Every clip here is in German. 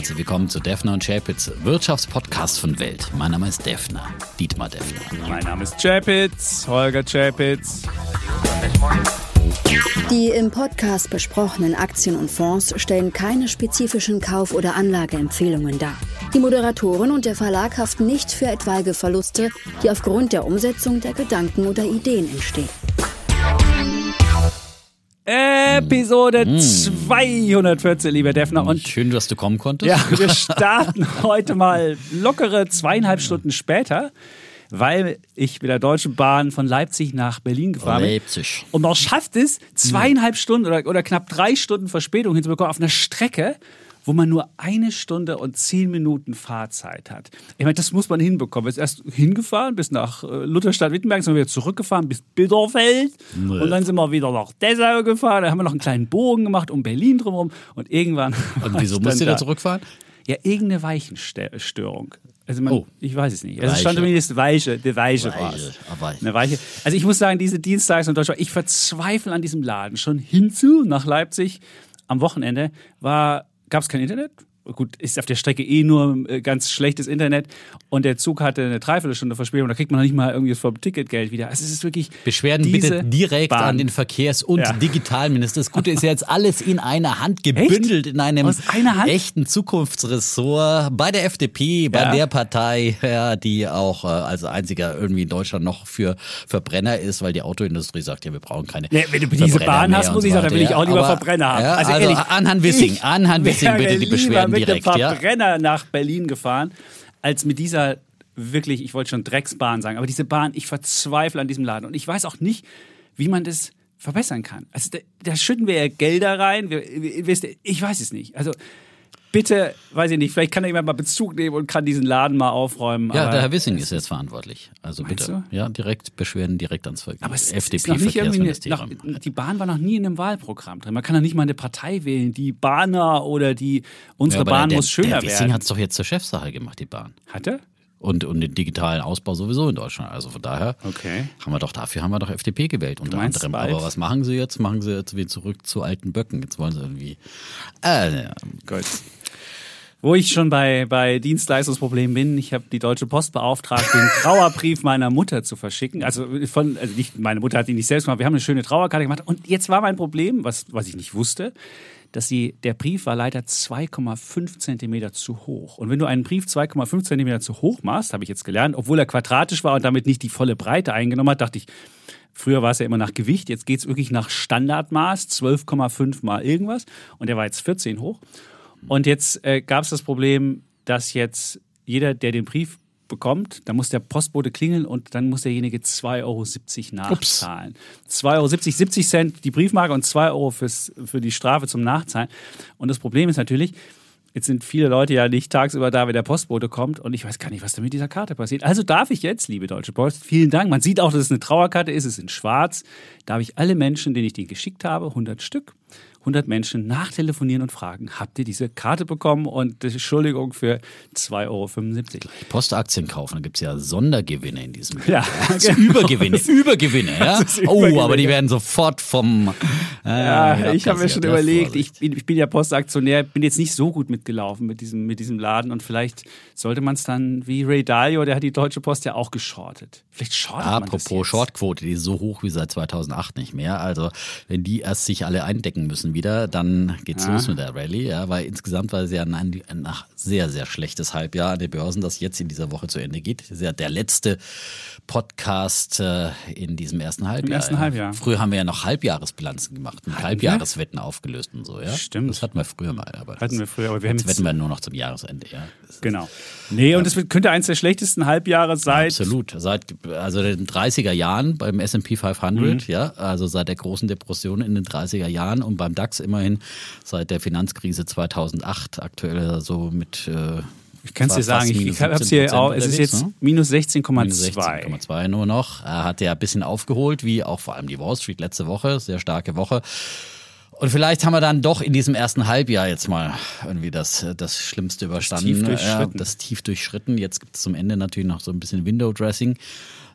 herzlich willkommen zu Defner und Chapitz, Wirtschaftspodcast von Welt. Mein Name ist Defner, Dietmar Defner. Mein Name ist Chapitz, Holger Chapitz. Die im Podcast besprochenen Aktien und Fonds stellen keine spezifischen Kauf- oder Anlageempfehlungen dar. Die Moderatoren und der Verlag haften nicht für etwaige Verluste, die aufgrund der Umsetzung der Gedanken oder Ideen entstehen. Episode 214, lieber Defner. Und Schön, dass du kommen konntest. ja, wir starten heute mal lockere zweieinhalb Stunden später, weil ich mit der Deutschen Bahn von Leipzig nach Berlin gefahren bin. Leipzig. Und man schafft es, zweieinhalb Stunden oder, oder knapp drei Stunden Verspätung hinzubekommen auf einer Strecke, wo man nur eine Stunde und zehn Minuten Fahrzeit hat. Ich meine, das muss man hinbekommen. Jetzt erst hingefahren bis nach äh, Lutherstadt-Wittenberg, sind wir wieder zurückgefahren bis Bitterfeld und dann sind wir wieder nach Dessau gefahren. Da haben wir noch einen kleinen Bogen gemacht um Berlin drumherum und irgendwann. Und wieso musst du da zurückfahren? Ja, irgendeine Weichenstörung. Also man, Oh. ich weiß es nicht. Also es stand zumindest Weiche, die Weiche war Weiche, ah. Eine Weiche. Also ich muss sagen, diese Dienstags- und Deutschland, ich verzweifle an diesem Laden. Schon hinzu nach Leipzig am Wochenende war, gab es kein Internet. Gut, ist auf der Strecke eh nur äh, ganz schlechtes Internet und der Zug hatte eine Dreiviertelstunde Verspätung, da kriegt man noch nicht mal irgendwie vom Ticketgeld wieder. Also es ist wirklich Beschwerden bitte direkt Bahn. an den Verkehrs- und Ja. Digitalminister. Das Gute ist ja jetzt alles in einer Hand gebündelt, in einem Hand? echten Zukunftsressort bei der FDP, bei Ja. der Partei, ja, die auch äh, als einziger irgendwie in Deutschland noch für Verbrenner ist, weil die Autoindustrie sagt, ja, wir brauchen keine Ja, wenn du diese Bahn hast, muss ich sagen, da weiter. will ich auch lieber Verbrenner haben. Also also, ehrlich, Anhan Wissing, Anhan Wissing, bitte die lieber Beschwerden mit direkt, einem ja. Verbrenner nach Berlin gefahren, als mit dieser wirklich, ich wollte schon Drecksbahn sagen, aber diese Bahn, ich verzweifle an diesem Laden und ich weiß auch nicht, wie man das verbessern kann. Also da, da schütten wir ja Gelder rein, wir, wir, ich weiß es nicht. Also bitte, weiß ich nicht, vielleicht kann da jemand mal Bezug nehmen und kann diesen Laden mal aufräumen. Ja, der Herr Wissing ist jetzt verantwortlich. Also bitte. du? Ja, direkt Beschwerden direkt ans Ver Aber es FDP ist noch nicht irgendwie eine, noch, Verkehrsministerium. die Bahn war noch nie in einem Wahlprogramm drin. Man kann doch nicht mal eine Partei wählen, die Bahner oder die unsere aber Bahn der, muss schöner der Wissing werden. hat es doch jetzt zur Chefsache gemacht, die Bahn. Hatte? Und, und den digitalen Ausbau sowieso in Deutschland. Also von daher Okay. haben wir doch dafür haben wir doch FDP gewählt unter anderem. bald? Aber was machen sie jetzt? Machen sie jetzt wieder zurück zu alten Böcken. Jetzt wollen sie irgendwie. Äh, ja. Gut. Wo ich schon bei, bei Dienstleistungsproblemen bin, ich habe die Deutsche Post beauftragt, den Trauerbrief meiner Mutter zu verschicken. Also von, also nicht, meine Mutter hat ihn nicht selbst gemacht, wir haben eine schöne Trauerkarte gemacht. Und jetzt war mein Problem, was, was ich nicht wusste, dass sie, der Brief war leider 2,5 Zentimeter zu hoch. Und wenn du einen Brief 2,5 Zentimeter zu hoch machst, habe ich jetzt gelernt, obwohl er quadratisch war und damit nicht die volle Breite eingenommen hat, dachte ich, Früher war es ja immer nach Gewicht, jetzt geht es wirklich nach Standardmaß, 12,5 mal irgendwas. Und der war jetzt 14 hoch. Und jetzt äh, gab es das Problem, dass jetzt jeder, der den Brief bekommt, da muss der Postbote klingeln und dann muss derjenige 2,70 Euro nachzahlen. 2,70 Euro, 70 Cent die Briefmarke und 2 Euro fürs, für die Strafe zum Nachzahlen. Und das Problem ist natürlich, Jetzt sind viele Leute ja nicht tagsüber da, wenn der Postbote kommt und ich weiß gar nicht, was da mit dieser Karte passiert. Also darf ich jetzt, liebe Deutsche Post, vielen Dank. Man sieht auch, dass es eine Trauerkarte ist, es ist in schwarz. Darf ich alle Menschen, denen ich den geschickt habe, 100 Stück, 100 Menschen nachtelefonieren und fragen, habt ihr diese Karte bekommen und Entschuldigung für 2,75 Euro. Postaktien kaufen, da gibt es ja Sondergewinne in diesem Ja, Das genau. Übergewinne, Übergewinne, ja. Ist Oh, Übergewinne. aber die werden sofort vom. Äh, Ja, ich habe mir schon überlegt, ich bin, ich bin ja Postaktionär, bin jetzt nicht so gut mitgelaufen mit diesem, mit diesem Laden und vielleicht sollte man es dann wie Ray Dalio, der hat die Deutsche Post ja auch geschortet. Vielleicht shortet man das Apropos jetzt. Shortquote, die ist so hoch wie seit 2008 nicht mehr. Also wenn die erst sich alle eindecken müssen wieder, dann geht's los mit der Rallye. Ja, weil insgesamt war es ja ein, ein sehr, sehr schlechtes Halbjahr an den Börsen, das jetzt in dieser Woche zu Ende geht. Das ist ja der letzte Podcast äh, in diesem ersten Halbjahr. ersten ja. Halbjahr. Früher haben wir ja noch Halbjahresbilanzen gemacht und Halbjahreswetten aufgelöst und so. Ja? Stimmt. Das hatten wir früher mal. Aber Hatten das, wir früher, aber wir haben jetzt wetten wir nur noch zum Jahresende. Ja. Das Genau. Nee, und es könnte eins der schlechtesten Halbjahre seit. Absolut. Seit also den 30er Jahren beim S&P 500, Mhm. ja, also seit der großen Depression in den 30er Jahren und beim DAX immerhin seit der Finanzkrise 2008 aktuell so mit äh, Ich kann es dir sagen, ich, habe es 17% hier auch, es ist jetzt ne? minus Minus 16,2. 16,2 nur noch. Er hat ja ein bisschen aufgeholt, wie auch vor allem die Wall Street letzte Woche, sehr starke Woche. Und vielleicht haben wir dann doch in diesem ersten Halbjahr jetzt mal irgendwie das, das Schlimmste überstanden. tief durchschritten. Ja, das tief durchschritten. Jetzt gibt es zum Ende natürlich noch so ein bisschen Window-Dressing.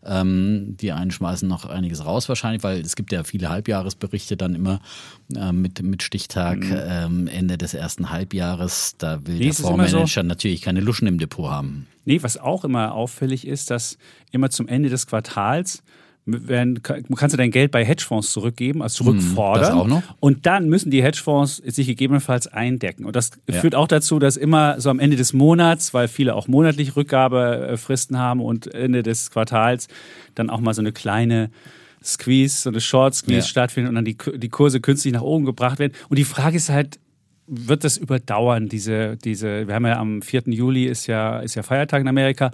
Ähm, die einen schmeißen noch einiges raus wahrscheinlich, weil es gibt ja viele Halbjahresberichte dann immer äh, mit, mit Stichtag ähm, Ende des ersten Halbjahres. Da will Nee, der immer so- Fondsmanager natürlich keine Luschen im Depot haben. Nee, was auch immer auffällig ist, dass immer zum Ende des Quartals werden, kannst du dein Geld bei Hedgefonds zurückgeben, also zurückfordern. das auch noch. Und dann müssen die Hedgefonds sich gegebenenfalls eindecken. Und das Ja. führt auch dazu, dass immer so am Ende des Monats, weil viele auch monatlich Rückgabefristen haben und Ende des Quartals dann auch mal so eine kleine Squeeze, so eine Short Squeeze Ja. stattfindet und dann die, die Kurse künstlich nach oben gebracht werden. Und die Frage ist halt, wird das überdauern, diese, diese, wir haben ja am 4. Juli ist ja, ist ja Feiertag in Amerika.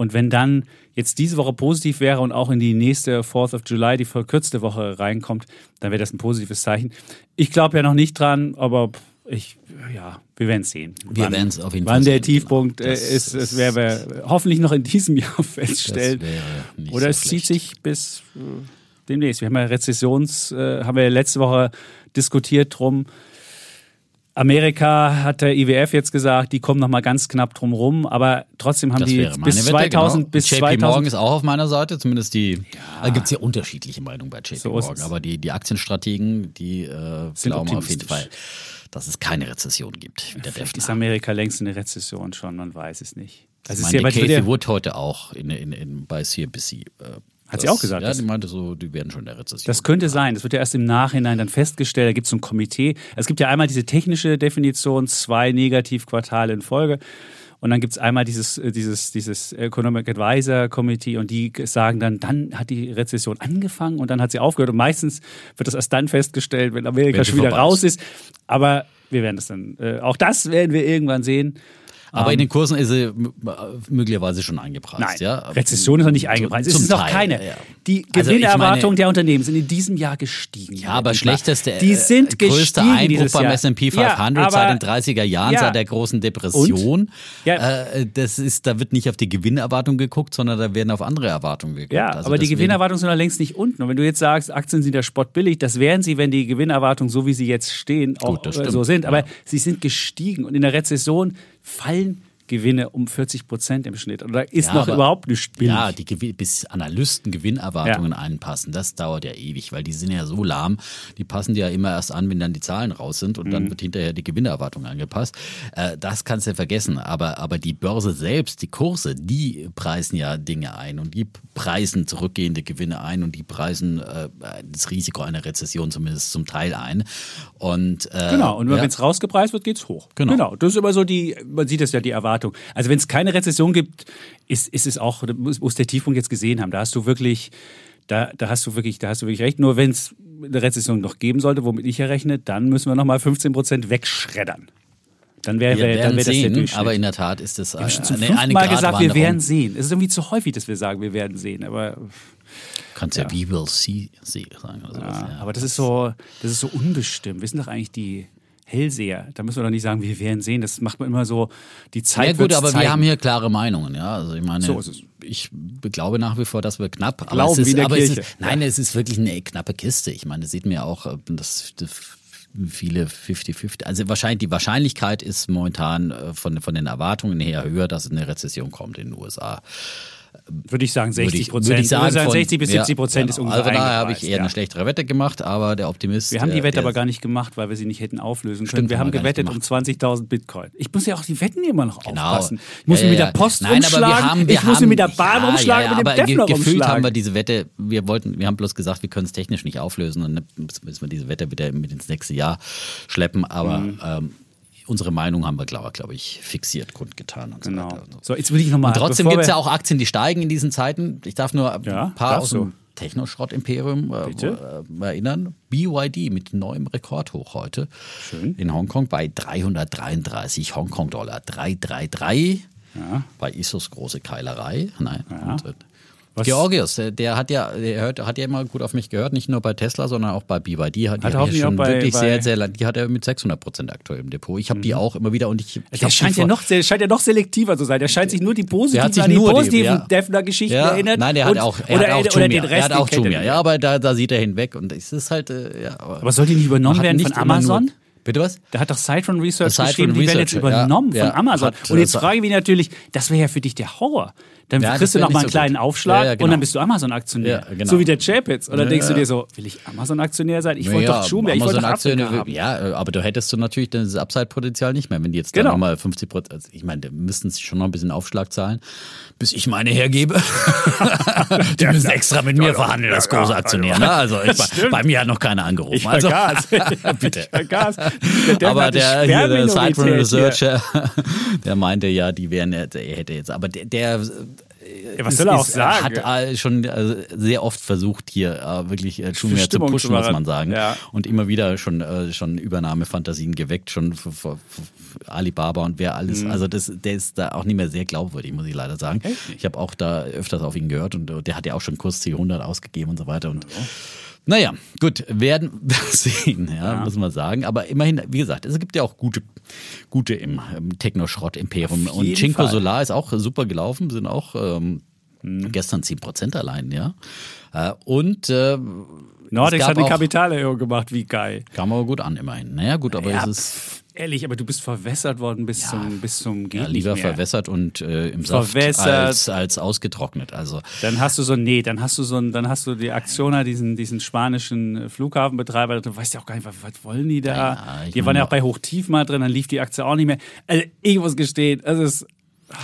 Und wenn dann jetzt diese Woche positiv wäre und auch in die nächste 4th of July, die verkürzte Woche reinkommt, dann wäre das ein positives Zeichen. Ich glaube ja noch nicht dran, aber ich, ja, wir werden es sehen. Wir Wann- werden's auf jeden Fall Wann der sehen, Tiefpunkt genau. äh, Das ist, das werden wir hoffentlich noch in diesem Jahr feststellen. Oder so es zieht sich bis äh, demnächst. Wir haben ja Rezessions, äh, haben wir ja letzte Woche diskutiert drum. Amerika hat der IWF jetzt gesagt, die kommen noch mal ganz knapp drum rum, aber trotzdem haben Das die bis Wette, 2000 genau. bis JP 2000 Morgan ist auch auf meiner Seite, zumindest die. Da gibt es ja unterschiedliche Meinungen bei JP So Morgan, aber die, die Aktienstrategen, die äh, Sind glauben auf jeden. Fall, dass es keine Rezession gibt, wie der Vielleicht ist. Amerika längst in der Rezession schon, man weiß es nicht. Das Ich ist meine, ja Casey Wood heute auch in, in, in, bei CNBC. Äh, Hat sie das- auch gesagt, Ja, die meinte so, die werden schon in der Rezession. Das könnte sein. Das wird ja erst im Nachhinein dann festgestellt. Da gibt es so ein Komitee. Es gibt ja einmal diese technische Definition, zwei Negativquartale in Folge. Und dann gibt es einmal dieses, äh, dieses, dieses Economic Advisor Committee und die sagen dann, dann hat die Rezession angefangen und dann hat sie aufgehört. Und meistens wird das erst dann festgestellt, wenn Amerika Wenn sie schon wieder raus ist. Aber wir werden das dann, äh, auch das werden wir irgendwann sehen. Aber in den Kursen ist sie möglicherweise schon eingepreist. Nein, ja? Rezession ist noch nicht eingepreist. Es Zum ist noch Teil, keine. ja. Die Also Gewinnerwartungen meine- der Unternehmen sind in diesem Jahr gestiegen. Ja, aber schlechteste, die sind äh, größter gestiegen Einbruch beim. S&P Ja, 500 aber- seit den 30er Jahren, Ja. seit der großen Depression. Ja. Äh, das ist, da wird nicht auf die Gewinnerwartung geguckt, sondern da werden auf andere Erwartungen geguckt. Ja, Also aber die Gewinnerwartungen sind noch längst nicht unten. Und wenn du jetzt sagst, Aktien sind der Spott billig, das wären sie, wenn die Gewinnerwartungen, so wie sie jetzt stehen, auch Gut, äh, so sind. Aber Ja. sie sind gestiegen. Und in der Rezession fallen Gewinne um 40 Prozent im Schnitt. Und da ist Ja, noch aber- überhaupt nicht billig. Ja, die bis Analysten Gewinnerwartungen einpassen, das dauert ja ewig, weil die sind ja so lahm, die passen die ja immer erst an, wenn dann die Zahlen raus sind und Mhm. dann wird hinterher die Gewinnerwartung angepasst. Äh, das kannst du ja vergessen, aber, aber die Börse selbst, die Kurse, die preisen ja Dinge ein und die preisen zurückgehende Gewinne ein und die preisen äh, das Risiko einer Rezession zumindest zum Teil ein. Und, äh, Genau, und ja, wenn es rausgepreist wird, geht's hoch. Genau. Das ist immer so die, man sieht das ja, die Erwartung. Also wenn es keine Rezession gibt, ist, ist es auch, muss, muss der Tiefpunkt jetzt gesehen haben. Da hast du wirklich, da, da hast du wirklich, da hast du wirklich recht. Nur wenn es eine Rezession noch geben sollte, womit ich ja rechne, dann müssen wir nochmal 15 Prozent wegschreddern. Dann wäre wir dann werden wäre das der sehen, Durchschnitt. aber in der Tat ist das ich habe schon zum eine, fünften eine Mal gesagt, wir werden sehen. Es ist irgendwie zu häufig, dass wir sagen, wir werden sehen. Aber, Kannst ja, we will see, see sagen oder sowas. ja, ja. aber das ist so, das ist so unbestimmt. Wir sind doch eigentlich die Hellseher. Da müssen wir doch nicht sagen, wir werden sehen. Das macht man immer so. Die Zeit Ja gut, aber zeigen. wir haben hier klare Meinungen, ja. Also ich meine, So ich glaube nach wie vor, dass wir knapp. Aber Glauben es ist, wie in der aber es ist, nein, es ist wirklich eine knappe Kiste. Ich meine, das sieht man ja auch, äh, dass dass viele 50-50. Also wahrscheinlich die Wahrscheinlichkeit ist momentan äh, von, von den Erwartungen her höher, dass es eine Rezession kommt in den USA. Würde ich sagen, 60 Würde ich, Prozent. würde ich sagen, von- 60 bis 70 Prozent ja, ist ungefähr Also daher habe ich eher ja. eine schlechtere Wette gemacht, aber der Optimist. Wir haben die äh, Wette aber gar nicht gemacht, weil wir sie nicht hätten auflösen können. Stimmt, wir haben gewettet um 20.000 Bitcoin. Ich muss ja auch die Wetten immer noch Genau. aufpassen. Ich muss Ja, mich mit ja, der Post Nein, aber wir haben, wir ich muss haben, mit der Bahn ja, rumschlagen, ja, ja, mit dem aber ge gefühlt rumschlagen. haben wir diese Wette, wir wollten, wir haben bloß gesagt, wir können es technisch nicht auflösen und dann müssen wir diese Wette wieder mit ins nächste Jahr schleppen, aber Mhm. ähm, unsere Meinung haben wir, glaube glaub ich, fixiert, kundgetan und so Genau. weiter. Und so. So, jetzt will ich nochmal. Trotzdem gibt es ja auch Aktien, die steigen in diesen Zeiten. Ich darf nur Ja, ein paar aus dem Technoschrott-Imperium äh, äh, erinnern. BYD mit neuem Rekordhoch heute Schön. in Hongkong bei 333 Hongkong-Dollar. 333 Ja. bei Isos große Keilerei. Nein. Ja. Und, äh, Was? Georgios, der, hat ja, der hört, hat ja immer gut auf mich gehört, nicht nur bei Tesla, sondern auch bei BYD. Die hat, die Hat er schon bei- wirklich bei- sehr, sehr lang. Die hat er mit 600 Prozent aktuell im Depot. Ich habe die auch immer wieder und ich. ich Der scheint ja, noch, der scheint ja noch selektiver zu sein. Der scheint sich nur die positiven, hat sich an die nur die- positiven ja. Defner-Geschichten Ja, erinnert. nein, der hat und, auch, er oder, hat auch oder Jumia. den Rest, er hat auch Jumia. Ja, aber da, da sieht er hinweg und es ist halt, äh, ja. Aber soll die nicht übernommen werden nicht von Amazon? Bitte was? Da hat doch Citron Research Citron geschrieben, die werden jetzt übernommen ja, von Amazon. hat, und jetzt äh, frage ich mich natürlich, das wäre ja für dich der Horror. Dann Ja, kriegst du wär noch mal einen so kleinen gut. Aufschlag Ja, genau. und dann bist du Amazon-Aktionär. Genau. So wie der Chapitz. Und dann denkst du dir so, will ich Amazon-Aktionär sein? Ich wollte Ja, doch Jumia, ich wollte haben. Ja, aber du hättest du natürlich das Upside-Potenzial nicht mehr, wenn die jetzt Genau. nochmal 50 Prozent, also ich meine, da müssten sie schon noch ein bisschen Aufschlag zahlen, bis ich meine hergebe. die müssen extra mit mir verhandeln, das große Aktionär. Ne? Also bei, mir hat noch keiner angerufen. Ich also, vergaß. bitte. Vergaß. Der aber der, hier, der hier. Researcher, der meinte ja, die wären, er hätte jetzt, aber der, der Ja, was soll er auch ist- sagen? Hat äh, schon äh, sehr oft versucht, hier äh, wirklich äh, Schumacher zu Stimmung zu pushen, muss man sagen. Ja. Und immer wieder schon, äh, schon Übernahmefantasien geweckt, schon für, für, für Alibaba und wer alles. Mhm. Also das, der ist da auch nicht mehr sehr glaubwürdig, muss ich leider sagen. Ich habe auch da öfters auf ihn gehört und äh, der hat ja auch schon Kurs C100 ausgegeben und so weiter. Und naja, gut, werden wir sehen, ja, muss man sagen. Aber immerhin, wie gesagt, es gibt ja auch gute, gute im, im Techno-Schrott-Imperium. Und Cinco Fall. Solar ist auch super gelaufen, sind auch ähm, gestern 10% allein, ja. Äh, und äh, Nordex hat eine Kapitalerhöhung gemacht, wie geil. Kam aber gut an, immerhin. Naja, gut, aber Ja, es ist ehrlich, aber du bist verwässert worden bis zum bis zum geht ja, lieber verwässert und äh, im Saft Verwässert. als, als ausgetrocknet. Also Dann hast du so, nee, dann hast du so, dann hast du die Aktioner, diesen, diesen spanischen äh, Flughafenbetreiber, du weißt ja auch gar nicht, was, was wollen die da? Ja, die waren ja auch bei Hochtief mal drin, dann lief die Aktie auch nicht mehr. Also, ich muss gestehen, es, ah,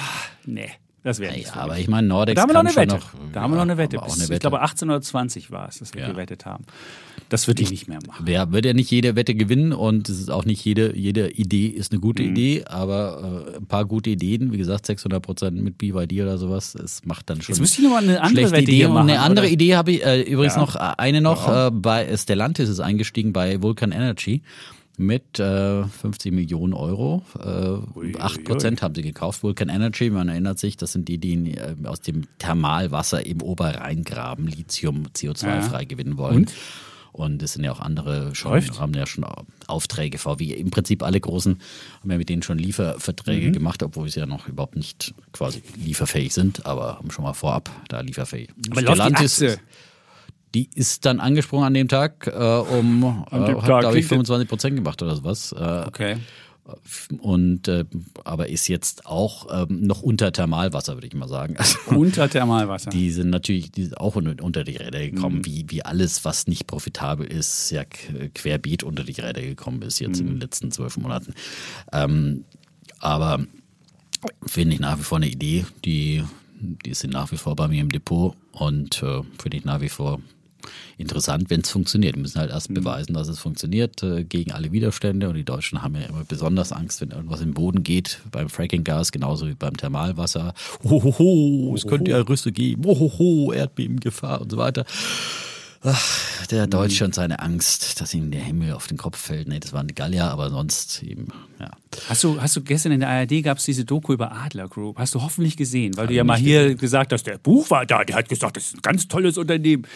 nee, das wäre nichts ja, aber ich meine, Nordex Da haben wir noch eine Wette. noch. da haben wir noch eine Wette. Bis, eine Ich Wette. glaube, 18 oder 20 war es, dass wir Ja. gewettet haben. Das würde ich nicht mehr machen. Wer wird ja nicht jede Wette gewinnen und es ist auch nicht jede, jede Idee ist eine Mhm. gute Idee, aber äh, ein paar gute Ideen, wie gesagt, 600 Prozent mit BYD oder sowas, es macht dann schon. Jetzt müsste ich noch mal eine andere Wette Idee. machen. eine andere oder? Idee habe ich äh, übrigens Ja. noch, äh, eine noch, äh, bei Stellantis ist eingestiegen bei Vulcan Energy mit äh, 50 Millionen Euro. Äh, 8 Prozent haben sie gekauft. Vulcan Energy, man erinnert sich, das sind die, die äh, aus dem Thermalwasser im Oberrheingraben Lithium CO2 Ja. frei gewinnen wollen. Und? Und es sind ja auch andere schon, Läuft. haben ja schon Aufträge VW. Im Prinzip alle großen haben ja mit denen schon Mhm. Lieferverträge gemacht, obwohl sie ja noch überhaupt nicht quasi lieferfähig sind, aber haben schon mal vorab da lieferfähig. Aber läuft die Stellantis, Aktie? Die ist dann angesprungen an dem Tag, äh, um, äh, hat, glaube ich, klingt- 25 Prozent gemacht oder sowas. Äh, Okay. Und äh, aber ist jetzt auch ähm, noch unter Thermalwasser, würde ich mal sagen. Also, Unter Thermalwasser. die sind natürlich die sind auch unter die Räder gekommen, Mhm. wie, wie alles, was nicht profitabel ist, ja querbeet unter die Räder gekommen ist jetzt Mhm. in den letzten zwölf Monaten. Ähm, aber finde ich nach wie vor eine Idee, die, die sind nach wie vor bei mir im Depot und äh, finde ich nach wie vor interessant, wenn es funktioniert. Wir müssen halt Mhm. erst beweisen, dass es funktioniert äh, gegen alle Widerstände. Und die Deutschen haben ja immer besonders Angst, wenn irgendwas im Boden geht, beim Fracking-Gas, genauso wie beim Thermalwasser. Hohoho, es könnte ja Rüste geben. Hohoho, Erdbebengefahr und so weiter. Ach, der Deutsche und seine Angst, dass ihm der Himmel auf den Kopf fällt. Nee, das war eine Gallia, aber sonst eben, ja. Hast du, hast du gestern in der ARD gab es diese Doku über Adler Group? Hast du hoffentlich gesehen, weil du ja mal hier gesagt hast, der Buch war da, der hat gesagt, das ist ein ganz tolles Unternehmen.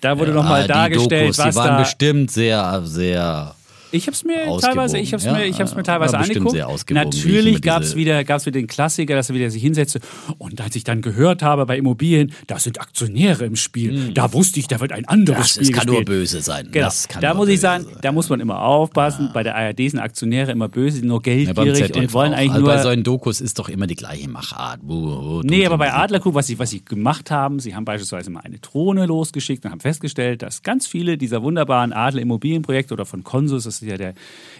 Da wurde noch mal Ah, die dargestellt, Dokus, was die waren da. bestimmt sehr, sehr Ich habe es mir teilweise, ich habe es ja, mir, ich hab's mir ja, teilweise angeguckt. Natürlich gab es wieder, gab's wieder den Klassiker, dass er wieder sich hinsetzte. Und als ich dann gehört habe bei Immobilien, da sind Aktionäre im Spiel, da wusste ich, da wird ein anderes. Das, Spiel es kann nur gespielt. böse sein. Genau. Das Da nur muss ich sagen, sein. da muss man immer aufpassen. Bei der ARD sind Aktionäre immer böse, sind nur Ja, geldgierig ZDF und wollen auch. eigentlich also nur. bei solchen Dokus ist doch immer die gleiche Machart. Wo tun Nee, aber bei Musik? Adler Group, was sie, was sie gemacht haben, sie haben beispielsweise mal eine Drohne losgeschickt und haben festgestellt, dass ganz viele dieser wunderbaren Adler Immobilienprojekte oder von Consus, das ist ja der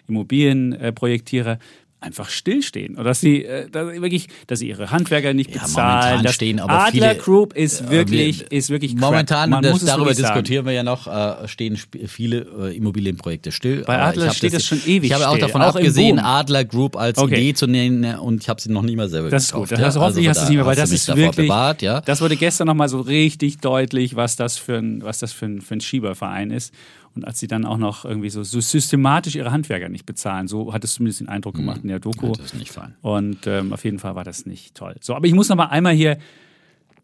Immobilienprojektierer, einfach stillstehen. Oder dass sie, äh, dass wirklich, dass sie ihre Handwerker nicht Ja, bezahlen. dass stehen aber Adler viele- Group ist wirklich, wir- ist wirklich. Momentan, Man das, darüber wirklich sagen. diskutieren wir ja noch, äh, stehen viele äh, Immobilienprojekte still. Bei Adler steht das schon ewig Ich habe auch davon auch abgesehen, Boom. Adler Group als Okay. Idee zu nennen und ich habe sie noch nie mal selber Das ist gekauft. gut. Das ja. hoffentlich Also hast du es nicht mehr, weil das ist wirklich. Bewahrt, ja. Das wurde gestern nochmal so richtig deutlich, was das für ein, was das für ein, für ein Schieberverein ist. Und als sie dann auch noch irgendwie so, so systematisch ihre Handwerker nicht bezahlen, so hat es zumindest den Eindruck gemacht in der Doku. Das ist nicht fein. Und ähm, auf jeden Fall war das nicht toll. So, aber ich muss noch mal einmal hier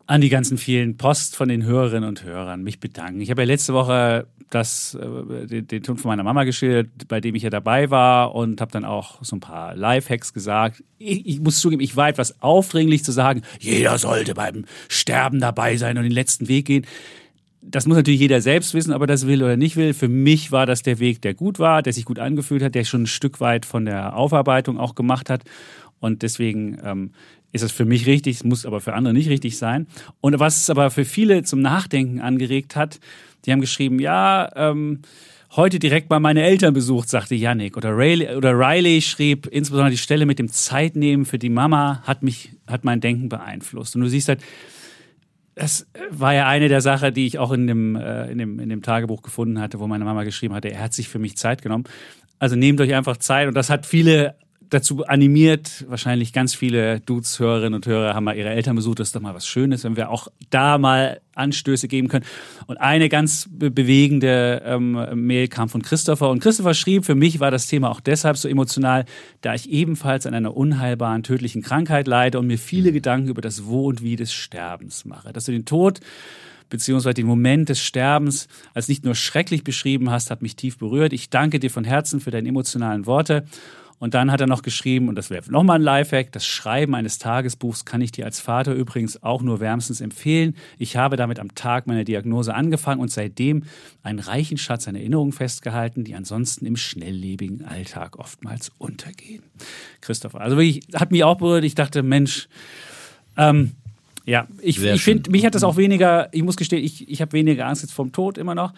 an die ganzen vielen Post von den Hörerinnen und Hörern mich bedanken. Ich habe ja letzte Woche das, äh, den, den Ton von meiner Mama geschildert, bei dem ich ja dabei war und habe dann auch so ein paar Lifehacks gesagt. Ich, ich, muss zugeben, ich war etwas aufdringlich zu sagen, jeder sollte beim Sterben dabei sein und den letzten Weg gehen. Das muss natürlich jeder selbst wissen, ob er das will oder nicht will. Für mich war das der Weg, der gut war, der sich gut angefühlt hat, der schon ein Stück weit von der Aufarbeitung auch gemacht hat. Und deswegen ähm, ist es für mich richtig, es muss aber für andere nicht richtig sein. Und was es aber für viele zum Nachdenken angeregt hat, die haben geschrieben, ja, ähm, heute direkt mal meine Eltern besucht, sagte Yannick. Oder Riley, oder Riley schrieb, insbesondere die Stelle mit dem Zeitnehmen für die Mama hat mich, hat mein Denken beeinflusst. Und du siehst halt, das war ja eine der Sachen, die ich auch in dem, äh, in, dem, in dem Tagebuch gefunden hatte, wo meine Mama geschrieben hatte, er hat sich für mich Zeit genommen. Also nehmt euch einfach Zeit. Und das hat viele dazu animiert, wahrscheinlich ganz viele Dudes, Hörerinnen und Hörer haben mal ihre Eltern besucht. Das ist doch mal was Schönes, wenn wir auch da mal Anstöße geben können. Und eine ganz bewegende ähm, Mail kam von Christopher. Und Christopher schrieb, für mich war das Thema auch deshalb so emotional, da ich ebenfalls an einer unheilbaren, tödlichen Krankheit leide und mir viele Gedanken über das Wo und Wie des Sterbens mache. Dass du den Tod beziehungsweise den Moment des Sterbens als nicht nur schrecklich beschrieben hast, hat mich tief berührt. Ich danke dir von Herzen für deine emotionalen Worte und dann hat er noch geschrieben, und das wäre nochmal ein Lifehack, das Schreiben eines Tagesbuchs kann ich dir als Vater übrigens auch nur wärmstens empfehlen. Ich habe damit am Tag meiner Diagnose angefangen und seitdem einen reichen Schatz an Erinnerungen festgehalten, die ansonsten im schnelllebigen Alltag oftmals untergehen. Christopher, also wirklich, hat mich auch berührt. Ich dachte, Mensch, ähm, ja, ich, ich finde, mich hat das auch weniger, ich muss gestehen, ich, ich habe weniger Angst jetzt vom Tod immer noch.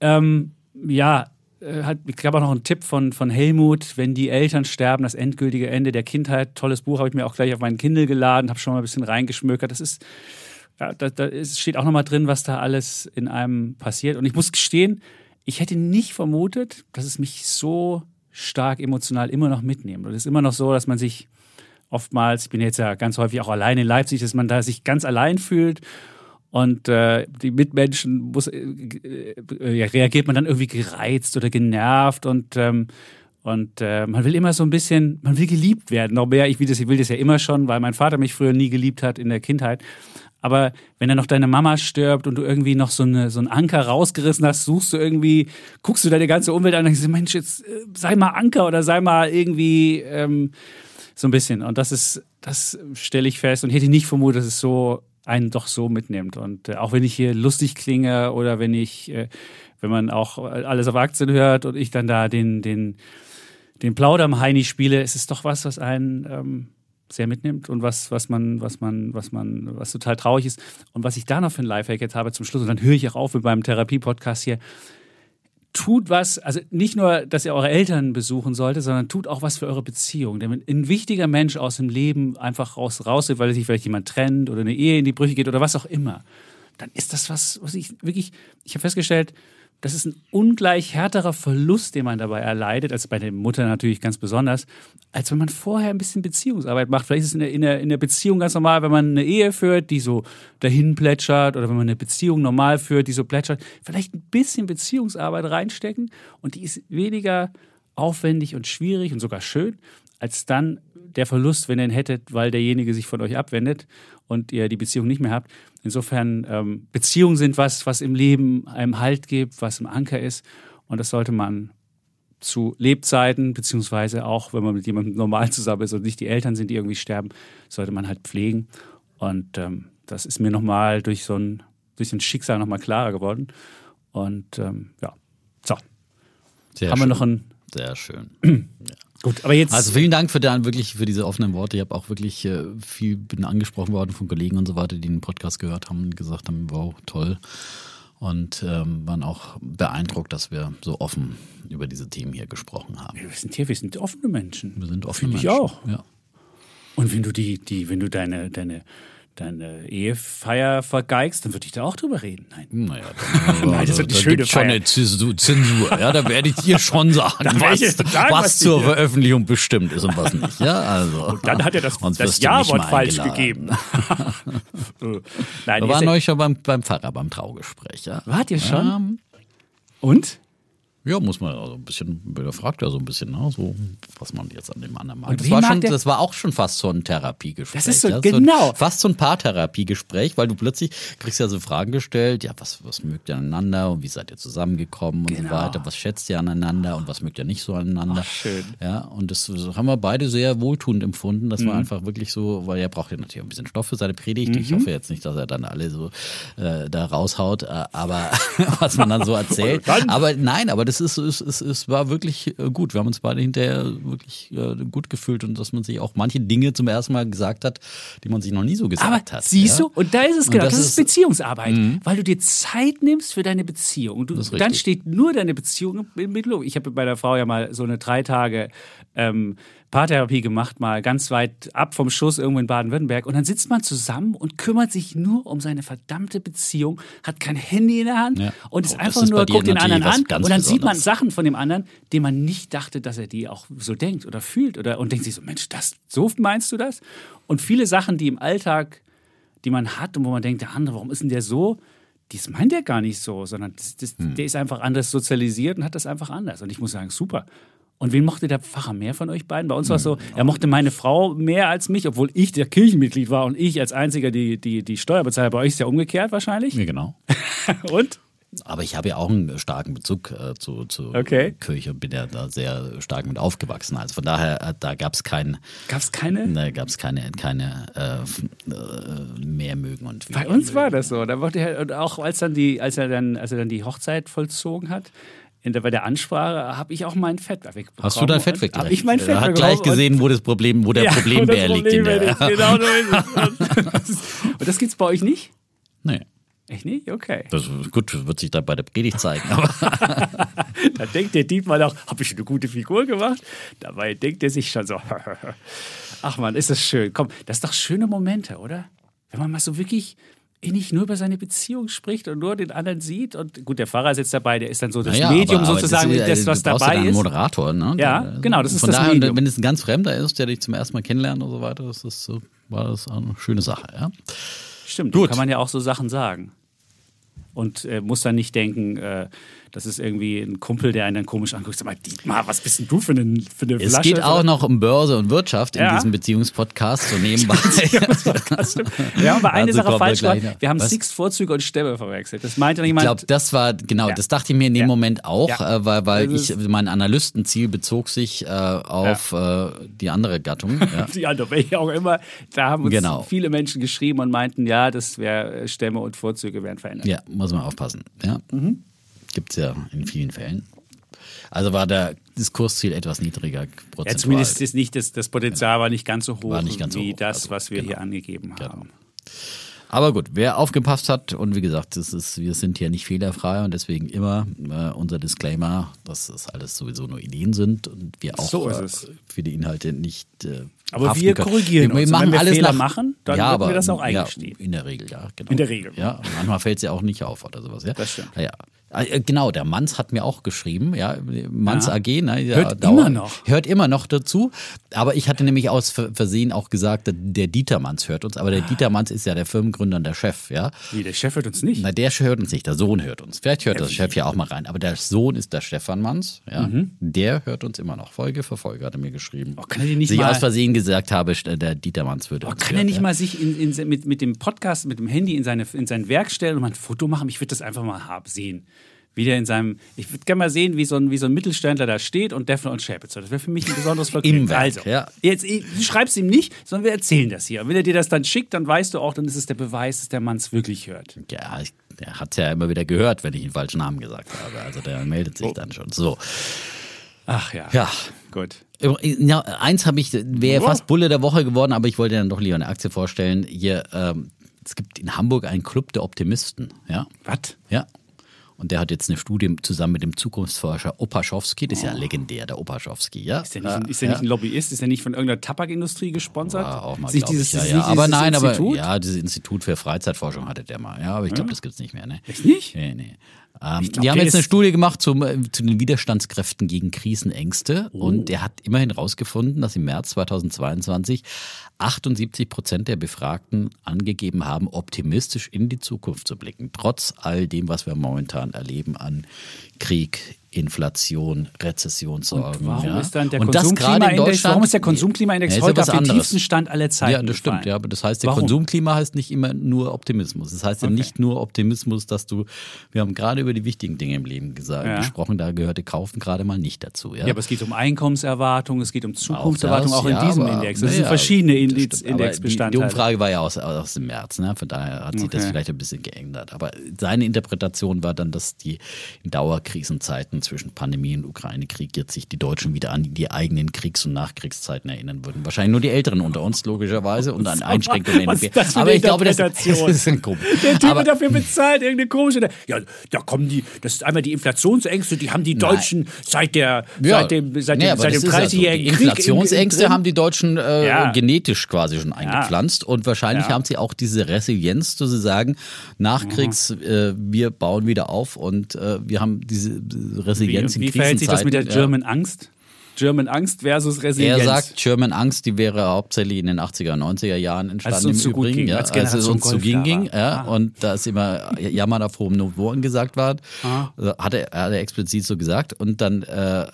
Ähm, ja, hat, ich gab auch noch einen Tipp von, von Helmut, wenn die Eltern sterben, das endgültige Ende der Kindheit. Tolles Buch, habe ich mir auch gleich auf meinen Kindle geladen, habe schon mal ein bisschen reingeschmökert. Das ist, ja, da, da ist, steht auch nochmal drin, was da alles in einem passiert. Und ich muss gestehen, ich hätte nicht vermutet, dass es mich so stark emotional immer noch mitnimmt. Und es ist immer noch so, dass man sich oftmals, ich bin jetzt ja ganz häufig auch allein in Leipzig, dass man da sich ganz allein fühlt und äh, die Mitmenschen muss, äh, äh, reagiert man dann irgendwie gereizt oder genervt und ähm, und äh, man will immer so ein bisschen, man will geliebt werden. Noch mehr, ich will das, ich will das ja immer schon, weil mein Vater mich früher nie geliebt hat in der Kindheit. Aber wenn dann noch deine Mama stirbt und du irgendwie noch so, eine, so einen Anker rausgerissen hast, suchst du irgendwie, guckst du deine ganze Umwelt an und denkst, Mensch, jetzt äh, sei mal Anker oder sei mal irgendwie ähm, so ein bisschen. Und das ist, das stelle ich fest und hätte nicht vermutet, dass es so einen doch so mitnimmt. Und äh, auch wenn ich hier lustig klinge oder wenn ich, äh, wenn man auch alles auf Aktien hört und ich dann da den, den, den Plauderm-Heini spiele, es ist doch was, was einen ähm, sehr mitnimmt und was, was man, was man, was man, was total traurig ist. Und was ich da noch für ein Lifehack jetzt habe zum Schluss, und dann höre ich auch auf mit meinem Therapie-Podcast hier, tut was, also nicht nur, dass ihr eure Eltern besuchen solltet, sondern tut auch was für eure Beziehung. Denn wenn ein wichtiger Mensch aus dem Leben einfach raus, raus weil sich vielleicht jemand trennt oder eine Ehe in die Brüche geht oder was auch immer, dann ist das was, was ich wirklich, ich habe festgestellt, das ist ein ungleich härterer Verlust, den man dabei erleidet, als bei der Mutter natürlich ganz besonders, als wenn man vorher ein bisschen Beziehungsarbeit macht. Vielleicht ist es in der, in der, in der Beziehung ganz normal, wenn man eine Ehe führt, die so dahin plätschert, oder wenn man eine Beziehung normal führt, die so plätschert. Vielleicht ein bisschen Beziehungsarbeit reinstecken und die ist weniger aufwendig und schwierig und sogar schön, als dann der Verlust, wenn ihr ihn hättet, weil derjenige sich von euch abwendet und ihr die Beziehung nicht mehr habt. Insofern, ähm, Beziehungen sind was, was im Leben einem Halt gibt, was ein Anker ist. Und das sollte man zu Lebzeiten, beziehungsweise auch, wenn man mit jemandem normal zusammen ist und nicht die Eltern sind, die irgendwie sterben, sollte man halt pflegen. Und ähm, das ist mir nochmal durch so ein, durch ein Schicksal nochmal klarer geworden. Und ähm, ja, so. Sehr Haben schön. wir noch ein. Sehr schön. ja. Gut, aber jetzt. Also vielen Dank für dann wirklich für diese offenen Worte. Ich habe auch wirklich äh, viel bin angesprochen worden von Kollegen und so weiter, die den Podcast gehört haben und gesagt haben, wow, toll. Und ähm, waren auch beeindruckt, dass wir so offen über diese Themen hier gesprochen haben. Wir sind hier, wir sind offene Menschen. Wir sind offene Finde Menschen. ich auch. Ja. Und wenn du die, die, wenn du deine, deine deine Ehefeier vergeigst, dann würde ich da auch drüber reden. Nein. Naja, dann, Nein, das wird eine da schöne gibt's schon eine Zensur. Ja, da werdet ihr schon sagen, was, sagen, was, was zur Veröffentlichung bestimmt ist und was nicht. Ja, also. Und dann hat er das, das Ja-Wort falsch gegeben. Nein, Wir waren euch schon beim, beim Pfarrer, beim Traugespräch. Ja. Wart ihr schon? Ja, Und? Ja, muss man also ein bisschen, der fragt ja so ein bisschen, ne, so, was man jetzt an dem anderen mag. Und Das war, mag schon, der- das war auch schon fast so ein Therapiegespräch. Das ist so- ja, genau. ein, fast so ein Paartherapiegespräch, weil du plötzlich kriegst ja so Fragen gestellt, ja, was, was mögt ihr aneinander und wie seid ihr zusammengekommen und Genau. so weiter, was schätzt ihr aneinander und was mögt ihr nicht so aneinander. Ach, schön. Ja, und das haben wir beide sehr wohltuend empfunden. Das Mhm. war einfach wirklich so, weil er braucht ja natürlich auch ein bisschen Stoff für seine Predigt. Mhm. Ich hoffe jetzt nicht, dass er dann alle so äh, da raushaut, äh, aber was man dann so erzählt. aber nein, aber das ist, es, es, es war wirklich äh, gut. Wir haben uns beide hinterher wirklich äh, gut gefühlt und dass man sich auch manche Dinge zum ersten Mal gesagt hat, die man sich noch nie so gesagt Aber hat. siehst ja? du, und da ist es Und genau, das das, ist ist-. Beziehungsarbeit, weil du dir Zeit nimmst für deine Beziehung. Du, ist dann steht nur deine Beziehung im Mittelpunkt. Ich habe bei der Frau ja mal so eine drei Tage ähm, Paartherapie gemacht, mal ganz weit ab vom Schuss irgendwo in Baden-Württemberg. Und dann sitzt man zusammen und kümmert sich nur um seine verdammte Beziehung, hat kein Handy in der Hand Ja. und ist Oh, einfach ist nur, guckt den anderen an. Und dann sieht man. Sachen von dem anderen, die man nicht dachte, dass er die auch so denkt oder fühlt oder und denkt sich so, Mensch, das, so meinst du das? Und viele Sachen, die im Alltag, die man hat und wo man denkt, der andere, warum ist denn der so? Das meint er gar nicht so, sondern das, das, Hm. der ist einfach anders sozialisiert und hat das einfach anders. Und ich muss sagen, super. Und wen mochte der Pfarrer mehr von euch beiden? Bei uns war es so, Hm. er mochte meine Frau mehr als mich, obwohl ich der Kirchenmitglied war und ich als einziger die, die, die Steuer bezahle. Bei euch ist ja umgekehrt wahrscheinlich. Ja, genau. Und? Aber ich habe ja auch einen starken Bezug äh, zu, zu Okay. Kirche und bin ja da sehr stark mit aufgewachsen. Also von daher, äh, da gab es kein, Gab es keine? da gab's keine, keine äh, äh, mehr mögen und Bei uns war mögen. das so. Da wurde er, und auch als, dann die, als, er dann, als er dann die Hochzeit vollzogen hat, in der, bei der Ansprache habe ich auch mein Fett wegbekommen. Hast du dein Fett Und weggelegt? Hab ich mein Fett Er hat wegbekommen gleich gesehen, wo das Problem, wo der Ja, Problembär das liegt. In Problem der. Genau so. Und das, gibt's bei euch nicht? nee, Echt nicht? Okay. das ist gut, wird sich dann bei der Predigt zeigen. Da denkt der Dietmar auch, habe ich eine gute Figur gemacht? Dabei denkt er sich schon so, ach man, ist das schön. Komm, das ist doch schöne Momente, oder? Wenn man mal so wirklich nicht nur über seine Beziehung spricht und nur den anderen sieht. Und gut, der Pfarrer ist jetzt dabei, der ist dann so das Naja, Medium aber- aber sozusagen, das, das, ist- was brauchst ja dabei einen ist. Moderator, ne? Ja, genau, das ist Von das daher, Medium. wenn es ein ganz Fremder ist, der dich zum ersten Mal kennenlernt und so weiter, das ist, so- war das eine schöne Sache, ja. Stimmt. Gut. kann man ja auch so Sachen sagen. Und äh, muss dann nicht denken, äh, das ist irgendwie ein Kumpel, der einen dann komisch anguckt. Sag mal, Dietmar, was bist denn du für eine, für eine Es Flasche? geht auch noch um Börse und Wirtschaft in Ja. diesem Beziehungspodcast, so nebenbei. Wir haben aber eine Dazu Sache falsch gemacht. Wir haben Was? Sixt Vorzüge und Stämme verwechselt. Das meinte Ich jemand. glaube, das war, genau, Ja. das dachte ich mir in dem Ja. Moment auch, Ja. äh, weil, weil ich, mein Analystenziel bezog sich äh, auf äh, die andere Gattung. Ja. die andere, welche auch immer, da haben uns Genau. viele Menschen geschrieben und meinten, ja, das wäre Stämme und Vorzüge werden verändert. ja, muss man aufpassen. Ja. Mhm. Gibt es ja in vielen Fällen. Also war der Diskursziel etwas niedriger Ja, prozentual. zumindest ist nicht das, das Potenzial war nicht ganz so hoch ganz so wie hoch, das, also, was wir genau. hier angegeben Genau. haben. Aber gut, wer aufgepasst hat und wie gesagt, das ist, wir sind hier nicht fehlerfrei und deswegen immer äh, unser Disclaimer, dass das alles sowieso nur Ideen sind und wir auch So äh, für die Inhalte nicht. Äh, Aber wir können. korrigieren wir, wir uns. Machen wenn wir alles Fehler nach, machen, dann ja, aber, mir das auch ja, eingestehen. in der Regel, ja, genau. In der Regel. Ja, manchmal fällt es ja auch nicht auf oder sowas. Ja? Das stimmt. Ja, ja. Genau, der Manns hat mir auch geschrieben, ja, Manns Ja. AG, ne, ja, Hört immer noch. Hört immer noch dazu. Aber ich hatte nämlich aus Ver- Versehen auch gesagt, der Dieter Manns hört uns. Aber der Dieter Manns ist ja der Firmengründer und der Chef, ja. Wie, der Chef hört uns nicht. Na, der hört uns nicht, der Sohn hört uns. Vielleicht hört der Chef ja auch mal rein. Aber der Sohn ist der Stefan Manns, ja. Der hört uns immer noch. Folge für Folge hat er mir geschrieben. Mhm. Oh, kann er nicht ich mal- aus Versehen gesagt habe, der Dieter Manns würde Oh, kann er hören, nicht ja. mal sich in, in, mit, mit dem Podcast, mit dem Handy in, seine, in sein Werk stellen und mal ein Foto machen? Ich würde das einfach mal hab, sehen. Wie der in seinem, ich würde gerne mal sehen, wie so, ein, wie so ein Mittelständler da steht und Defner und Schäpitzer. Das wäre für mich ein besonderes Vergnügen. Also, ja. jetzt, du schreibst ihm nicht, sondern wir erzählen das hier. Und wenn er dir das dann schickt, dann weißt du auch, dann ist es der Beweis, dass der Mann es wirklich hört. Ja, ich, der hat ja immer wieder gehört, wenn ich den falschen Namen gesagt habe. Also der meldet sich dann schon. So. Ach ja. Ja. Gut. Ja, eins habe ich, wäre Ja. fast Bulle der Woche geworden, aber ich wollte dann doch lieber eine Aktie vorstellen. Hier, ähm, es gibt in Hamburg einen Club der Optimisten. Ja. Was? Ja. Und der hat jetzt eine Studie zusammen mit dem Zukunftsforscher Opaschowski, das ist ja legendär, der Opaschowski, ja. Ist der, nicht, ein- ist der nicht ein Lobbyist? Ist der nicht von irgendeiner Tabakindustrie gesponsert? War auch mal, ist nicht glaub dieses, ich, ja, ja. nicht Aber dieses nein, Institut? aber ja, dieses Institut für Freizeitforschung hatte der mal. Ja, aber ich glaube, das gibt's nicht mehr. Ne? Echt nicht? Nee, nee. Ähm, glaub, die haben jetzt eine Studie gemacht zum, äh, zu den Widerstandskräften gegen Krisenängste Oh. und der hat immerhin herausgefunden, dass im März 2022 78 Prozent der Befragten angegeben haben, optimistisch in die Zukunft zu blicken, trotz all dem, was wir momentan erleben an Krieg Inflation, Rezessionssorgen. Warum ja. ist dann der und das in Konsumklimaindex, Deutschland, warum ist der Konsumklimaindex Ja, ja heute auf den anderes. tiefsten Stand aller Zeiten Ja, das stimmt. gefallen? Ja, aber das heißt, der Warum? Konsumklima heißt nicht immer nur Optimismus. Das heißt ja Okay. nicht nur Optimismus, dass du, wir haben gerade über die wichtigen Dinge im Leben gesagt, Ja. gesprochen, da gehörte Kaufen gerade mal nicht dazu. Ja, Ja, aber es geht um Einkommenserwartungen, es geht um Zukunftserwartungen, auch, das, in ja, diesem aber- Index. Das sind verschiedene das Index stimmt. Aber Die, die Indexbestandteile. Umfrage war ja aus, aus dem März, ne? von daher hat sich das Okay. vielleicht ein bisschen geändert. Aber seine Interpretation war dann, dass die in Dauerkrisenzeiten zwischen Pandemie und Ukraine-Krieg jetzt sich die Deutschen wieder an die eigenen Kriegs- und Nachkriegszeiten erinnern würden. Wahrscheinlich nur die Älteren unter uns, logischerweise, und an Einschränkungen. Was ist das für aber ich glaube, das, das ist ein komisch. Der Typ wird dafür bezahlt, irgendeine komische. Ja, da kommen die, das ist einmal die Inflationsängste, die haben die Deutschen seit der, Ja. seit dem, seit dem, seit dem ja so. 30-jährigen Die Krieg. Inflationsängste haben die Deutschen äh, Ja. genetisch quasi schon eingepflanzt und wahrscheinlich haben sie auch diese Resilienz, zu sagen, Nachkriegs, äh, wir bauen wieder auf und äh, wir haben diese wie, Resilienz wie in verhält sich das mit der. German Angst? German Angst versus Resilienz. Er sagt, German Angst, die wäre hauptsächlich in den 80er, 90er Jahren entstanden Als es uns im Übrigen. ging, ja, als als es uns Golf ging, ging ja, Ah. und da ist immer Jammern auf hohem Niveau angesagt war, Also hat, er, hat er explizit so gesagt und dann äh, äh,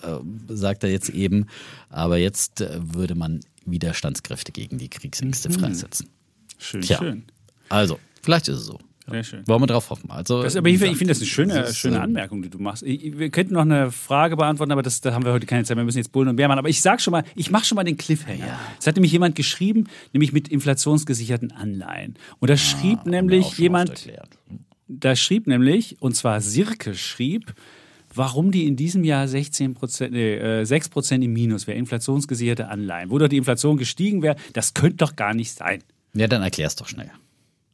sagt er jetzt eben, aber jetzt äh, würde man Widerstandskräfte gegen die Kriegsängste Mhm. freisetzen. Schön, Tja, schön. also, vielleicht ist es so. Sehr schön. Wollen wir drauf hoffen. Also, Das, aber ich, ich finde das eine schöne, das ist, schöne äh, Anmerkung, die du machst. Ich, wir könnten noch eine Frage beantworten, aber das, da haben wir heute keine Zeit. Wir müssen jetzt Bullen und Bär machen. Aber ich sag schon mal, ich mache schon mal den Cliffhanger. Es hat nämlich jemand geschrieben, nämlich mit inflationsgesicherten Anleihen. Und da schrieb nämlich jemand, da schrieb nämlich, und zwar Sirke schrieb, warum die in diesem Jahr 16 Prozent, nee, äh, 6 Prozent im Minus wäre, inflationsgesicherte Anleihen. Wo doch die Inflation gestiegen wäre, das könnte doch gar nicht sein. Ja, dann erklär's doch schnell.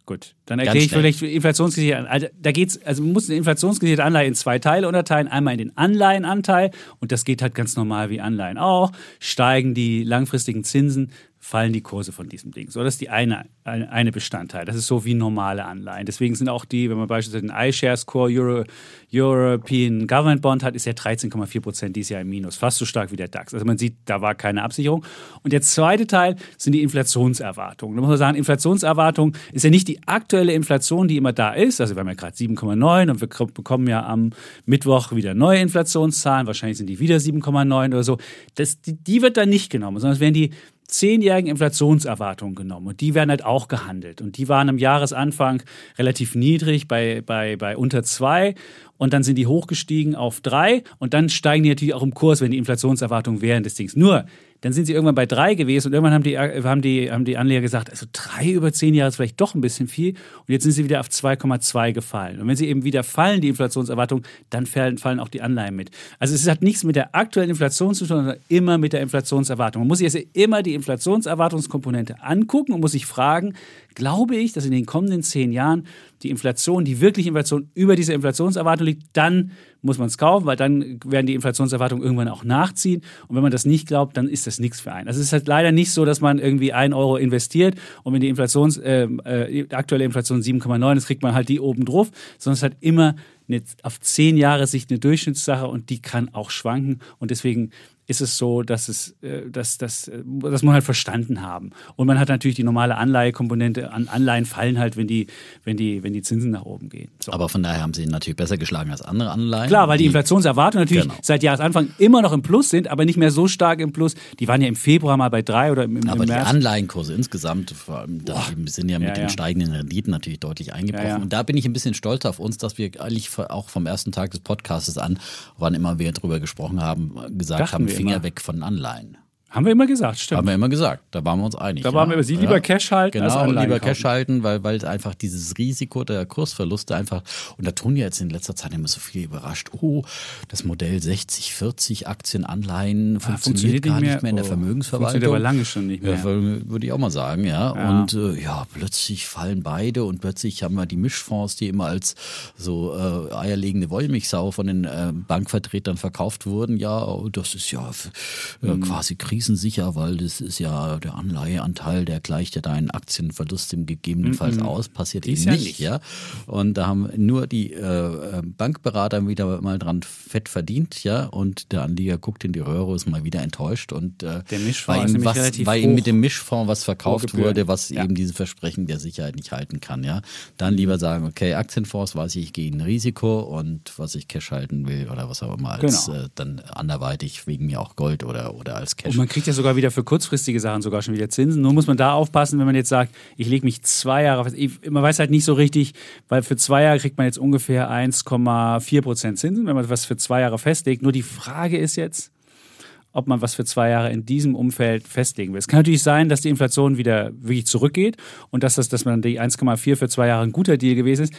Gut, dann erkläre ich vielleicht inflationsgesicherte Also da geht's, also man muss eine inflationsgesicherte Anleihe in zwei Teile unterteilen. Einmal in den Anleihenanteil und das geht halt ganz normal wie Anleihen auch. Steigen die langfristigen Zinsen, fallen die Kurse von diesem Ding. So, das ist die eine, eine, Bestandteil. Das ist so wie normale Anleihen. Deswegen sind auch die, wenn man beispielsweise den iShares Core Euro, European Government Bond hat, ist ja 13,4 Prozent dieses Jahr im Minus. Fast so stark wie der DAX. Also man sieht, da war keine Absicherung. Und der zweite Teil sind die Inflationserwartungen. Da muss man sagen, Inflationserwartung ist ja nicht die aktuelle Inflation, die immer da ist. Also wir haben ja gerade 7,9 und wir bekommen ja am Mittwoch wieder neue Inflationszahlen. Wahrscheinlich sind die wieder 7,9 oder so. Das, die, die wird dann nicht genommen, sondern es werden die zehnjährigen Inflationserwartungen genommen und die werden halt auch gehandelt. Und die waren am Jahresanfang relativ niedrig bei, bei, bei unter zwei und dann sind die hochgestiegen auf drei und dann steigen die natürlich auch im Kurs, wenn die Inflationserwartungen während des Dings. Nur, dann sind sie irgendwann bei drei gewesen und irgendwann haben die, haben die, haben die Anleger gesagt, also drei über zehn Jahre ist vielleicht doch ein bisschen viel und jetzt sind sie wieder auf 2,2 gefallen. Und wenn sie eben wieder fallen, die Inflationserwartungen, dann fallen, fallen auch die Anleihen mit. Also es hat nichts mit der aktuellen Inflation zu tun, sondern immer mit der Inflationserwartung. Man muss sich also immer die Inflationserwartungskomponente angucken und muss sich fragen, glaube ich, dass in den kommenden zehn Jahren die Inflation, die wirkliche Inflation über dieser Inflationserwartung liegt, dann muss man es kaufen, weil dann werden die Inflationserwartungen irgendwann auch nachziehen. Und wenn man das nicht glaubt, dann ist das nichts für einen. Also es ist halt leider nicht so, dass man irgendwie ein Euro investiert und wenn die Inflations, äh, äh, aktuelle Inflation 7,9 ist, kriegt man halt die oben drauf, sondern es hat immer eine, auf zehn Jahre Sicht eine Durchschnittssache und die kann auch schwanken. Und deswegen ist es so, dass es, äh, dass, dass, äh, das muss man halt verstanden haben. Und man hat natürlich die normale Anleihekomponente. An Anleihen fallen halt, wenn die, wenn die, wenn die Zinsen nach oben gehen. So. Aber von daher haben sie ihn natürlich besser geschlagen als andere Anleihen. Klar, weil die Inflationserwartungen natürlich Genau. seit Jahresanfang immer noch im Plus sind, aber nicht mehr so stark im Plus. Die waren ja im Februar mal bei drei oder im, im Aber die März. Anleihenkurse insgesamt vor allem, da sind ja mit Ja, den ja. steigenden Renditen natürlich deutlich eingebrochen. Ja. Und da bin ich ein bisschen stolz auf uns, dass wir eigentlich auch vom ersten Tag des Podcasts an, wann immer wir drüber gesprochen haben, gesagt Dachten haben, Finger immer. weg von Anleihen. Haben wir immer gesagt, stimmt. Haben wir immer gesagt, da waren wir uns einig. Da waren wir über sie lieber Cash halten Genau, als lieber kaufen. Cash halten, weil, weil einfach dieses Risiko der Kursverluste einfach, und da tun ja jetzt in letzter Zeit immer so viele überrascht, oh, das Modell 60, 40 Aktien, Anleihen funktioniert, Ah, funktioniert gar nicht nicht mehr in der mehr. Oh, Vermögensverwaltung. funktioniert aber lange schon nicht mehr. Ja, würde ich auch mal sagen, ja. Und äh, ja, plötzlich fallen beide und plötzlich haben wir die Mischfonds, die immer als so äh, eierlegende Wollmilchsau von den äh, Bankvertretern verkauft wurden. Ja, oh, das ist ja f- äh, Mhm. Krisensicher, weil das ist ja der Anleiheanteil, der gleicht ja deinen Aktienverlust im gegebenenfalls aus. Passiert eben ja nicht, ja. Und da haben nur die äh, Bankberater wieder mal dran fett verdient, ja. Und der Anleger guckt in die Röhre, ist mal wieder enttäuscht und äh, Der Mischfonds weil ihm, was, weil ihm mit dem Mischfonds was verkauft wurde, was Ja. eben diese Versprechen der Sicherheit nicht halten kann, ja. Dann lieber sagen, okay, Aktienfonds, weiß ich, ich gehe in Risiko und was ich Cash halten will oder was auch immer als Genau. äh, dann anderweitig wegen mir auch Gold oder, oder als Cash. Und man kriegt ja sogar wieder für kurzfristige Sachen sogar schon wieder Zinsen. Nur muss man da aufpassen, wenn man jetzt sagt, ich lege mich zwei Jahre fest. Man weiß halt nicht so richtig, weil für zwei Jahre kriegt man jetzt ungefähr 1,4 Prozent Zinsen, wenn man was für zwei Jahre festlegt. Nur die Frage ist jetzt, ob man was für zwei Jahre in diesem Umfeld festlegen will. Es kann natürlich sein, dass die Inflation wieder wirklich zurückgeht und dass, das, dass man die 1,4 für zwei Jahre ein guter Deal gewesen ist.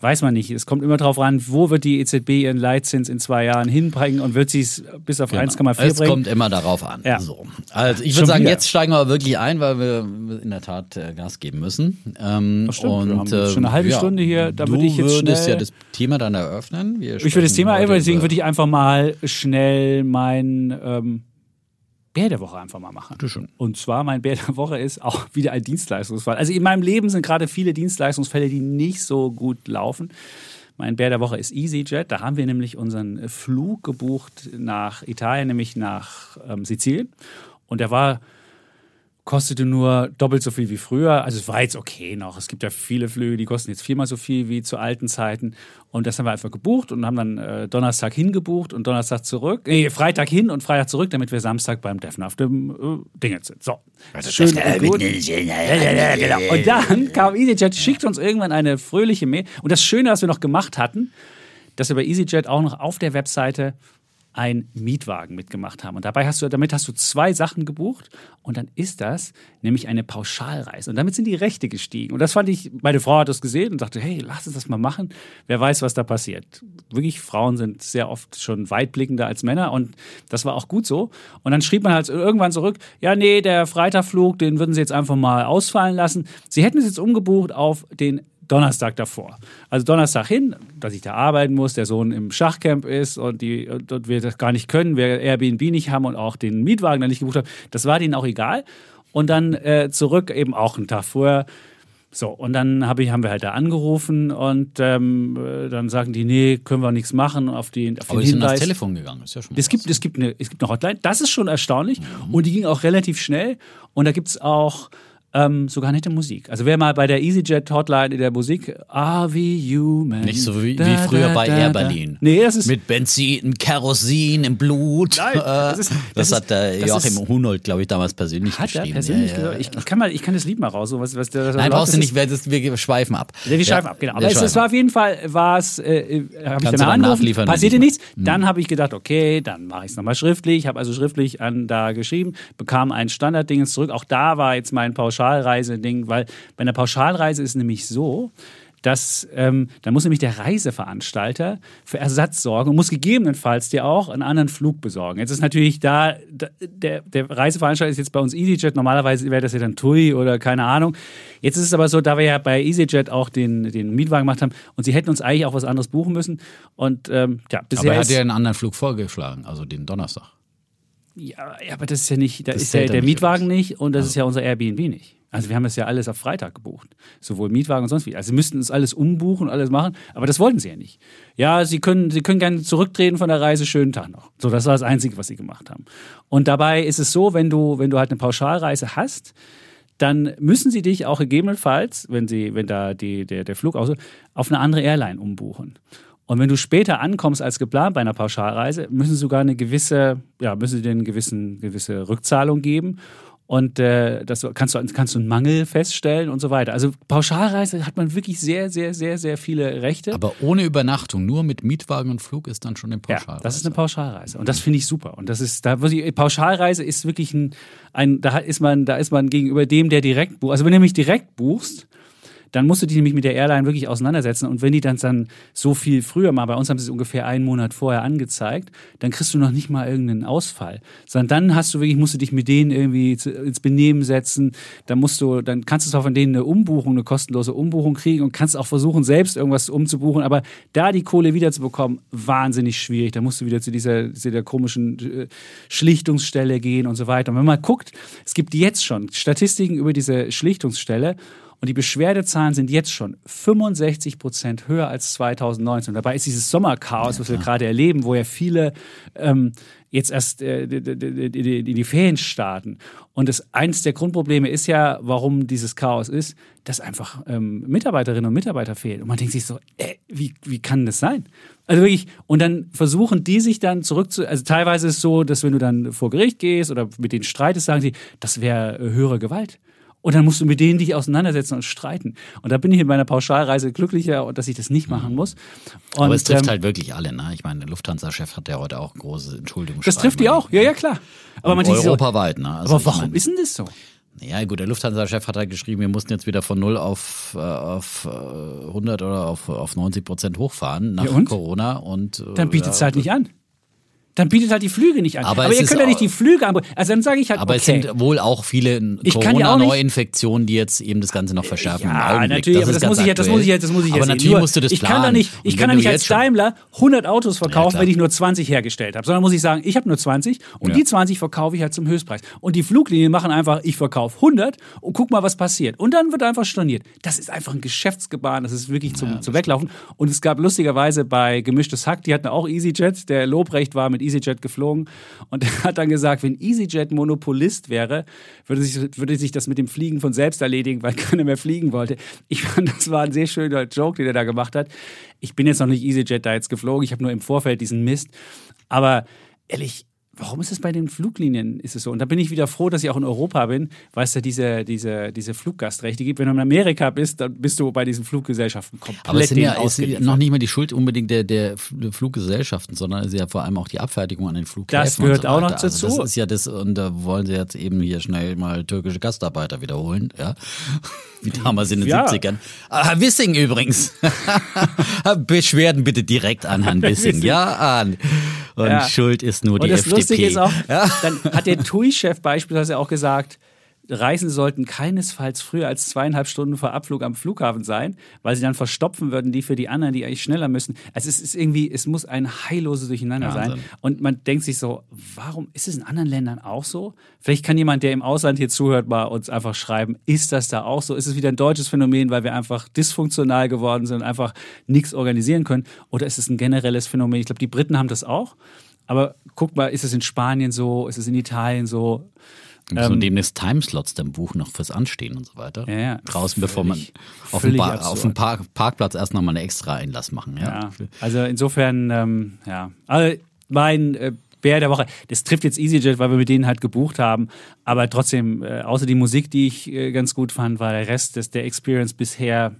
Weiß man nicht. Es kommt immer darauf an, wo wird die EZB ihren Leitzins in zwei Jahren hinbringen und wird sie es bis auf 1,4 Genau. Es bringen. kommt immer darauf an. Ja. So. Also ich würde sagen, wieder. jetzt steigen wir aber wirklich ein, weil wir in der Tat äh, Gas geben müssen. Ähm, Das stimmt. Wir Und, haben jetzt schon eine ähm, halbe ja, Stunde hier, da du würde ich jetzt würdest schnell- ja das Thema dann eröffnen. Wir Ich würde das Thema, heute deswegen würde ich einfach mal schnell mein ähm, Bär der Woche einfach mal machen. Bitte schön. Und zwar mein Bär der Woche ist auch wieder ein Dienstleistungsfall. Also in meinem Leben sind gerade viele Dienstleistungsfälle, die nicht so gut laufen. Mein Bär der Woche ist EasyJet. Da haben wir nämlich unseren Flug gebucht nach Italien, nämlich nach ähm, Sizilien. Und der war kostete nur doppelt so viel wie früher. Also es war jetzt okay noch. Es gibt ja viele Flüge, die kosten jetzt viermal so viel wie zu alten Zeiten. Und das haben wir einfach gebucht und haben dann äh, Donnerstag hingebucht und Donnerstag zurück. Nee, Freitag hin und Freitag zurück, damit wir Samstag beim Deffen auf dem äh, Dingens sind. So. Schön und gut. Genau. Und dann kam EasyJet, schickt uns irgendwann eine fröhliche Mail. Und das Schöne, was wir noch gemacht hatten, dass wir bei EasyJet auch noch auf der Webseite einen Mietwagen mitgemacht haben. Und dabei hast du, damit hast du zwei Sachen gebucht und dann ist das nämlich eine Pauschalreise. Und damit sind die Rechte gestiegen. Und das fand ich, meine Frau hat das gesehen und sagte, hey, lass uns das mal machen. Wer weiß, was da passiert. Wirklich, Frauen sind sehr oft schon weitblickender als Männer und das war auch gut so. Und dann schrieb man halt irgendwann zurück, ja, nee, der Freitagflug, den würden sie jetzt einfach mal ausfallen lassen. Sie hätten es jetzt umgebucht auf den Donnerstag davor. Also Donnerstag hin, dass ich da arbeiten muss, der Sohn im Schachcamp ist und, die, und wir das gar nicht können, wir Airbnb nicht haben und auch den Mietwagen dann nicht gebucht haben. Das war denen auch egal. Und dann äh, zurück eben auch einen Tag vorher. So, und dann hab ich, haben wir halt da angerufen und ähm, äh, dann sagen die, nee, können wir nichts machen auf, die, auf Aber den die sind ans Hinweis. Telefon gegangen. Ist ja schon mal Es gibt, es, gibt eine, es gibt eine Hotline, das ist schon erstaunlich und die ging auch relativ schnell und da gibt es auch ähm, sogar nette Musik. Also wer mal bei der EasyJet Hotline in der Musik Are we human? Nicht so wie, Da, wie früher da, bei Air da. Berlin. Nee, das ist Mit Benzin, Kerosin im Blut. Nein, das Äh, ist- das, das ist- hat der das Joachim ist- Hunold, glaube ich, damals persönlich hat er geschrieben. persönlich Ja, ja. Ich, ich, kann mal, ich kann das Lied mal raus, so was, was der, Nein, brauchst das du nicht, wir, das, wir schweifen ab. Wir schreiben Ja, ab, genau. Aber es, schweifen war auf jeden Fall, war es, äh, äh, habe ich Kannst dann nachliefern, passierte ich- nichts. Dann habe ich gedacht, okay, dann mache ich es nochmal schriftlich. habe also schriftlich an da geschrieben, bekam ein Standardding zurück. Auch da war jetzt mein Pauschalreise-Ding, weil bei einer Pauschalreise ist nämlich so, dass ähm, da muss nämlich der Reiseveranstalter für Ersatz sorgen und muss gegebenenfalls dir auch einen anderen Flug besorgen. Jetzt ist natürlich da, da der, der Reiseveranstalter ist jetzt bei uns EasyJet, normalerweise wäre das ja dann TUI oder keine Ahnung. Jetzt ist es aber so, da wir ja bei EasyJet auch den, den Mietwagen gemacht haben und sie hätten uns eigentlich auch was anderes buchen müssen und ähm, ja, bisher Aber er hat dir einen anderen Flug vorgeschlagen, also den Donnerstag. Ja, ja, aber das ist ja nicht, da Das ist ja ja der nicht, Mietwagen oder? nicht und das ist ja unser Airbnb nicht. Also wir haben das ja alles auf Freitag gebucht. Sowohl Mietwagen und sonst wie. Also sie müssten es alles umbuchen und alles machen, aber das wollten sie ja nicht. Ja, sie können, sie können gerne zurücktreten von der Reise, schönen Tag noch. So, das war das Einzige, was sie gemacht haben. Und dabei ist es so, wenn du, wenn du halt eine Pauschalreise hast, dann müssen sie dich auch gegebenenfalls, wenn sie, wenn da die, der, der Flug aus, auf eine andere Airline umbuchen. Und wenn du später ankommst als geplant bei einer Pauschalreise, müssen sie sogar eine gewisse, ja, müssen sie dir eine gewissen, gewisse Rückzahlung geben. Und äh, das kannst du, kannst du einen Mangel feststellen und so weiter. Also Pauschalreise hat man wirklich sehr, sehr, sehr, sehr viele Rechte. Aber ohne Übernachtung, nur mit Mietwagen und Flug ist dann schon eine Pauschalreise. Ja, das ist eine Pauschalreise. Und das finde ich super. Und das ist, da ich, Pauschalreise ist wirklich ein, ein, da ist man, da ist man gegenüber dem, der direkt bucht. Also wenn du nämlich direkt buchst, dann musst du dich nämlich mit der Airline wirklich auseinandersetzen. Und wenn die dann, dann so viel früher mal, bei uns haben sie es ungefähr einen Monat vorher angezeigt, dann kriegst du noch nicht mal irgendeinen Ausfall. Sondern dann hast du wirklich, musst du dich mit denen irgendwie ins Benehmen setzen. Dann musst du, dann kannst du zwar von denen eine Umbuchung, eine kostenlose Umbuchung kriegen und kannst auch versuchen, selbst irgendwas umzubuchen. Aber da die Kohle wiederzubekommen, wahnsinnig schwierig. Da musst du wieder zu dieser, zu dieser komischen äh, Schlichtungsstelle gehen und so weiter. Und wenn man guckt, es gibt jetzt schon Statistiken über diese Schlichtungsstelle und die Beschwerdezahlen sind jetzt schon 65 Prozent höher als 2019. Und dabei ist dieses Sommerchaos, was wir gerade erleben, wo ja viele ähm, jetzt erst äh, in die, Ferien starten. Und das, eins der Grundprobleme ist ja, warum dieses Chaos ist, dass einfach ähm, Mitarbeiterinnen und Mitarbeiter fehlen. Und man denkt sich so, äh, wie, wie kann das sein? Also wirklich, und dann versuchen die sich dann zurück zu, also teilweise ist es so, dass wenn du dann vor Gericht gehst oder mit denen streitest, sagen sie, das wäre höhere Gewalt. Und dann musst du mit denen dich auseinandersetzen und streiten. Und da bin ich in meiner Pauschalreise glücklicher, dass ich das nicht machen muss. Und, Aber es trifft ähm, halt wirklich alle, ne? Ich meine, der Lufthansa-Chef hat ja heute auch große Entschuldigungen. Das trifft die auch, ja, ja, klar. Aber man europaweit, ne? Also aber warum meine, ist denn das so? Ja, gut, der Lufthansa-Chef hat halt geschrieben, wir mussten jetzt wieder von 0 auf, äh, auf 100 äh, oder auf, auf 90 Prozent hochfahren nach ja und? Corona. Und, Dann bietet es halt nicht an dann bietet halt die Flüge nicht an. Aber, aber ihr könnt ja nicht die Flüge anbieten. Also dann sage ich halt, Aber okay. es sind wohl auch viele Corona-Neuinfektionen, die jetzt eben das Ganze noch verschärfen. Ja, natürlich, das aber das muss, ich, das muss ich, das muss ich Aber jetzt natürlich musst du das ich planen. Kann da nicht, ich kann da nicht als Daimler 100 Autos verkaufen, ja, wenn ich nur 20 hergestellt habe. Sondern muss ich sagen, ich habe nur 20 und ja. die 20 verkaufe ich halt zum Höchstpreis. Und die Fluglinien machen einfach, ich verkaufe 100 und guck mal, was passiert. Und dann wird einfach storniert. Das ist einfach ein Geschäftsgebaren, das ist wirklich zum, ja, zum Weglaufen. Und es gab lustigerweise bei Gemischtes Hack, die hatten auch EasyJet, der Lobrecht war mit EasyJet geflogen und er hat dann gesagt, wenn EasyJet Monopolist wäre, würde sich, würde sich das mit dem Fliegen von selbst erledigen, weil keiner mehr fliegen wollte. Ich fand, das war ein sehr schöner Joke, den er da gemacht hat. Ich bin jetzt noch nicht EasyJet da jetzt geflogen, ich habe nur im Vorfeld diesen Mist. Aber ehrlich, warum ist es bei den Fluglinien ist es so? Und da bin ich wieder froh, dass ich auch in Europa bin, weil es da diese, diese, diese Fluggastrechte gibt. Wenn du in Amerika bist, dann bist du bei diesen Fluggesellschaften komplett Aber es sind ja ist noch nicht mal die Schuld unbedingt der, der Fluggesellschaften, sondern es ist ja vor allem auch die Abfertigung an den Flughäfen. Das gehört so auch noch dazu. Also das ist ja das, und da wollen sie jetzt eben hier schnell mal türkische Gastarbeiter wiederholen, ja. Wie damals in den ja. 70ern. Ah, Herr Wissing übrigens. Beschwerden bitte direkt an Herrn Wissing. Ja, an. Und ja. Schuld ist nur die FDP. Lustige ist auch, ja? dann hat der TUI-Chef beispielsweise auch gesagt, Reisen sollten keinesfalls früher als zweieinhalb Stunden vor Abflug am Flughafen sein, weil sie dann verstopfen würden, die für die anderen, die eigentlich schneller müssen. Also es ist irgendwie, es muss ein heilloses Durcheinander Wahnsinn. sein. Und man denkt sich so, warum ist es in anderen Ländern auch so? Vielleicht kann jemand, der im Ausland hier zuhört, mal uns einfach schreiben, ist das da auch so? Ist es wieder ein deutsches Phänomen, weil wir einfach dysfunktional geworden sind und einfach nichts organisieren können? Oder ist es ein generelles Phänomen? Ich glaube, die Briten haben das auch. Aber guck mal, ist es in Spanien so? Ist es in Italien so? Wir müssen ähm, demnächst Timeslots dann buchen, noch fürs Anstehen und so weiter. Ja, ja. Draußen, bevor man auf dem, auf dem Park Parkplatz erst nochmal eine extra Einlass machen. Ja, ja. also insofern, ähm, ja. Also mein äh, Bär der Woche, das trifft jetzt EasyJet, weil wir mit denen halt gebucht haben. Aber trotzdem, äh, außer die Musik, die ich äh, ganz gut fand, war der Rest des, der Experience bisher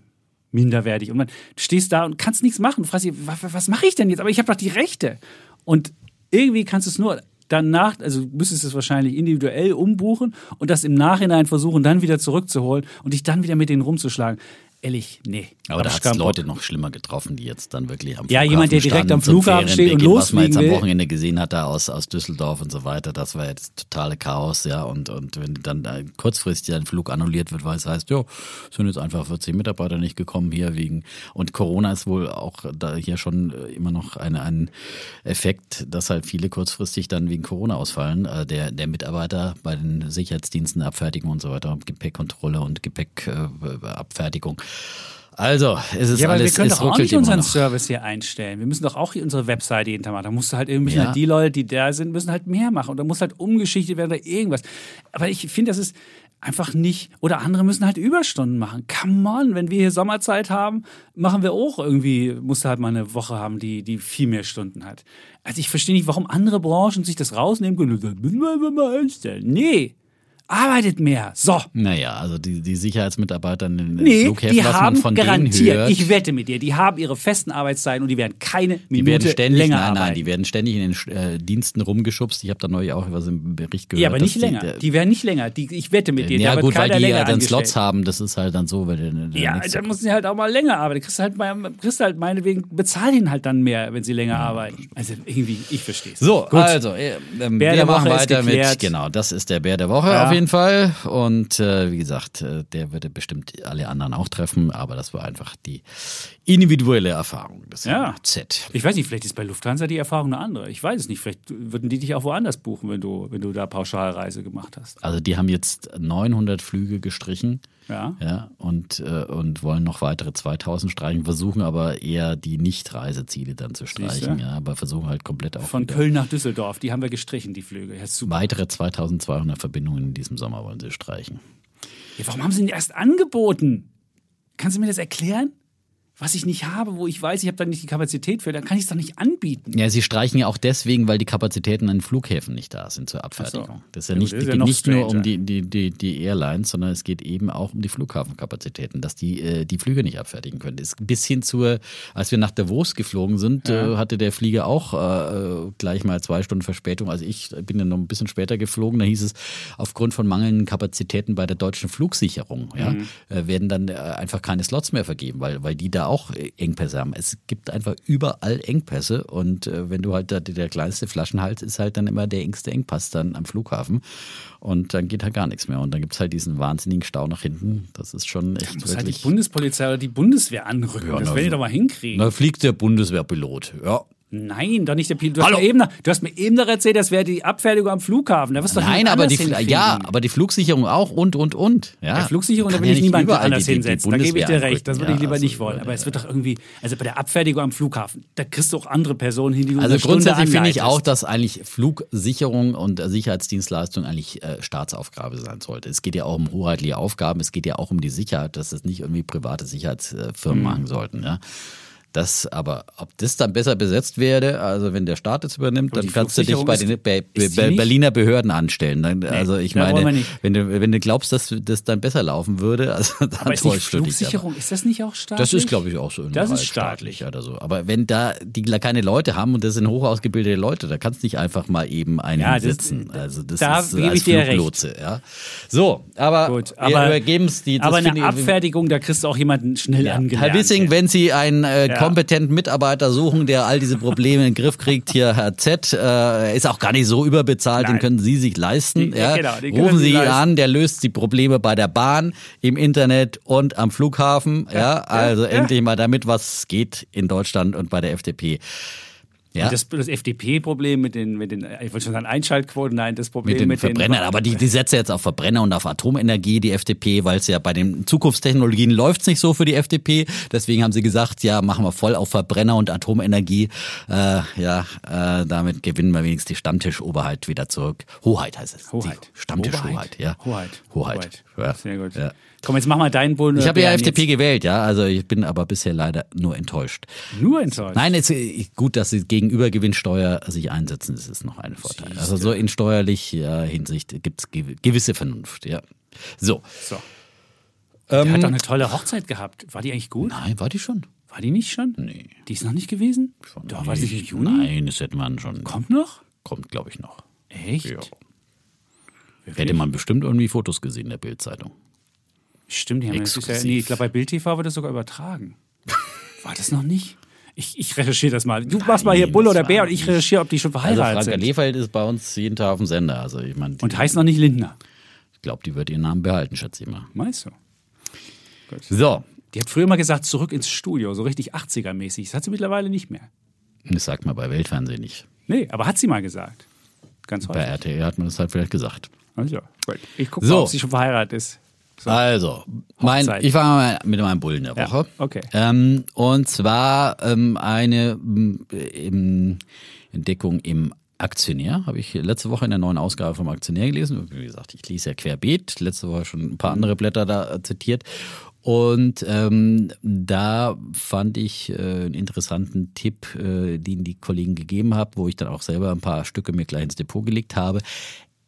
minderwertig. Und man, stehst da und kannst nichts machen. Du fragst dich, was, was mache ich denn jetzt? Aber ich habe doch die Rechte. Und irgendwie kannst du es nur danach, also müsstest du es wahrscheinlich individuell umbuchen und das im Nachhinein versuchen, dann wieder zurückzuholen und dich dann wieder mit denen rumzuschlagen. Ehrlich, nee. Aber da hat es Leute noch schlimmer getroffen, die jetzt dann wirklich am Ja, jemand, der direkt am Flughafen steht und losfliegen Was man jetzt am Wochenende gesehen hat, da aus, aus Düsseldorf und so weiter, das war jetzt totale Chaos, ja. Und, und wenn dann kurzfristig ein Flug annulliert wird, weil es heißt, ja, sind jetzt einfach 40 Mitarbeiter nicht gekommen hier wegen. Und Corona ist wohl auch da hier schon äh, immer noch eine, ein Effekt, dass halt viele kurzfristig dann wegen Corona ausfallen. Äh, der, der Mitarbeiter bei den Sicherheitsdiensten, Abfertigung und so weiter, Gepäckkontrolle und Gepäckabfertigung. Also, es ist ja, aber alles, wir können doch auch nicht unseren Service hier einstellen. Wir müssen doch auch unsere Webseite jeden Tag machen. Da musst du halt irgendwie ja. halt die Leute, die da sind, müssen halt mehr machen. Und da muss halt umgeschichtet werden oder irgendwas. Aber ich finde, das ist einfach nicht, oder andere müssen halt Überstunden machen. Come on, wenn wir hier Sommerzeit haben, machen wir auch irgendwie, musst du halt mal eine Woche haben, die, die viel mehr Stunden hat. Also ich verstehe nicht, warum andere Branchen sich das rausnehmen können. Das müssen wir einfach mal einstellen. Nee, arbeitet mehr. So. Naja, also die, die Sicherheitsmitarbeiter in den Nee, Flughäfen, die haben von denen garantiert, hört, ich wette mit dir, die haben ihre festen Arbeitszeiten und die werden keine die Minute werden ständig, länger nein, arbeiten. nein, die werden ständig in den äh, Diensten rumgeschubst. Ich habe da neulich auch was im Bericht gehört. ja, aber nicht länger. Die, Die, werden nicht länger. Die, ich wette mit dir, ja gut, weil die ja dann. Slots haben, das ist halt dann so. Weil der, der Ja, dann müssen sie halt auch mal länger arbeiten. Kriegst halt, mal, kriegst halt meinetwegen, bezahl ihnen halt dann mehr, wenn sie länger arbeiten. Also irgendwie, ich verstehe es. So, Gut. also, äh, wir der machen weiter mit, genau, das ist der Bär der Woche Ja. auf jeden Fall. Und äh, wie gesagt, äh, der würde bestimmt alle anderen auch treffen, aber das war einfach die individuelle Erfahrung des Ja. Z. Ich weiß nicht, vielleicht ist bei Lufthansa die Erfahrung eine andere. Ich weiß es nicht. Vielleicht würden die dich auch woanders buchen, wenn du, wenn du da Pauschalreise gemacht hast. Also die haben jetzt 900 Flüge gestrichen. Ja. Ja, und, äh, und wollen noch weitere 2000 streichen, versuchen aber eher die Nicht-Reiseziele dann zu streichen, ja, aber versuchen halt komplett auch Von Köln nach Düsseldorf, die haben wir gestrichen, die Flüge. Ja, weitere 2200 Verbindungen in diesem Sommer wollen sie streichen. Ja, warum haben sie denn erst angeboten? Kannst du mir das erklären? Was ich nicht habe, wo ich weiß, ich habe da nicht die Kapazität für, dann kann ich es doch nicht anbieten. Ja, sie streichen ja auch deswegen, weil die Kapazitäten an den Flughäfen nicht da sind zur Abfertigung. Das ist ja Ja, nicht, ist ja nicht nur um die, die, die, die Airlines, sondern es geht eben auch um die Flughafenkapazitäten, dass die äh, die Flüge nicht abfertigen können. Das ist bis hin zur, als wir nach Davos geflogen sind, äh, hatte der Flieger auch äh, gleich mal zwei Stunden Verspätung. Also ich bin dann noch ein bisschen später geflogen. Da hieß es, aufgrund von mangelnden Kapazitäten bei der deutschen Flugsicherung ja, Mhm. äh, werden dann äh, einfach keine Slots mehr vergeben, weil, weil die da auch Engpässe haben. Es gibt einfach überall Engpässe und äh, wenn du halt da, der kleinste Flaschenhals ist halt dann immer der engste Engpass dann am Flughafen und dann geht halt gar nichts mehr und dann gibt's halt diesen wahnsinnigen Stau nach hinten. Das ist schon echt Muss halt die. Bundespolizei oder die Bundeswehr anrücken. Ja, das na, werden die so- doch mal hinkriegen. da fliegt der Bundeswehrpilot, ja. Nein, doch nicht der Pilot. Du hast, mir eben, noch- du hast mir eben noch erzählt, das wäre die Abfertigung am Flughafen. Da wirst du Nein, aber die, ja, aber die Flugsicherung auch und, und, und. Ja, Der Flugsicherung, da will ja ich niemanden anders die- die- die hinsetzen. Da gebe ich dir recht. Das würde ich anrücken. lieber Ja, nicht also, wollen. Aber es wird doch irgendwie, also bei der Abfertigung am Flughafen, da kriegst du auch andere Personen hin, die du Also grundsätzlich finde ich auch, dass eigentlich Flugsicherung und Sicherheitsdienstleistung eigentlich äh, Staatsaufgabe sein sollte. Es geht ja auch um hoheitliche Aufgaben, es geht ja auch um die Sicherheit, dass das nicht irgendwie private Sicherheitsfirmen Mhm. machen sollten. Ja. Das, aber ob das dann besser besetzt werde, also wenn der Staat es übernimmt, Aber dann kannst du dich bei den die bei nicht? Berliner Behörden anstellen. Dann, also ich wir meine, wenn du, wenn du glaubst, dass das dann besser laufen würde, also dann Aber ist nicht. Flugsicherung, ist das nicht auch staatlich? Das ist, glaube ich, auch so. Das ist staatlich. oder so. Aber wenn da die keine Leute haben und das sind hochausgebildete Leute, da kannst du nicht einfach mal eben einen Ja, das- hinsetzen. also das da ist als. Fluglotse, ja. So, aber Gut, wir aber, übergeben es die. aber eine Abfertigung, da kriegst du auch jemanden schnell ja. angelernt. Herr Wissing, hier. wenn Sie einen äh, Ja. kompetenten Mitarbeiter suchen, der all diese Probleme in den Griff kriegt, hier Herr Z, äh, er ist auch gar nicht so überbezahlt, den Nein. können Sie sich leisten. Die- ja. genau, den Rufen Sie Sie ihn leisten. an, der löst die Probleme bei der Bahn, im Internet und am Flughafen. Ja, also endlich mal damit, was geht in Deutschland und bei der FDP. Ja. Das, das FDP-Problem mit den, mit den, ich wollte schon sagen Einschaltquoten, nein, das Problem mit den mit Verbrennern, aber die, die setzt ja jetzt auf Verbrenner und auf Atomenergie, die FDP, weil es ja bei den Zukunftstechnologien läuft's nicht so für die FDP. Deswegen haben sie gesagt, ja, machen wir voll auf Verbrenner und Atomenergie. Äh, ja, äh, damit gewinnen wir wenigstens die Stammtischoberheit wieder zurück. Hoheit heißt es. Hoheit. Stammtischhoheit, ja. Hoheit. Hoheit. Ja. Sehr gut. Ja. Komm, jetzt mach mal deinen Bund. Ich habe ja FDP jetzt. gewählt, ja. Also ich bin aber bisher leider nur enttäuscht. Nur enttäuscht. Nein, es ist gut, dass sie gegenüber Gewinnsteuer sich einsetzen. Das ist noch ein Vorteil. Also so in steuerlicher Hinsicht gibt's gew- gewisse Vernunft, ja. So. So. Der Ähm, hat doch eine tolle Hochzeit gehabt. War die eigentlich gut? Nein, war die schon? War die nicht schon? Nee. Die ist noch nicht gewesen? Doch, war sie nicht im Juni? Nein, das hätte man schon. Kommt noch? Kommt, glaube ich, noch. Echt? Ja. Hätte man bestimmt irgendwie Fotos gesehen in der Bildzeitung. Stimmt, die haben ja, nee, ich glaube, bei Bild TV wird das sogar übertragen. War das noch nicht? Ich, ich recherchiere das mal. Du machst mal hier Nein, Bulle oder Bär und ich recherchiere, ob die schon Also verheiratet Franka sind. Lefeld ist bei uns jeden Tag auf dem Sender. Also ich meine, Und heißt noch nicht Lindner. ich glaube, die wird ihren Namen behalten, schätze ich mal. Meinst du? So, Die hat früher mal gesagt, zurück ins Studio, so richtig 80er-mäßig. Das hat sie mittlerweile nicht mehr. das sagt man bei Weltfernsehen nicht. Nee, aber hat sie mal gesagt. Ganz Bei häufig. RTL hat man das halt vielleicht gesagt. Also, gut. Ich gucke So. mal, ob sie schon verheiratet ist. So. Also, mein, Hochzeit. ich fange mal mit meinem Bullen der Ja, Woche. okay. Ähm, und zwar ähm, eine ähm, Entdeckung im Aktionär. Habe ich letzte Woche in der neuen Ausgabe vom Aktionär gelesen. Wie gesagt, ich lese ja querbeet. Letzte Woche schon ein paar andere Blätter da äh, zitiert. Und ähm, da fand ich äh, einen interessanten Tipp, äh, den die Kollegen gegeben haben, wo ich dann auch selber ein paar Stücke mir gleich ins Depot gelegt habe.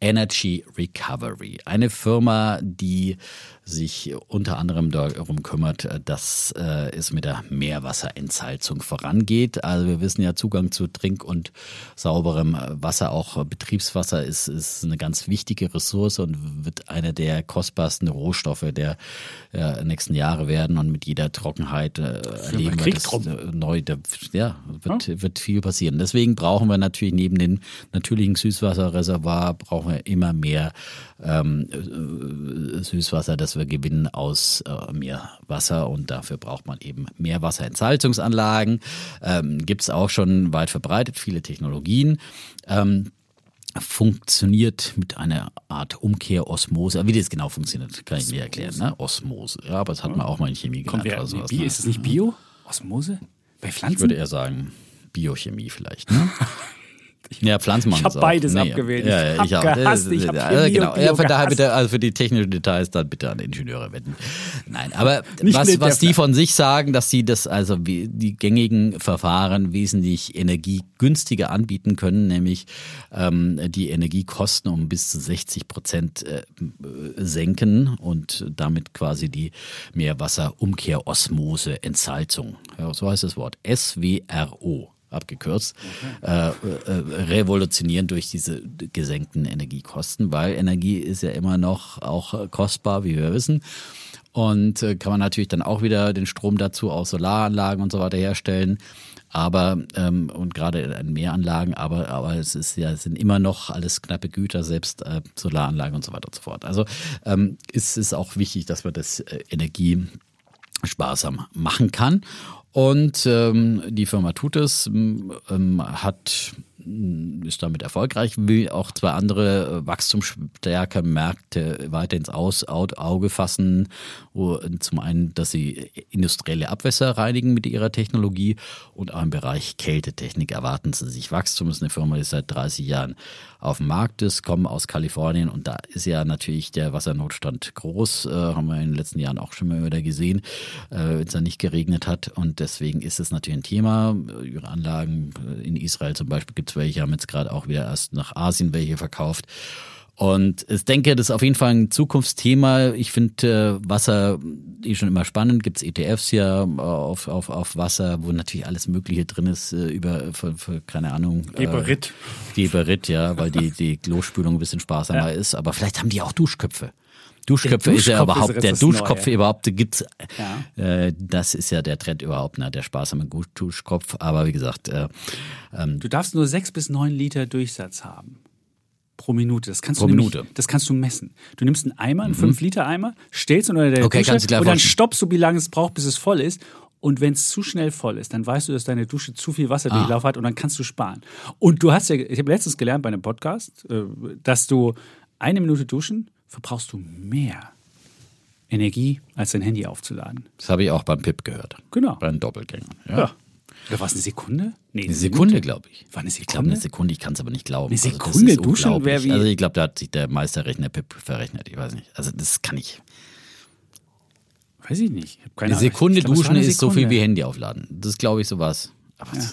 Energy Recovery. Eine Firma, die sich unter anderem darum kümmert, dass äh, es mit der Meerwasserentsalzung vorangeht. Also wir wissen ja, Zugang zu Trink- und sauberem Wasser, auch Betriebswasser, ist, ist eine ganz wichtige Ressource und wird einer der kostbarsten Rohstoffe der äh, nächsten Jahre werden. Und mit jeder Trockenheit äh, erleben wir das neu. Da, ja, wird, ja. wird viel passieren. Deswegen brauchen wir natürlich neben den natürlichen Süßwasserreservoir brauchen wir immer mehr ähm, äh, Süßwasser, das wir gewinnen aus äh, Meerwasser und dafür braucht man eben Meerwasserentsalzungsanlagen. Ähm, Gibt es auch schon weit verbreitet, viele Technologien. Ähm, funktioniert mit einer Art Umkehrosmose. Wie das genau funktioniert, kann ich mir erklären. Ne? Osmose. Ja, aber das hat man auch mal in Chemie gelernt. Oder sowas, ne? Ist es nicht Bio? Osmose? Bei Pflanzen? Ich würde eher sagen Biochemie vielleicht. Ne? Ja, Pflanzen Ich habe beides nee, abgewählt. Ja, ich, habe gehasst. Ich habe ja, genau. ja, von daher bitte, also für die technischen Details dann bitte an Ingenieure wenden. Nein, aber was, was die von sich sagen, dass sie das, also die gängigen Verfahren wesentlich energiegünstiger anbieten können, nämlich ähm, die Energiekosten um bis zu 60 Prozent äh, senken und damit quasi die Meerwasserumkehrosmose, Entsalzung. Ja, so heißt das Wort. SWRO abgekürzt, okay. äh, äh, revolutionieren durch diese gesenkten Energiekosten, weil Energie ist ja immer noch auch kostbar, wie wir wissen. Und äh, kann man natürlich dann auch wieder den Strom dazu aus Solaranlagen und so weiter herstellen. Aber, ähm, und gerade in Meeranlagen, aber, aber es ist ja, sind immer noch alles knappe Güter, selbst äh, Solaranlagen und so weiter und so fort. Also ähm, ist es auch wichtig, dass man das äh, Energie sparsam machen kann. Und ähm, die Firma tut es, ähm, hat ist damit erfolgreich, will auch zwei andere äh, wachstumsstärke Märkte weiter ins Aus, Auge fassen. Zum einen, dass sie industrielle Abwässer reinigen mit ihrer Technologie und auch im Bereich Kältetechnik erwarten sie sich Wachstum. Das ist eine Firma, die seit 30 Jahren auf dem Markt ist, kommen aus Kalifornien und da ist ja natürlich der Wassernotstand groß, äh, haben wir in den letzten Jahren auch schon mal wieder gesehen, äh, wenn es da nicht geregnet hat und deswegen ist es natürlich ein Thema. Ihre Anlagen äh, in Israel zum Beispiel gibt welche, haben jetzt gerade auch wieder erst nach Asien welche verkauft. Und ich denke, das ist auf jeden Fall ein Zukunftsthema. Ich finde äh, Wasser eh schon immer spannend. Gibt es ETFs ja auf, auf, auf Wasser, wo natürlich alles Mögliche drin ist, äh, über, für, für, keine Ahnung. Geberit. Äh, Geberit, ja, weil die, die Klospülung ein bisschen sparsamer ja. ist. Aber vielleicht haben die auch Duschköpfe. Duschköpfe ist ja überhaupt, ist der Duschkopf Neue. überhaupt gibt's. Ja. Äh, das ist ja der Trend überhaupt, ne, der sparsame Duschkopf. Aber wie gesagt, äh, ähm, du darfst nur sechs bis neun Liter Durchsatz haben pro Minute. Das kannst pro du nämlich, Minute. das kannst du messen. Du nimmst einen Eimer, einen mhm. 5-Liter-Eimer, stellst ihn unter der okay, Dusche und dann stoppst du, wie lange es braucht, bis es voll ist. Und wenn es zu schnell voll ist, dann weißt du, dass deine Dusche zu viel Wasserdurchlauf ah. hat und dann kannst du sparen. Und du hast ja, ich habe letztens gelernt bei einem Podcast, äh, dass du eine Minute duschen verbrauchst du mehr Energie, als dein Handy aufzuladen. Das habe ich auch beim PIP gehört. Genau. Bei den Doppelgängern. Ja. ja. Oder war es eine Sekunde? Nee, eine Sekunde, glaube ich. War eine Sekunde? Ich glaube, eine Sekunde, ich kann es aber nicht glauben. Eine also, Sekunde also, duschen wäre wie. Also, ich glaube, da hat sich der Meisterrechner PIP verrechnet. Ich weiß nicht. Also, das kann ich. Weiß ich nicht. Ich eine Sekunde glaub, duschen eine ist so viel wie Handy aufladen. Das glaube ich sowas. Aber ja.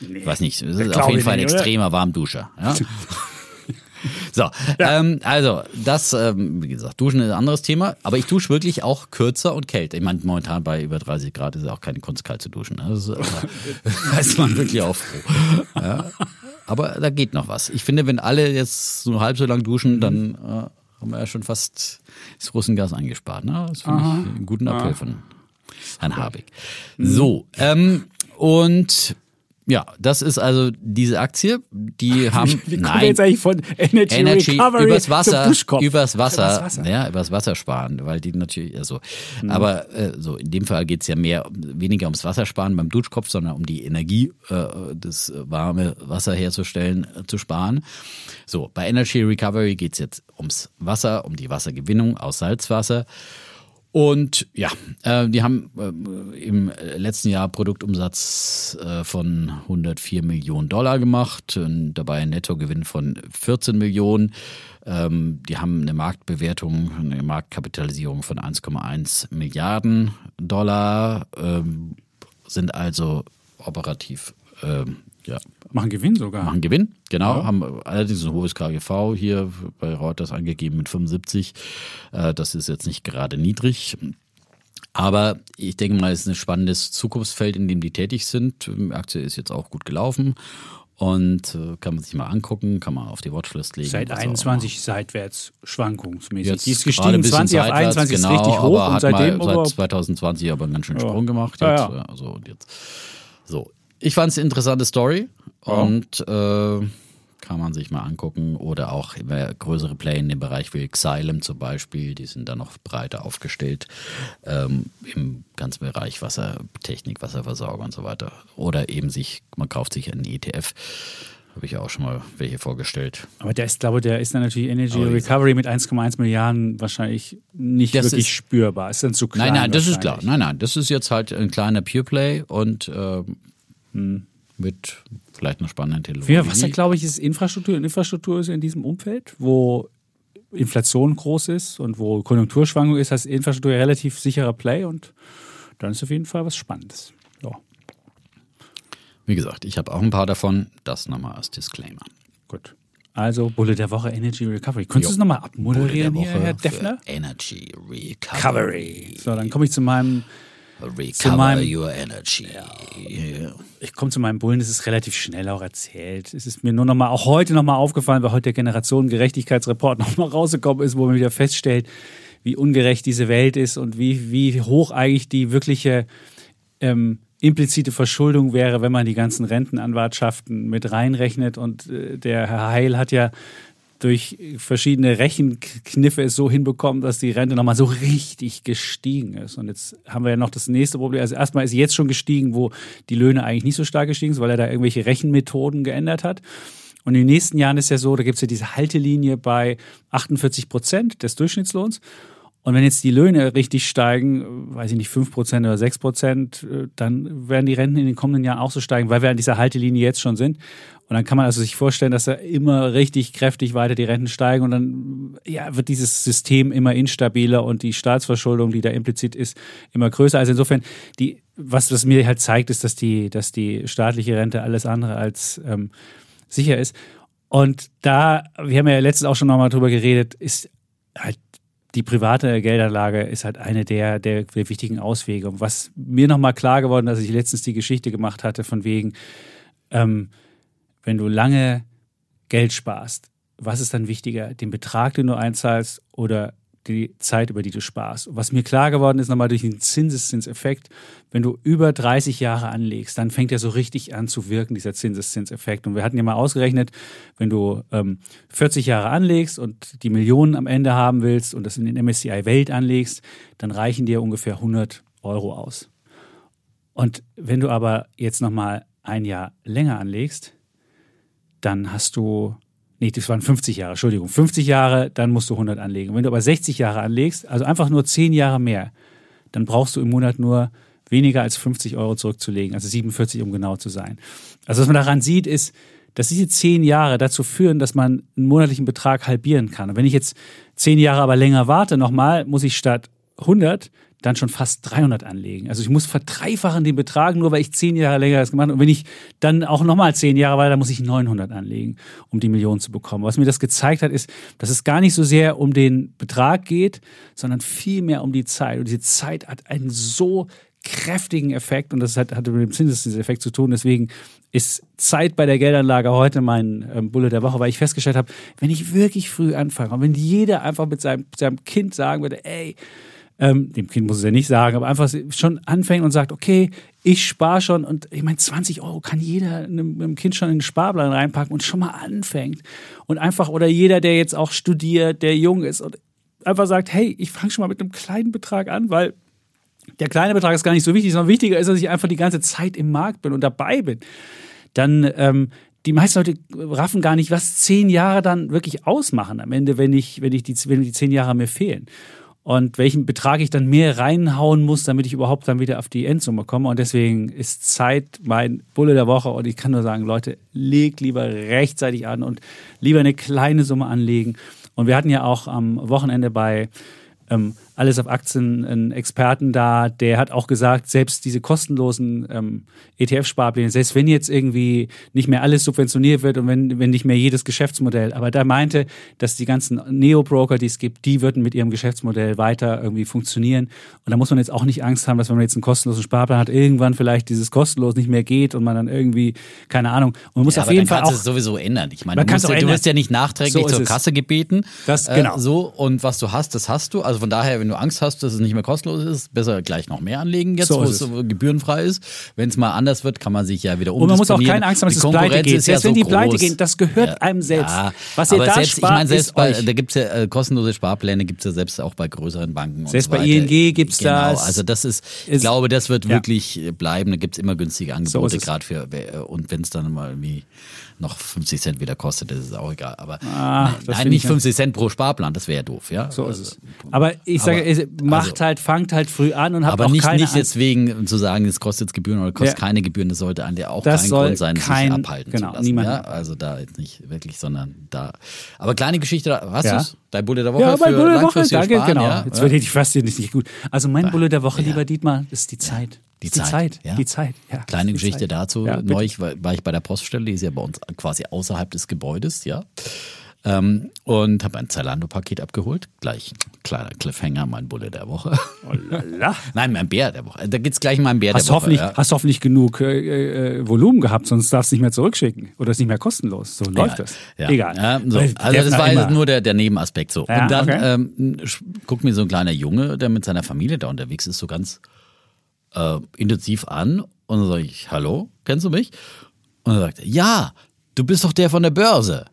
nee. ich weiß nicht. Das ist auf jeden Fall ein extremer Warmduscher. Ja? So, ja. ähm, also das, ähm, wie gesagt, Duschen ist ein anderes Thema, aber ich dusche wirklich auch kürzer und kälter. Ich meine, momentan bei über 30 Grad ist es auch keine Kunst, kalt zu duschen. Also, da ist man wirklich auch froh. Ja. Aber da geht noch was. Ich finde, wenn alle jetzt so halb so lang duschen, dann äh, haben wir ja schon fast das Russengas eingespart. Ne? Das finde ich einen guten Appell von Herrn Habig. So, ähm, und ja, das ist also diese Aktie, die haben Wie nein, wir jetzt eigentlich von Energy, Energy Recovery übers Wasser, übers Wasser, übers Wasser, ja, übers Wasser sparen, weil die natürlich also, mhm. aber äh, so in dem Fall geht's ja mehr weniger ums Wassersparen beim Duschkopf, sondern um die Energie, äh, das warme Wasser herzustellen, äh, zu sparen. So, bei Energy Recovery geht's jetzt ums Wasser, um die Wassergewinnung aus Salzwasser. Und ja, äh, die haben äh, im letzten Jahr Produktumsatz äh, von 104 Millionen Dollar gemacht, und dabei ein Nettogewinn von 14 Millionen. Ähm, die haben eine Marktbewertung, eine Marktkapitalisierung von 1,1 Milliarden Dollar, ähm, sind also operativ ähm, ja, Machen Gewinn sogar. Machen Gewinn, genau. Ja. Haben allerdings ein hohes KGV hier bei Reuters angegeben mit 75. Äh, das ist jetzt nicht gerade niedrig. Aber ich denke mal, es ist ein spannendes Zukunftsfeld, in dem die tätig sind. Die Aktie ist jetzt auch gut gelaufen und äh, kann man sich mal angucken, kann man auf die Watchlist legen. Seit was auch 21 seitwärts schwankungsmäßig. Jetzt die ist gestiegen, bisschen 20 auf seitwärts, 21 genau, ist richtig hoch aber und hat seitdem mal seit 2020 aber einen ganz schönen Ja. Sprung gemacht. Ja, Jetzt, ja. Also, und jetzt. So, ich fand es eine interessante Story und äh, kann man sich mal angucken oder auch wer größere Play in dem Bereich will, Xylem zum Beispiel, die sind da noch breiter aufgestellt ähm, im ganzen Bereich Wassertechnik, Wasserversorgung und so weiter. Oder eben sich, man kauft sich einen ETF. Habe ich ja auch schon mal welche vorgestellt. Aber der ist, glaube der ist dann natürlich Energy wie Recovery mit 1,1 Milliarden wahrscheinlich nicht Das wirklich ist- spürbar. Ist dann zu klein. Nein, nein, das ist klar. Nein, nein, das ist jetzt halt ein kleiner Pure Play und ähm, mit vielleicht einer spannenden Technologie. Ja, was ja, glaube ich, ist Infrastruktur. Und Infrastruktur ist in diesem Umfeld, wo Inflation groß ist und wo Konjunkturschwankung ist, heißt Infrastruktur ja relativ sicherer Play und dann ist auf jeden Fall was Spannendes. Ja, Wie gesagt, ich habe auch ein paar davon. Das nochmal als Disclaimer. gut. Also Bulle der Woche Energy Recovery. Könntest du es nochmal abmoderieren hier, Herr Deffner? Energy. Recovery. So, dann komme ich zu meinem, Recover meinem- your energy. Yeah. ich komme zu meinem Bullen, das ist relativ schnell auch erzählt. Es ist mir nur nochmal, auch heute nochmal aufgefallen, weil heute der Generationengerechtigkeitsreport nochmal rausgekommen ist, wo man wieder feststellt, wie ungerecht diese Welt ist und wie, wie hoch eigentlich die wirkliche ähm, implizite Verschuldung wäre, wenn man die ganzen Rentenanwartschaften mit reinrechnet. Und äh, der Herr Heil hat ja durch verschiedene Rechenkniffe es so hinbekommen, dass die Rente nochmal so richtig gestiegen ist. Und jetzt haben wir ja noch das nächste Problem. Also erstmal ist jetzt schon gestiegen, wo die Löhne eigentlich nicht so stark gestiegen sind, weil er da irgendwelche Rechenmethoden geändert hat. Und in den nächsten Jahren ist ja so, da gibt es ja diese Haltelinie bei 48 Prozent des Durchschnittslohns. Und wenn jetzt die Löhne richtig steigen, weiß ich nicht, 5% oder 6%, äh, dann werden die Renten in den kommenden Jahren auch so steigen, weil wir an dieser Haltelinie jetzt schon sind. Und dann kann man also sich vorstellen, dass da immer richtig kräftig weiter die Renten steigen und dann ja, wird dieses System immer instabiler und die Staatsverschuldung, die da implizit ist, immer größer. Also insofern, die, was das mir halt zeigt, ist, dass die, dass die staatliche Rente alles andere als ähm, sicher ist. Und da, wir haben ja letztens auch schon nochmal drüber geredet, ist halt die private Geldanlage ist halt eine der, der, wichtigen Auswege. Und was mir nochmal klar geworden ist, dass ich letztens die Geschichte gemacht hatte, von wegen, ähm, wenn du lange Geld sparst, was ist dann wichtiger, den Betrag, den du einzahlst oder die Zeit, über die du sparst? Was mir klar geworden ist, nochmal durch den Zinseszinseffekt, wenn du über 30 Jahre anlegst, dann fängt er so richtig an zu wirken, dieser Zinseszinseffekt. Und wir hatten ja mal ausgerechnet, wenn du ähm, 40 Jahre anlegst und die Millionen am Ende haben willst und das in den MSCI Welt anlegst, dann reichen dir ungefähr 100 Euro aus. Und wenn du aber jetzt nochmal ein Jahr länger anlegst, dann hast du, nee, das waren 50 Jahre, Entschuldigung, 50 Jahre, dann musst du 100 anlegen. Wenn du aber 60 Jahre anlegst, also einfach nur 10 Jahre mehr, dann brauchst du im Monat nur weniger als 50 Euro zurückzulegen, also 47, um genau zu sein. Also was man daran sieht, ist, dass diese 10 Jahre dazu führen, dass man einen monatlichen Betrag halbieren kann. Und wenn ich jetzt 10 Jahre aber länger warte, nochmal, muss ich statt 100 dann schon fast 300 anlegen. Also ich muss verdreifachen den Betrag, nur weil ich 10 Jahre länger das gemacht habe. Und wenn ich dann auch nochmal 10 Jahre weiter, dann muss ich 900 anlegen, um die Million zu bekommen. Was mir das gezeigt hat, ist, dass es gar nicht so sehr um den Betrag geht, sondern vielmehr um die Zeit. Und diese Zeit hat einen so kräftigen Effekt und das hat, hatte mit dem Zinseszinseffekt zu tun. Deswegen ist Zeit bei der Geldanlage heute mein ähm, Bulle der Woche, weil ich festgestellt habe, wenn ich wirklich früh anfange und wenn jeder einfach mit seinem, seinem Kind sagen würde, ey, ähm, dem Kind muss es ja nicht sagen, aber einfach schon anfängt und sagt, okay, ich spare schon und ich meine, 20 Euro kann jeder einem, Kind schon in den Sparplan reinpacken und schon mal anfängt. Und einfach, oder jeder, der jetzt auch studiert, der jung ist und einfach sagt, hey, ich fange schon mal mit einem kleinen Betrag an, weil der kleine Betrag ist gar nicht so wichtig, sondern wichtiger ist, dass ich einfach die ganze Zeit im Markt bin und dabei bin. Dann ähm, die meisten Leute raffen gar nicht, was zehn Jahre dann wirklich ausmachen am Ende, wenn ich, wenn ich die, wenn die zehn Jahre mir fehlen. Und welchen Betrag ich dann mehr reinhauen muss, damit ich überhaupt dann wieder auf die Endsumme komme. Und deswegen ist Zeit mein Bulle der Woche. Und ich kann nur sagen, Leute, legt lieber rechtzeitig an und lieber eine kleine Summe anlegen. Und wir hatten ja auch am Wochenende bei ähm, alles auf Aktien einen Experten da, der hat auch gesagt, selbst diese kostenlosen ähm, ETF-Sparpläne, selbst wenn jetzt irgendwie nicht mehr alles subventioniert wird und wenn, wenn nicht mehr jedes Geschäftsmodell, aber da meinte, dass die ganzen Neo-Broker, die es gibt, die würden mit ihrem Geschäftsmodell weiter irgendwie funktionieren. Und da muss man jetzt auch nicht Angst haben, dass wenn man jetzt einen kostenlosen Sparplan hat, irgendwann vielleicht dieses kostenlos nicht mehr geht und man dann irgendwie, keine Ahnung. Und man muss Ja, auf jeden Fall auch es sowieso ändern. Ich meine, Man du, musst, ja- du wirst ja nicht nachträglich So zur es. Kasse gebeten. Das- genau. Äh, so, und was du hast, das hast du. Also von daher, wenn du Angst hast, dass es nicht mehr kostenlos ist, besser gleich noch mehr anlegen jetzt, So wo es es. so gebührenfrei ist. Wenn es mal anders wird, kann man sich ja wieder Und man muss auch keine Angst haben, dass Die es pleite geht. ist ja Selbst wenn so die pleite groß. gehen, das gehört einem selbst. Ja, Was ihr aber da selbst, spart, ich meine, selbst ist bei, da gibt's ja äh, kostenlose Sparpläne, gibt's ja selbst auch bei größeren Banken. Selbst und so bei. ING gibt's genau, das. Also das ist, ich Ist- glaube, das wird Ja. wirklich bleiben. Da gibt's immer günstige Angebote, es. gerade für, äh, und wenn es dann mal irgendwie noch 50 Cent wieder kostet, das ist auch egal. Aber Ah, nein, nicht ich 50 Cent pro Sparplan, das wäre ja doof, ja. So ist Also, es. Aber ich sage, Aber- macht also- halt, fangt halt früh an und habt aber auch nicht, keine nicht deswegen zu sagen, es kostet jetzt Gebühren oder kostet Ja. keine Gebühren, das sollte an der auch Das kein Grund sein, kein- sich abhalten genau, zu lassen. niemand Ja? Also da jetzt nicht wirklich, sondern da. Aber kleine Geschichte, hast Ja. du's? Dein Bulle der Woche Ja, für mein Bulle der Woche, danke, Sparen, genau. Ja? Jetzt ja. werde ich fast nicht, gut. Also mein Bulle der Woche, lieber Dietmar, ist die Zeit. Die die Zeit, Zeit. ja. Die Zeit. Ja, Kleine die Geschichte Zeit. dazu. Ja. Neulich war, war ich bei der Poststelle, die ist ja bei uns quasi außerhalb des Gebäudes, ja. Ähm, und habe ein Zalando-Paket abgeholt. Gleich ein kleiner Cliffhanger, mein Bulle der Woche. Oh. Nein, mein Bär der Woche. Da geht's gleich um meinen Bär Hast der Woche. hoffentlich, ja. hast hoffentlich genug äh, äh, Volumen gehabt, sonst darfst du nicht mehr zurückschicken. Oder ist nicht mehr kostenlos. So läuft das. Ja. Egal. Ja, so. Also das war jetzt nur der, der Nebenaspekt so. Und dann okay. ähm, guckt mir so ein kleiner Junge, der mit seiner Familie da unterwegs ist, so ganz äh, intensiv an. Und dann sage ich, hallo, kennst du mich? Und er sagt, er, ja, du bist doch der von der Börse.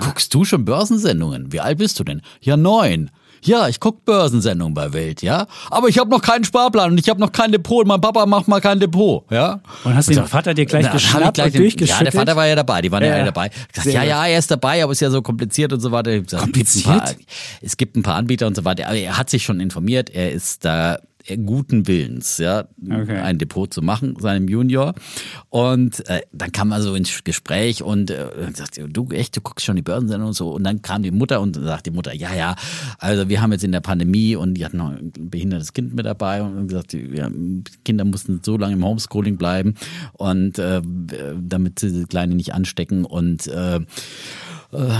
Guckst du schon Börsensendungen? Wie alt bist du denn? Ja, neun. Ja, ich guck Börsensendungen bei Welt, ja. Aber ich habe noch keinen Sparplan und ich habe noch kein Depot. Und mein Papa macht mal kein Depot, ja. Und hast den Vater dir gleich geschnappt gleich den- durchgeschüttelt? Ja, der Vater war ja dabei, die waren ja, Ja, alle ja. dabei. Gesagt, ja, ja, er ist dabei, aber ist ja so kompliziert und so weiter. Gesagt, es gibt ein paar- Es gibt ein paar Anbieter und so weiter. Aber er hat sich schon informiert, er ist da guten Willens, ja, Okay. ein Depot zu machen, seinem Junior. Und äh, dann kam er so ins Gespräch und äh, sagt, du echt, du guckst schon die Börsensendung und so. Und dann kam die Mutter und sagt die Mutter, ja, ja, also wir haben jetzt in der Pandemie und die hatten noch ein behindertes Kind mit dabei und gesagt, die ja, Kinder mussten so lange im Homeschooling bleiben und äh, damit sie die Kleine nicht anstecken und äh,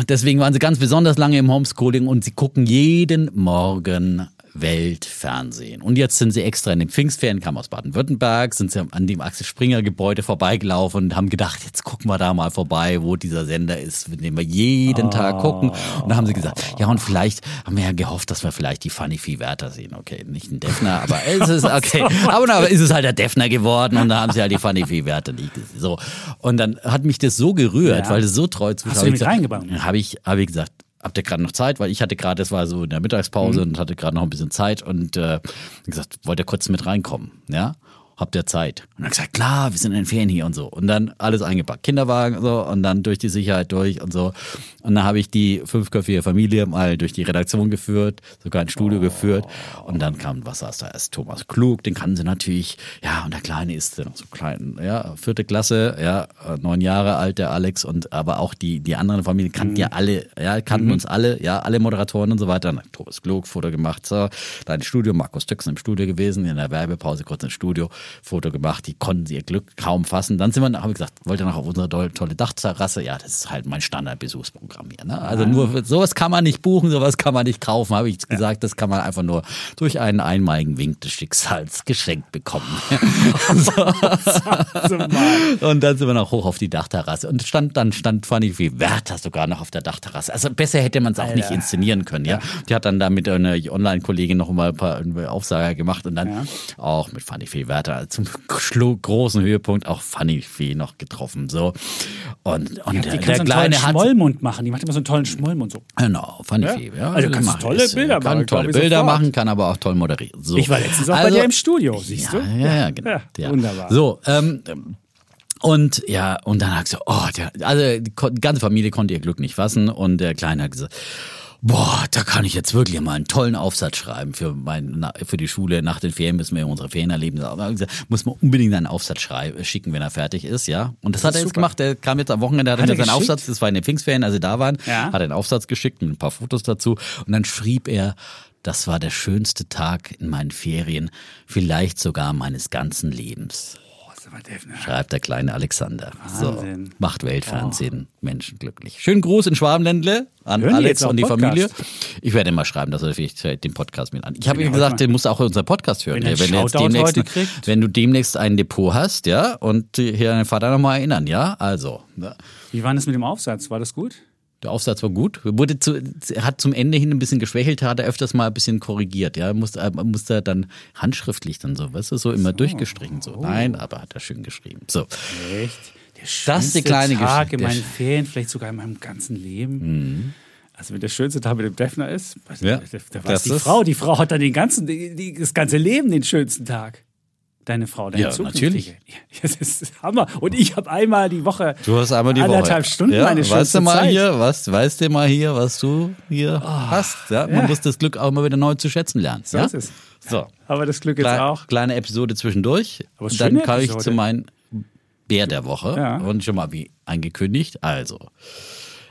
Deswegen waren sie ganz besonders lange im Homeschooling und sie gucken jeden Morgen Weltfernsehen. Und jetzt sind sie extra in den Pfingstferien, kamen aus Baden-Württemberg, sind sie an dem Axel Springer Gebäude vorbeigelaufen und haben gedacht, jetzt gucken wir da mal vorbei, wo dieser Sender ist, mit dem wir jeden Tag gucken. Und da haben sie gesagt, ja und vielleicht haben wir ja gehofft, dass wir vielleicht die Funny Fee Werther sehen. Okay, nicht ein Defner, aber es ist okay. Aber dann ist es halt der Defner geworden und da haben sie halt die Funny Fee Werther nicht gesehen. So. Und dann hat mich das so gerührt, Ja. weil es so treu zu Hast du die mit reingebaut? habe ich, habe ich gesagt, habt ihr gerade noch Zeit? Weil ich hatte gerade, das war so in der Mittagspause und hatte gerade noch ein bisschen Zeit und äh, gesagt, wollt ihr kurz mit reinkommen? Ja? Habt ihr Zeit? Und dann gesagt, klar, wir sind in den Ferien hier und so. Und dann alles eingepackt. Kinderwagen und so und dann durch die Sicherheit durch und so. Und dann habe ich die fünfköpfige Familie mal durch die Redaktion geführt, sogar ins Studio geführt. Und dann kam, was saß da erst? Thomas Klug, den kannten sie natürlich. Ja, und der Kleine ist noch so klein, ja, vierte Klasse, ja, neun Jahre alt, der Alex. Und aber auch die, die anderen Familien kannten ja alle, ja, kannten uns alle, ja, alle Moderatoren und so weiter. Hat Thomas Klug, Foto gemacht, so, da ins Studio, Markus Töxen im Studio gewesen, in der Werbepause kurz ins Studio, Foto gemacht, die konnten ihr Glück kaum fassen. Dann sind wir, habe ich gesagt, wollt ihr noch auf unsere tolle, Dachterrasse? Ja, das ist halt mein Standardbesuchsprogramm hier. Ne? Also nur sowas kann man nicht buchen, sowas kann man nicht kaufen, habe ich gesagt. Das kann man einfach nur durch einen einmaligen Wink des Schicksals geschenkt bekommen. Und dann sind wir noch hoch auf die Dachterrasse. Und stand, dann stand Fanny wie Werther sogar noch auf der Dachterrasse. Also besser hätte man es auch nicht inszenieren können, ja. Die hat dann da mit einer Online-Kollegin noch mal ein paar Aufsager gemacht und dann Ja. auch mit Fanny Fee Werther zum schlu- großen Höhepunkt auch Fanny Fee noch getroffen, so. Und, und Die der, kann der Kleine hat, Schmollmund machen. Die macht immer so einen tollen Schmollmund so. Genau, Fanny Ja? Fee. Ja, Also kannst tolle es. Bilder kann machen, tolle glaub ich Bilder sofort. machen, kann aber auch toll moderieren. So. Ich war letztens auch bei Also- dir im Studio, siehst ja, du? Ja, ja, genau. Ja, Ja. wunderbar. So, ähm, und ja, und dann hat gesagt, oh, der, also die ganze Familie konnte ihr Glück nicht fassen und der Kleine hat gesagt, boah, da kann ich jetzt wirklich mal einen tollen Aufsatz schreiben für mein, für die Schule. Nach den Ferien müssen wir unsere Ferien erleben. Er muss man unbedingt einen Aufsatz schreiben, schicken, wenn er fertig ist, ja. Und das, hat er jetzt super. gemacht. Der kam jetzt am Wochenende, hat, Hat er seinen geschickt? Aufsatz, das war in den Pfingstferien, als sie da waren, Ja. hat er einen Aufsatz geschickt mit ein paar Fotos dazu und dann schrieb er, Das war der schönste Tag in meinen Ferien, vielleicht sogar meines ganzen Lebens. Schreibt der kleine Alexander. Wahnsinn. So, macht Weltfernsehen Menschen glücklich. Schönen Gruß in Schwabenländle an Hören Alex und die Podcast? Familie. Ich werde mal schreiben, dass er vielleicht den Podcast mit an. Ich habe Wenn ihm gesagt, der muss auch unseren Podcast hören. Wenn einen du jetzt demnächst, wenn du demnächst ein Depot hast, ja, und hier deinen Vater nochmal erinnern, ja, also. Ja. Wie war das mit dem Aufsatz? War das gut? Der Aufsatz war gut. Wurde zu, er hat zum Ende hin ein bisschen geschwächelt, hat er öfters mal ein bisschen korrigiert. Ja, musste, äh, musste er dann handschriftlich dann so, weißt du, so immer durchgestrichen. So. Nein, aber hat er schön geschrieben. So. Echt? Der Das ist schönste die kleine Tag Geschichte. in meinen Ferien, vielleicht sogar in meinem ganzen Leben. Also wenn der schönste Tag mit dem Defner ist, Ja, da, das weiß die Frau. Die Frau hat dann den ganzen, die, das ganze Leben den schönsten Tag. Deine Frau, deine Ja. Ja, das ist Hammer. Und ich habe einmal die Woche Du hast einmal die anderthalb Woche. Stunden ja, meine weißt schönste du mal Zeit. hier, was, weißt du mal hier, was du hier hast. Ja, man ja. muss das Glück auch mal wieder neu zu schätzen lernen. So ja? ist es. So. Aber das Glück jetzt Kleine, auch. kleine Episode zwischendurch. Aber dann kann ich zu meinem Bär der Woche. Ja. Und schon mal wie angekündigt. Also.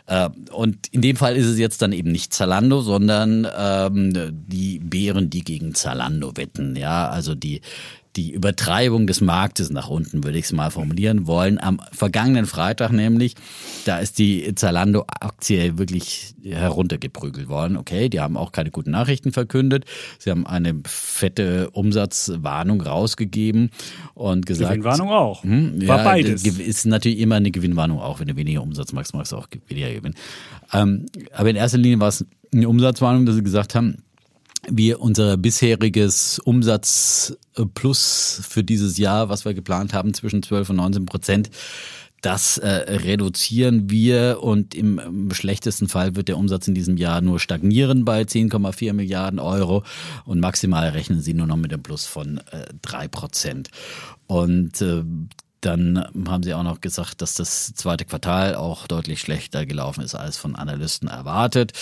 Äh, und in dem Fall ist es jetzt dann eben nicht Zalando, sondern ähm, die Bären, die gegen Zalando wetten. Ja, also die, die Übertreibung des Marktes nach unten, würde ich es mal formulieren wollen. Am vergangenen Freitag nämlich, da ist die Zalando-Aktie wirklich heruntergeprügelt worden. Okay, die haben auch keine guten Nachrichten verkündet. Sie haben eine fette Umsatzwarnung rausgegeben und gesagt. Gewinnwarnung auch. Hm, War ja, beides. Ist natürlich immer eine Gewinnwarnung auch. Wenn du weniger Umsatz machst, machst du auch weniger Gewinn. Ähm, aber in erster Linie war es eine Umsatzwarnung, dass sie gesagt haben, wir unser bisheriges Umsatz plus für dieses Jahr, was wir geplant haben, zwischen 12 und 19 Prozent, das äh, reduzieren wir und im, im schlechtesten Fall wird der Umsatz in diesem Jahr nur stagnieren bei 10,4 Milliarden Euro und maximal rechnen sie nur noch mit einem Plus von äh, 3 Prozent. Und äh, dann haben sie auch noch gesagt, dass das zweite Quartal auch deutlich schlechter gelaufen ist als von Analysten erwartet.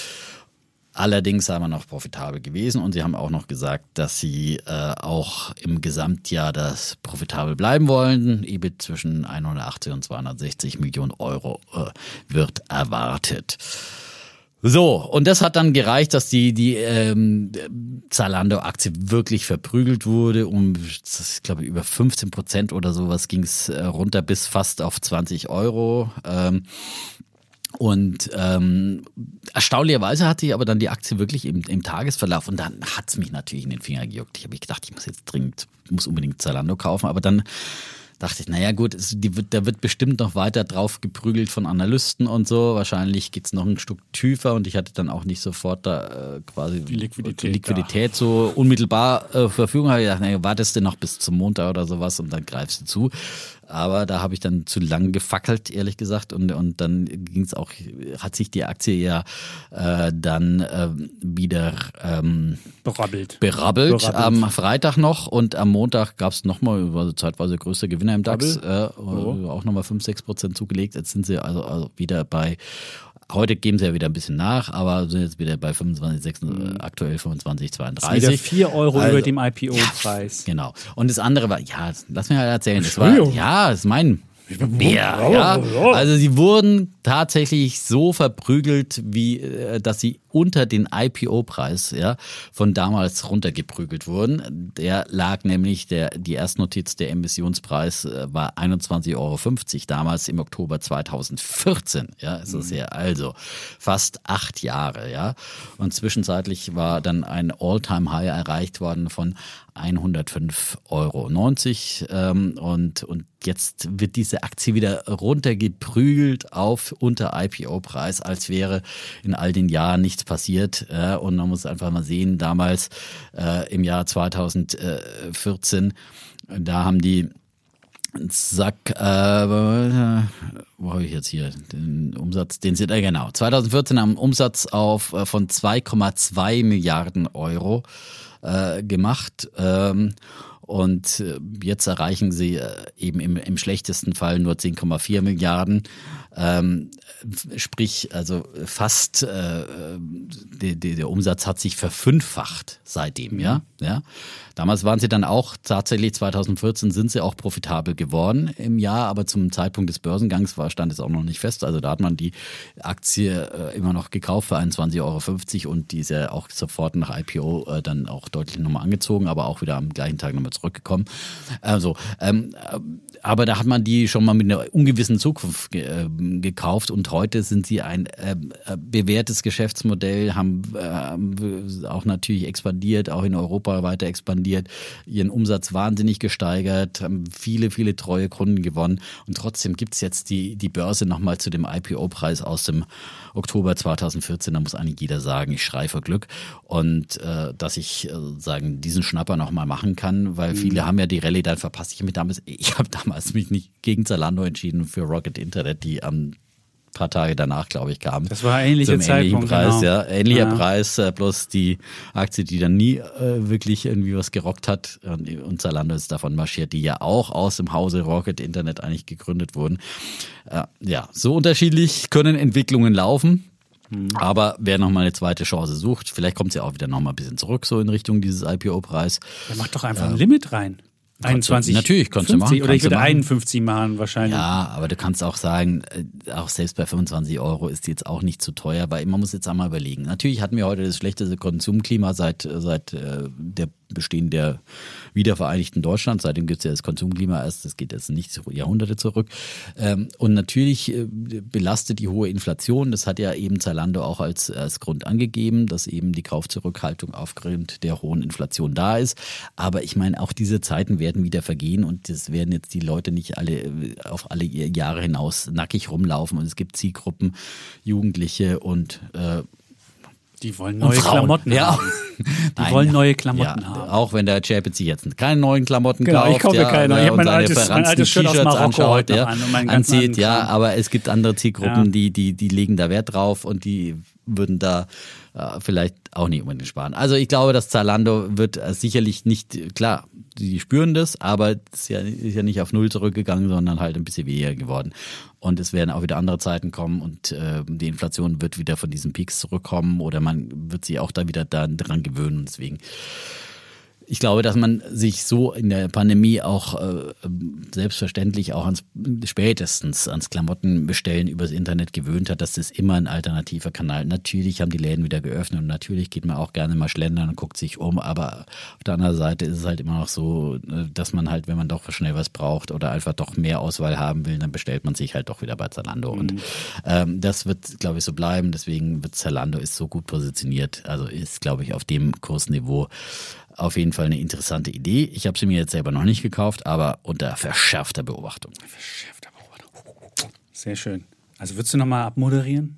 Allerdings man noch profitabel gewesen und sie haben auch noch gesagt, dass sie äh, auch im Gesamtjahr das profitabel bleiben wollen. EBIT zwischen 180 und 260 Millionen Euro äh, wird erwartet. So, und das hat dann gereicht, dass die, die ähm, Zalando-Aktie wirklich verprügelt wurde. Um, ich glaube, über 15 Prozent oder sowas ging es äh, runter bis fast auf 20 Euro. Ähm, und ähm, erstaunlicherweise hatte ich aber dann die Aktie wirklich im, im Tagesverlauf und dann hat's mich natürlich in den Finger gejuckt. Ich habe gedacht, ich muss jetzt dringend, muss unbedingt Zalando kaufen, aber dann dachte ich, naja gut, es, die wird, da wird bestimmt noch weiter drauf geprügelt von Analysten und so. Wahrscheinlich geht's noch ein Stück tiefer und ich hatte dann auch nicht sofort da äh, quasi Die Liquidität Liquidität so unmittelbar äh, zur Verfügung. Habe ich gedacht, naja, wartest du noch bis zum Montag oder sowas und dann greifst du zu. Aber da habe ich dann zu lang gefackelt, ehrlich gesagt. Und, und dann ging's auch, hat sich die Aktie ja äh, dann äh, wieder ähm, Berabbelt. berabbelt, Berabbelt. am Freitag noch und am Montag gab es nochmal, war so zeitweise größter Gewinner im DAX, äh, auch nochmal 5, 6 Prozent zugelegt. Jetzt sind sie also, also wieder bei, heute geben sie ja wieder ein bisschen nach, aber sind jetzt wieder bei 25, 26, aktuell 25, 32. Wieder 4 Euro Also- über dem IPO-Preis. Genau. Und das andere war, ja, lass mich halt erzählen. Das war, ja, das ist mein Bär. Ja. Also sie wurden tatsächlich so verprügelt, wie äh, dass sie unter den IPO-Preis ja, von damals runtergeprügelt wurden. Der lag nämlich, der, die Erstnotiz, der Emissionspreis äh, war 21,50 Euro damals im Oktober 2014. Ja, ist das ja also fast acht Jahre. Ja. Und zwischenzeitlich war dann ein All-Time-High erreicht worden von 105,90 Euro. Ähm, und, und jetzt wird diese Aktie wieder runtergeprügelt auf unter IPO-Preis, als wäre in all den Jahren nichts passiert. Äh, und man muss einfach mal sehen, damals äh, im Jahr 2014, da haben die Sack, äh, wo habe ich jetzt hier den Umsatz? Den sind, äh, genau. 2014 haben Umsatz auf äh, von 2,2 Milliarden Euro äh, gemacht. Ähm, Und äh, jetzt erreichen sie äh, eben im, im schlechtesten Fall nur 10,4 Milliarden. Ähm, sprich, also fast äh, der, der Umsatz hat sich verfünffacht seitdem, ja. Ja. Damals waren sie dann auch tatsächlich 2014 sind sie auch profitabel geworden im Jahr, aber zum Zeitpunkt des Börsengangs war stand es auch noch nicht fest. Also da hat man die Aktie äh, immer noch gekauft für 21,50 Euro und die ist ja auch sofort nach IPO äh, dann auch deutlich nochmal angezogen, aber auch wieder am gleichen Tag nochmal zurückgekommen. Also ähm, aber da hat man die schon mal mit einer ungewissen Zukunft ge äh, gekauft und heute sind sie ein äh, bewährtes Geschäftsmodell, haben äh, auch natürlich expandiert, auch in Europa weiter expandiert, ihren Umsatz wahnsinnig gesteigert, haben viele, viele treue Kunden gewonnen und trotzdem gibt es jetzt die, die Börse nochmal zu dem IPO-Preis aus dem Oktober 2014, da muss eigentlich jeder sagen, ich schreie vor Glück und äh, dass ich äh, sagen diesen Schnapper nochmal machen kann, weil mhm. viele haben ja die Rallye dann verpasst. Ich habe damals, ich habe damals mich nicht gegen Zalando entschieden für Rocket Internet, die am paar Tage danach, glaube ich, kam. Das war ähnlicher Zeitpunkt, Preis, genau. ja, ähnlicher ja. Preis, äh, bloß die Aktie, die dann nie äh, wirklich irgendwie was gerockt hat und, und Zalando ist davon marschiert, die ja auch aus dem Hause Rocket Internet eigentlich gegründet wurden. Äh, ja, so unterschiedlich können Entwicklungen laufen. Mhm. Aber wer nochmal eine zweite Chance sucht, vielleicht kommt sie auch wieder nochmal ein bisschen zurück, so in Richtung dieses IPO-Preis. Der macht doch einfach ein Limit rein. 21. Natürlich, kannst 50, du machen. Oder ich würde 51 machen wahrscheinlich. Ja, aber du kannst auch sagen, äh, auch selbst bei 25 Euro ist die jetzt auch nicht zu teuer, weil man muss jetzt einmal überlegen. Natürlich hatten wir heute das schlechteste Konsumklima seit, seit äh, der Bestehen der wiedervereinigten Deutschland. Seitdem gibt es ja das Konsumklima erst, das geht jetzt nicht Jahrhunderte zurück. Ähm, und natürlich äh, belastet die hohe Inflation, das hat ja eben Zalando auch als, als Grund angegeben, dass eben die Kaufzurückhaltung aufgrund der hohen Inflation da ist. Aber ich meine, auch diese Zeiten werden wieder vergehen und das werden jetzt die Leute nicht alle äh, auf alle Jahre hinaus nackig rumlaufen. Und es gibt Zielgruppen, Jugendliche und äh, die wollen neue Klamotten ja. haben. Die Nein, wollen neue Klamotten ja, haben. Auch wenn der Chapitz sich jetzt keine neuen Klamotten genau, kauft. Ich kaufe ja, keine. Ich habe mein altes, mein altes Shirt aus Marokko anschaut, ja, an anzieht. Ja, aber es gibt andere Zielgruppen, die, die, die legen da Wert drauf und die würden da äh, vielleicht auch nicht unbedingt sparen. Also ich glaube, dass Zalando wird äh, sicherlich nicht, klar, die spüren das, aber es ist ja, ist ja nicht auf Null zurückgegangen, sondern halt ein bisschen weniger geworden. Und es werden auch wieder andere Zeiten kommen und äh, die Inflation wird wieder von diesen Peaks zurückkommen oder man wird sich auch da wieder daran gewöhnen. Deswegen ich glaube, dass man sich so in der Pandemie auch äh, selbstverständlich auch ans spätestens ans Klamottenbestellen übers Internet gewöhnt hat, dass das immer ein alternativer Kanal. Natürlich haben die Läden wieder geöffnet und natürlich geht man auch gerne mal schlendern und guckt sich um, aber auf der anderen Seite ist es halt immer noch so, äh, dass man halt, wenn man doch schnell was braucht oder einfach doch mehr Auswahl haben will, dann bestellt man sich halt doch wieder bei Zalando. Mhm. Und ähm, das wird, glaube ich, so bleiben. Deswegen wird Zalando ist so gut positioniert, also ist, glaube ich, auf dem Kursniveau auf jeden Fall eine interessante Idee. Ich habe sie mir jetzt selber noch nicht gekauft, aber unter verschärfter Beobachtung. Verschärfter Beobachtung. Sehr schön. Also würdest du nochmal abmoderieren?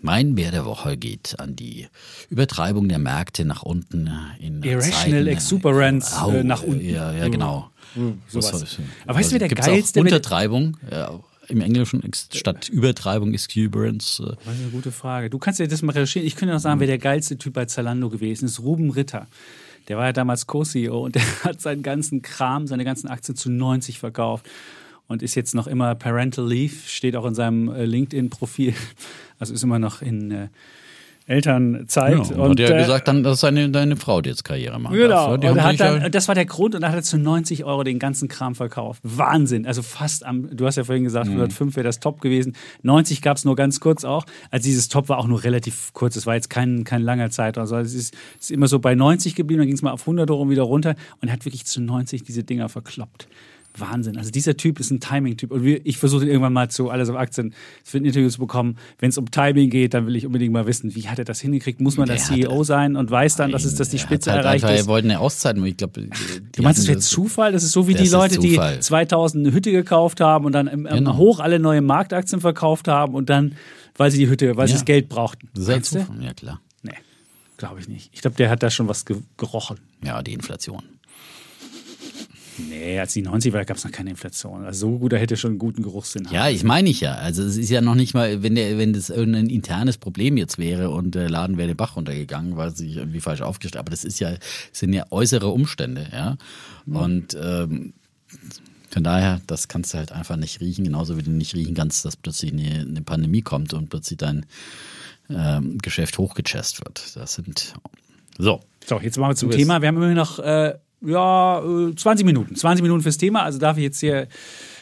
Mein Bär der Woche geht an die Übertreibung der Märkte nach unten in Irrational Exuberance äh, nach unten. Ja, ja genau. Mhm. Sowas. Aber weißt du, wer der geilste... Untertreibung, ja, im Englischen statt Übertreibung Exuberance? Äh? Das ist eine gute Frage. Du kannst ja das mal recherchieren. Ich könnte noch sagen, wer der geilste Typ bei Zalando gewesen ist. Ruben Ritter. Der war ja damals Co-CEO und der hat seinen ganzen Kram, seine ganzen Aktien zu 90 verkauft und ist jetzt noch immer Parental Leave, steht auch in seinem äh, LinkedIn-Profil. Also ist immer noch in äh, Elternzeit. Ja, und hat er äh, gesagt, dann, dass seine, deine Frau die jetzt Karriere macht. Genau. Und hat dann, das war der Grund und dann hat er zu 90 Euro den ganzen Kram verkauft. Wahnsinn. Also fast am, du hast ja vorhin gesagt, 105 mhm. wäre das Top gewesen. 90 gab es nur ganz kurz auch. Also dieses Top war auch nur relativ kurz. Es war jetzt kein, kein langer Zeitraum. Also es ist, ist immer so bei 90 geblieben, dann ging es mal auf 100 Euro wieder runter und er hat wirklich zu 90 diese Dinger verkloppt. Wahnsinn. Also dieser Typ ist ein Timing-Typ. Und ich versuche irgendwann mal zu alles auf Aktien für ein Interview zu bekommen. Wenn es um Timing geht, dann will ich unbedingt mal wissen, wie hat er das hingekriegt? Muss man der da CEO sein und weiß dann, dass es dass die Spitze halt erreicht einfach, ist? Er wollte eine Auszeit. Ich glaube, du meinst, das wäre Zufall? Das ist so wie die Leute, die 2000 eine Hütte gekauft haben und dann im, im genau. Hoch alle neue Marktaktien verkauft haben und dann, weil sie die Hütte, weil ja. sie das Geld brauchten. Selbst ja klar. Nee, glaube ich nicht. Ich glaube, der hat da schon was gerochen. Ja, die Inflation. Nee, als die 90 war, da gab es noch keine Inflation. Also so gut, da hätte schon einen guten Geruchssinn. Ja, ich meine ich ja. Also es ist ja noch nicht mal, wenn der, wenn das irgendein internes Problem jetzt wäre und der Laden wäre den Bach runtergegangen, weil sie sich irgendwie falsch aufgestellt. Aber das ist ja, sind ja äußere Umstände, ja. Mhm. Und ähm, von daher, das kannst du halt einfach nicht riechen, genauso wie du nicht riechen kannst, dass plötzlich eine, eine Pandemie kommt und plötzlich dein ähm, Geschäft hochgechest wird. Das sind so. So, jetzt machen wir zum Thema. Wir haben immer noch äh, ja, 20 äh, Minuten. 20 Minuten fürs Thema. Also darf ich jetzt hier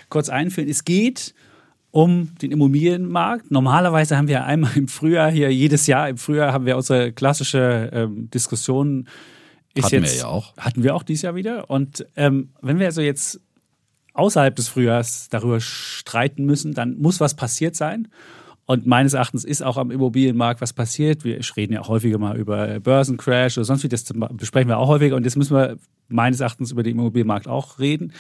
kurz einführen. Es geht um den Immobilienmarkt. Normalerweise haben wir einmal im Frühjahr hier, jedes Jahr im Frühjahr haben wir unsere klassische ähm, Diskussion. Hatten jetzt, wir ja auch. Hatten wir auch dieses Jahr wieder. Und ähm, wenn wir also jetzt außerhalb des Frühjahrs darüber streiten müssen, dann muss was passiert sein. Und meines Erachtens ist auch am Immobilienmarkt was passiert. Wir reden ja auch häufiger mal über Börsencrash oder sonst wie, das besprechen wir auch häufiger. Und jetzt müssen wir meines Erachtens über den Immobilienmarkt auch reden.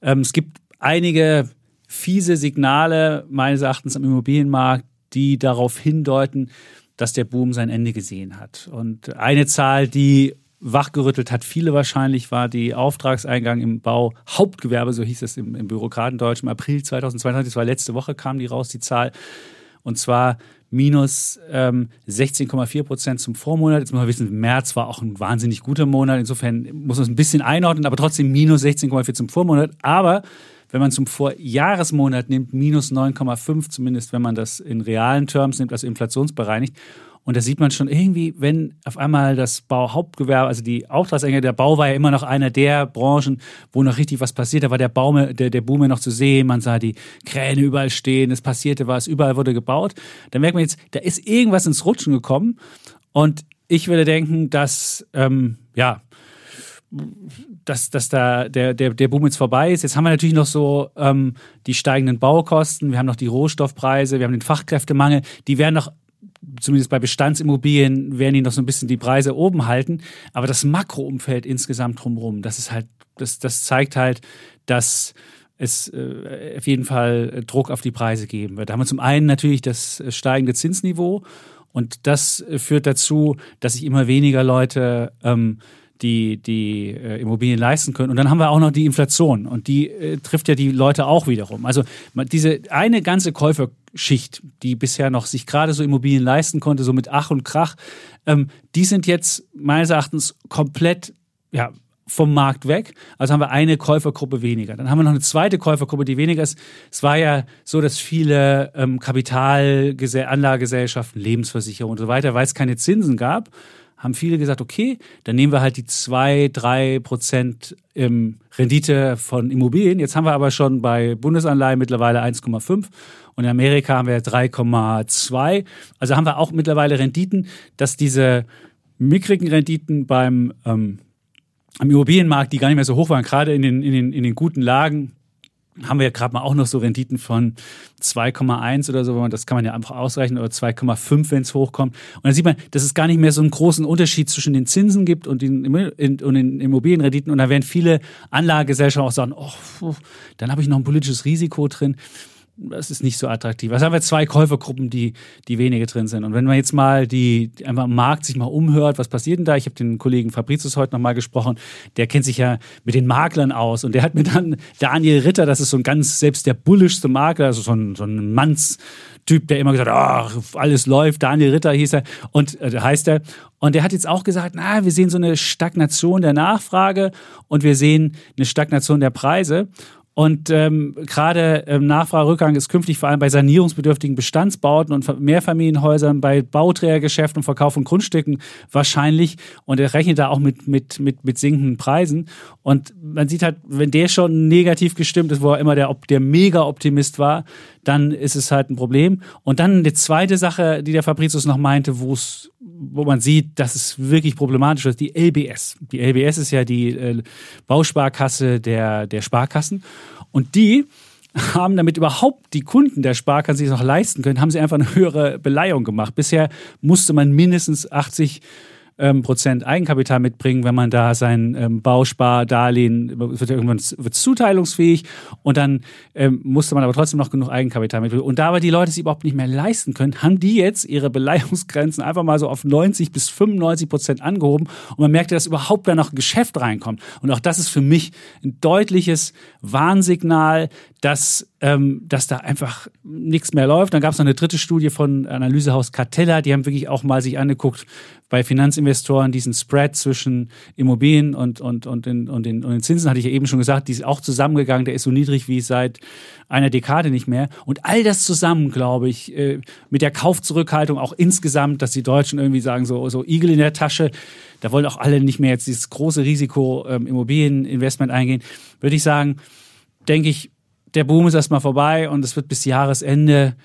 Ähm, es gibt einige fiese Signale meines Erachtens am Immobilienmarkt, die darauf hindeuten, dass der Boom sein Ende gesehen hat. Und eine Zahl, die wachgerüttelt hat, viele wahrscheinlich, war die Auftragseingang im Bau Hauptgewerbe, so hieß es im, im Bürokratendeutsch, im April 2022, das war letzte Woche, kam die raus, die Zahl und zwar minus ähm, 16,4 Prozent zum Vormonat. Jetzt muss man wissen, März war auch ein wahnsinnig guter Monat. Insofern muss man es ein bisschen einordnen, aber trotzdem minus 16,4 zum Vormonat. Aber wenn man zum Vorjahresmonat nimmt, minus 9,5, zumindest wenn man das in realen Terms nimmt, also inflationsbereinigt. Und da sieht man schon irgendwie, wenn auf einmal das Bauhauptgewerbe, also die Auftragsenge, der Bau war ja immer noch einer der Branchen, wo noch richtig was passiert. Da war der Baum, der, der Boom ja noch zu sehen. Man sah die Kräne überall stehen. Es passierte was. Überall wurde gebaut. Da merkt man jetzt, da ist irgendwas ins Rutschen gekommen. Und ich würde denken, dass, ähm, ja, dass, dass da der, der, der Boom jetzt vorbei ist. Jetzt haben wir natürlich noch so ähm, die steigenden Baukosten, wir haben noch die Rohstoffpreise, wir haben den Fachkräftemangel. Die werden noch zumindest bei Bestandsimmobilien werden die noch so ein bisschen die Preise oben halten. Aber das Makroumfeld insgesamt drumherum, das ist halt, das, das zeigt halt, dass es äh, auf jeden Fall Druck auf die Preise geben wird. Da haben wir zum einen natürlich das steigende Zinsniveau und das führt dazu, dass sich immer weniger Leute ähm, die, die äh, Immobilien leisten können. Und dann haben wir auch noch die Inflation und die äh, trifft ja die Leute auch wiederum. Also diese eine ganze Käuferschicht, die bisher noch sich gerade so Immobilien leisten konnte, so mit Ach und Krach, ähm, die sind jetzt meines Erachtens komplett ja, vom Markt weg. Also haben wir eine Käufergruppe weniger. Dann haben wir noch eine zweite Käufergruppe, die weniger ist. Es war ja so, dass viele ähm, Kapitalanlagegesellschaften, Lebensversicherungen und so weiter, weil es keine Zinsen gab, haben viele gesagt, okay, dann nehmen wir halt die zwei, drei Prozent ähm, Rendite von Immobilien. Jetzt haben wir aber schon bei Bundesanleihen mittlerweile 1,5 und in Amerika haben wir 3,2. Also haben wir auch mittlerweile Renditen, dass diese mickrigen Renditen beim ähm, am Immobilienmarkt, die gar nicht mehr so hoch waren, gerade in den, in den, in den guten Lagen, haben wir ja gerade mal auch noch so Renditen von 2,1 oder so, das kann man ja einfach ausrechnen, oder 2,5, wenn es hochkommt. Und dann sieht man, dass es gar nicht mehr so einen großen Unterschied zwischen den Zinsen gibt und den, und den Immobilienrenditen. Und da werden viele Anlagegesellschaften auch sagen, oh, dann habe ich noch ein politisches Risiko drin das ist nicht so attraktiv. Also haben wir zwei Käufergruppen, die, die wenige drin sind. Und wenn man jetzt mal die, einfach am Markt sich mal umhört, was passiert denn da? Ich habe den Kollegen Fabricius heute nochmal gesprochen, der kennt sich ja mit den Maklern aus und der hat mir dann Daniel Ritter, das ist so ein ganz selbst der bullischste Makler, also so ein, so ein Mannstyp, der immer gesagt hat, ach, alles läuft, Daniel Ritter hieß er und äh, heißt er. Und der hat jetzt auch gesagt, na, wir sehen so eine Stagnation der Nachfrage und wir sehen eine Stagnation der Preise. Und ähm, gerade ähm, Nachfragerückgang ist künftig vor allem bei sanierungsbedürftigen Bestandsbauten und Mehrfamilienhäusern, bei Bauträgergeschäften und Verkauf von Grundstücken wahrscheinlich. Und er rechnet da auch mit, mit, mit, mit sinkenden Preisen. Und man sieht halt, wenn der schon negativ gestimmt ist, wo er immer der, der Mega-Optimist war, dann ist es halt ein Problem. Und dann eine zweite Sache, die der Fabricius noch meinte, wo es wo man sieht, dass es wirklich problematisch ist, die LBS. Die LBS ist ja die äh, Bausparkasse der, der Sparkassen. Und die haben, damit überhaupt die Kunden der Sparkassen sich noch leisten können, haben sie einfach eine höhere Beleihung gemacht. Bisher musste man mindestens 80 ähm, Prozent Eigenkapital mitbringen, wenn man da sein ähm, Bauspardarlehen, wird irgendwann wird zuteilungsfähig und dann ähm, musste man aber trotzdem noch genug Eigenkapital mitbringen. Und da aber die Leute es überhaupt nicht mehr leisten können, haben die jetzt ihre Beleihungsgrenzen einfach mal so auf 90 bis 95 Prozent angehoben und man merkte, dass überhaupt da noch ein Geschäft reinkommt. Und auch das ist für mich ein deutliches Warnsignal, dass, ähm, dass da einfach nichts mehr läuft. Dann gab es noch eine dritte Studie von Analysehaus Cartella, die haben wirklich auch mal sich angeguckt, bei Finanzinvestoren diesen Spread zwischen Immobilien und, und, und, den, und, den, und den Zinsen, hatte ich ja eben schon gesagt, die ist auch zusammengegangen, der ist so niedrig wie seit einer Dekade nicht mehr. Und all das zusammen, glaube ich, äh, mit der Kaufzurückhaltung auch insgesamt, dass die Deutschen irgendwie sagen, so, so Igel in der Tasche, da wollen auch alle nicht mehr jetzt dieses große Risiko ähm, Immobilieninvestment eingehen, würde ich sagen, denke ich, der Boom ist erstmal vorbei und es wird bis Jahresende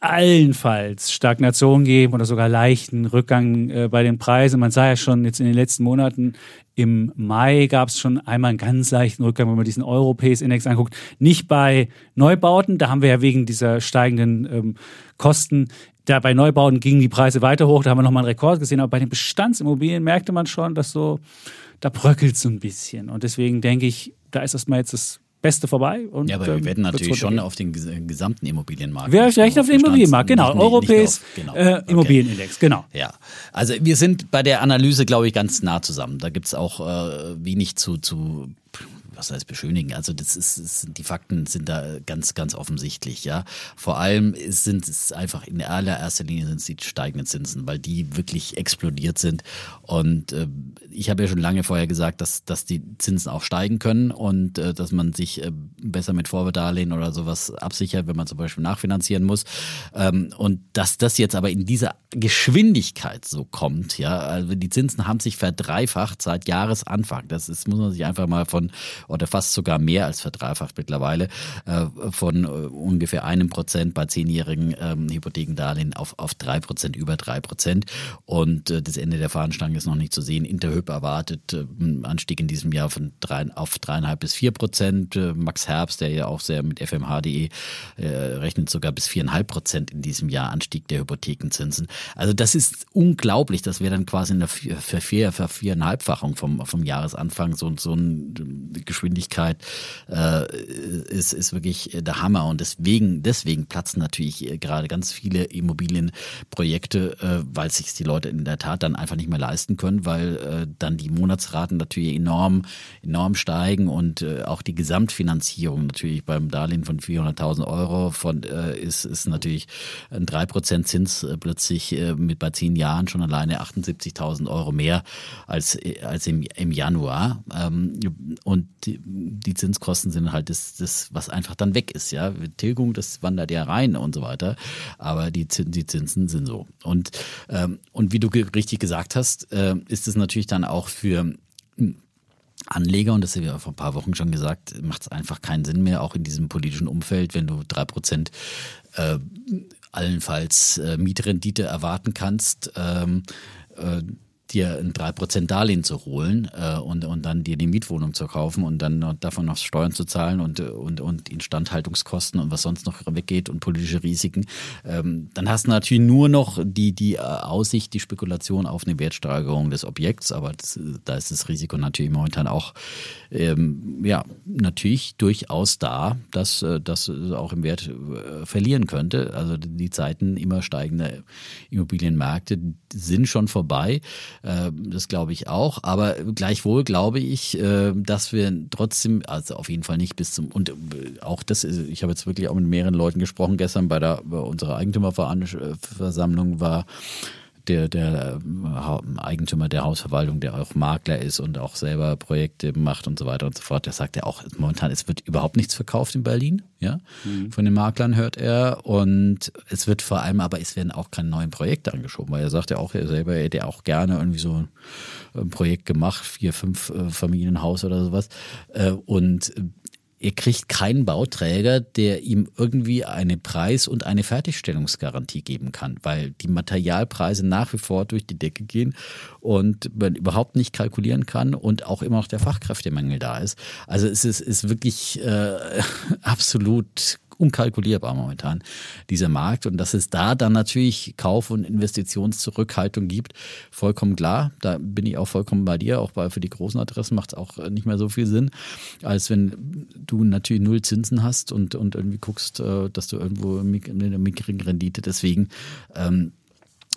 allenfalls Stagnation geben oder sogar leichten Rückgang äh, bei den Preisen. Man sah ja schon jetzt in den letzten Monaten, im Mai gab es schon einmal einen ganz leichten Rückgang, wenn man diesen Europace-Index anguckt. Nicht bei Neubauten, da haben wir ja wegen dieser steigenden ähm, Kosten da bei Neubauten gingen die Preise weiter hoch, da haben wir nochmal einen Rekord gesehen, aber bei den Bestandsimmobilien merkte man schon, dass so, da bröckelt so ein bisschen. Und deswegen denke ich, da ist erstmal jetzt das Beste vorbei. Und, ja, aber ähm, wir werden natürlich schon auf den gesamten Immobilienmarkt. Wir recht auf den Immobilienmarkt, genau. Europäis genau. Äh, Immobilienindex, okay. genau. Ja, also wir sind bei der Analyse, glaube ich, ganz nah zusammen. Da gibt es auch äh, wenig zu, zu was heißt beschönigen? Also das ist, ist, die Fakten sind da ganz, ganz offensichtlich, ja. Vor allem sind es einfach in allererster Linie sind es die steigenden Zinsen, weil die wirklich explodiert sind. Und äh, ich habe ja schon lange vorher gesagt, dass, dass die Zinsen auch steigen können und äh, dass man sich äh, besser mit Vorbedarlehen oder sowas absichert, wenn man zum Beispiel nachfinanzieren muss. Ähm, und dass das jetzt aber in dieser Geschwindigkeit so kommt, ja, also die Zinsen haben sich verdreifacht seit Jahresanfang. Das ist, muss man sich einfach mal von oder fast sogar mehr als verdreifacht mittlerweile, äh, von äh, ungefähr einem Prozent bei zehnjährigen ähm, Hypothekendarlehen auf, auf drei Prozent, über drei Prozent. Und äh, das Ende der Fahnenstange ist noch nicht zu sehen. Interhyp erwartet einen Anstieg in diesem Jahr von drei, auf dreieinhalb bis vier Prozent. Max Herbst, der ja auch sehr mit fmh.de rechnet sogar bis viereinhalb Prozent in diesem Jahr Anstieg der Hypothekenzinsen. Also das ist unglaublich. Das wäre dann quasi eine Vervier, Verviereinhalbfachung vom, vom Jahresanfang so, so ein Geschwindigkeit äh, ist, ist wirklich der Hammer. Und deswegen, deswegen platzen natürlich gerade ganz viele Immobilienprojekte, äh, weil sich die Leute in der Tat dann einfach nicht mehr leisten können, weil äh, dann die Monatsraten natürlich enorm, enorm steigen und äh, auch die Gesamtfinanzierung natürlich beim Darlehen von 400.000 Euro von, äh, ist, ist natürlich ein 3% Zins äh, plötzlich äh, mit bei zehn Jahren schon alleine 78.000 Euro mehr als, als im, im Januar. Ähm, und die, die Zinskosten sind halt das, das, was einfach dann weg ist. Ja, Tilgung, das wandert ja rein und so weiter. Aber die, die Zinsen sind so. Und, ähm, und wie du richtig gesagt hast, äh, ist es natürlich dann auch für Anleger, und das haben wir vor ein paar Wochen schon gesagt, macht es einfach keinen Sinn mehr, auch in diesem politischen Umfeld, wenn du drei Prozent äh, allenfalls äh, Mietrendite erwarten kannst. Ähm, äh, dir ein 3% Darlehen zu holen äh, und, und dann dir die Mietwohnung zu kaufen und dann davon noch Steuern zu zahlen und, und, und Instandhaltungskosten und was sonst noch weggeht und politische Risiken, ähm, dann hast du natürlich nur noch die, die äh, Aussicht, die Spekulation auf eine Wertsteigerung des Objekts, aber das, da ist das Risiko natürlich momentan auch ähm, ja, natürlich durchaus da, dass äh, das auch im Wert äh, verlieren könnte. Also die Zeiten immer steigender Immobilienmärkte sind schon vorbei. Äh, das glaube ich auch. Aber gleichwohl glaube ich, äh, dass wir trotzdem, also auf jeden Fall nicht bis zum, und äh, auch das, ich habe jetzt wirklich auch mit mehreren Leuten gesprochen gestern bei der, bei unserer Eigentümerversammlung war der, der äh, Eigentümer der Hausverwaltung, der auch Makler ist und auch selber Projekte macht und so weiter und so fort, der sagt ja auch momentan, es wird überhaupt nichts verkauft in Berlin, ja. Mhm. Von den Maklern hört er. Und es wird vor allem, aber es werden auch keine neuen Projekte angeschoben, weil er sagt ja auch, er selber er hätte auch gerne irgendwie so ein Projekt gemacht, vier, fünf äh, Familienhaus oder sowas. Äh, und er kriegt keinen Bauträger, der ihm irgendwie eine Preis- und eine Fertigstellungsgarantie geben kann, weil die Materialpreise nach wie vor durch die Decke gehen und man überhaupt nicht kalkulieren kann und auch immer noch der Fachkräftemangel da ist. Also es ist, ist wirklich äh, absolut unkalkulierbar momentan, dieser Markt. Und dass es da dann natürlich Kauf- und Investitionszurückhaltung gibt, vollkommen klar. Da bin ich auch vollkommen bei dir. Auch bei, für die großen Adressen macht es auch nicht mehr so viel Sinn, als wenn du natürlich null Zinsen hast und, und irgendwie guckst, äh, dass du irgendwo eine mickrigen Rendite. Deswegen ähm,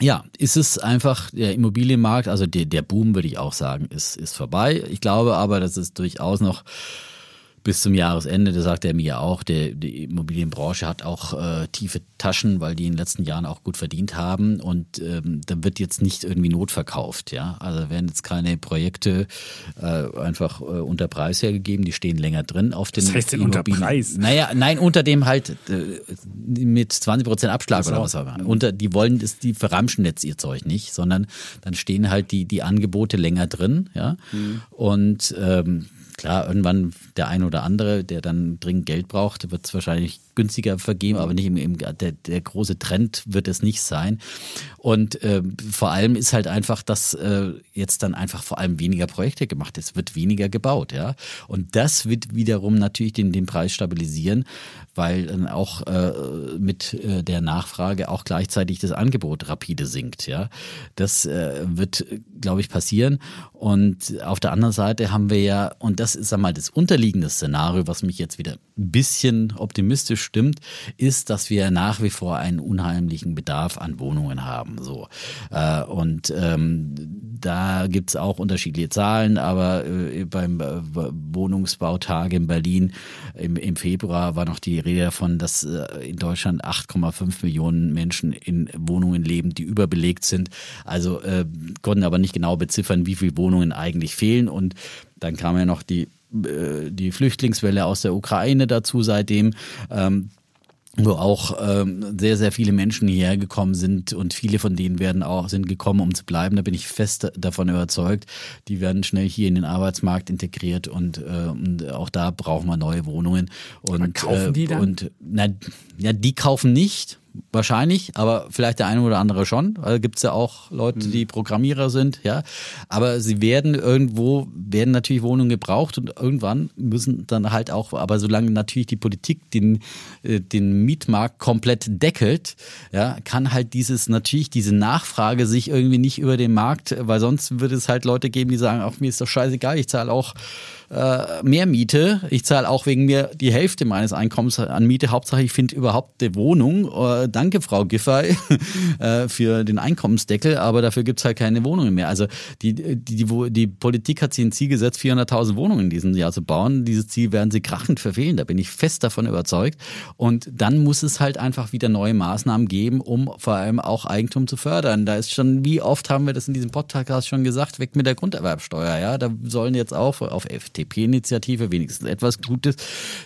ja, ist es einfach der Immobilienmarkt, also der, der Boom, würde ich auch sagen, ist, ist vorbei. Ich glaube aber, dass es durchaus noch bis zum Jahresende, das sagt er mir auch, der, die Immobilienbranche hat auch äh, tiefe Taschen, weil die in den letzten Jahren auch gut verdient haben und ähm, da wird jetzt nicht irgendwie Not verkauft, ja. Also werden jetzt keine Projekte äh, einfach äh, unter Preis hergegeben, die stehen länger drin auf den Was heißt denn unter Preis? Naja, nein, unter dem halt äh, mit 20 Prozent Abschlag oder was auch immer. Unter, die wollen das, die verramschen jetzt ihr Zeug nicht, sondern dann stehen halt die, die Angebote länger drin, ja. Mhm. Und ähm, klar, irgendwann der ein oder andere, der dann dringend Geld braucht, wird es wahrscheinlich günstiger vergeben, aber nicht im, im der, der, große Trend wird es nicht sein. Und äh, vor allem ist halt einfach, dass äh, jetzt dann einfach vor allem weniger Projekte gemacht ist, wird weniger gebaut, ja. Und das wird wiederum natürlich den, den Preis stabilisieren, weil dann auch äh, mit äh, der Nachfrage auch gleichzeitig das Angebot rapide sinkt, ja. Das äh, wird, glaube ich, passieren. Und auf der anderen Seite haben wir ja, und das ist einmal das unterliegende Szenario, was mich jetzt wieder ein bisschen optimistisch stimmt, ist, dass wir nach wie vor einen unheimlichen Bedarf an Wohnungen haben. So. Äh, und ähm, da gibt's auch unterschiedliche Zahlen, aber äh, beim äh, Wohnungsbautag in Berlin im, im Februar war noch die Rede davon, dass äh, in Deutschland 8,5 Millionen Menschen in Wohnungen leben, die überbelegt sind. Also äh, konnten aber nicht genau beziffern, wie viele Wohnungen eigentlich fehlen. Und dann kam ja noch die äh, die Flüchtlingswelle aus der Ukraine dazu seitdem. Ähm, wo auch ähm, sehr, sehr viele Menschen hierher gekommen sind und viele von denen werden auch, sind gekommen, um zu bleiben. Da bin ich fest davon überzeugt. Die werden schnell hier in den Arbeitsmarkt integriert und, äh, und auch da brauchen wir neue Wohnungen. Und, und kaufen die dann? Und, na, ja, die kaufen nicht. Wahrscheinlich, aber vielleicht der eine oder andere schon. Also gibt es ja auch Leute, die Programmierer sind, ja. Aber sie werden irgendwo, werden natürlich Wohnungen gebraucht und irgendwann müssen dann halt auch, aber solange natürlich die Politik den, äh, den Mietmarkt komplett deckelt, ja, kann halt dieses, natürlich diese Nachfrage sich irgendwie nicht über den Markt, weil sonst würde es halt Leute geben, die sagen, auch mir ist doch scheißegal, ich zahle auch äh, mehr Miete. Ich zahle auch wegen mir die Hälfte meines Einkommens an Miete. Hauptsache, ich finde überhaupt eine Wohnung. Äh, danke, Frau Giffey, äh, für den Einkommensdeckel, aber dafür gibt's halt keine Wohnungen mehr. Also die, die, die, die Politik hat sich ein Ziel gesetzt, 400.000 Wohnungen in diesem Jahr zu bauen. Dieses Ziel werden sie krachend verfehlen. Da bin ich fest davon überzeugt. Und dann muss es halt einfach wieder neue Maßnahmen geben, um vor allem auch Eigentum zu fördern. Da ist schon, wie oft haben wir das in diesem Podcast schon gesagt, weg mit der Grunderwerbsteuer. Ja, da sollen jetzt auch auf FT FDP-Initiative wenigstens etwas Gutes,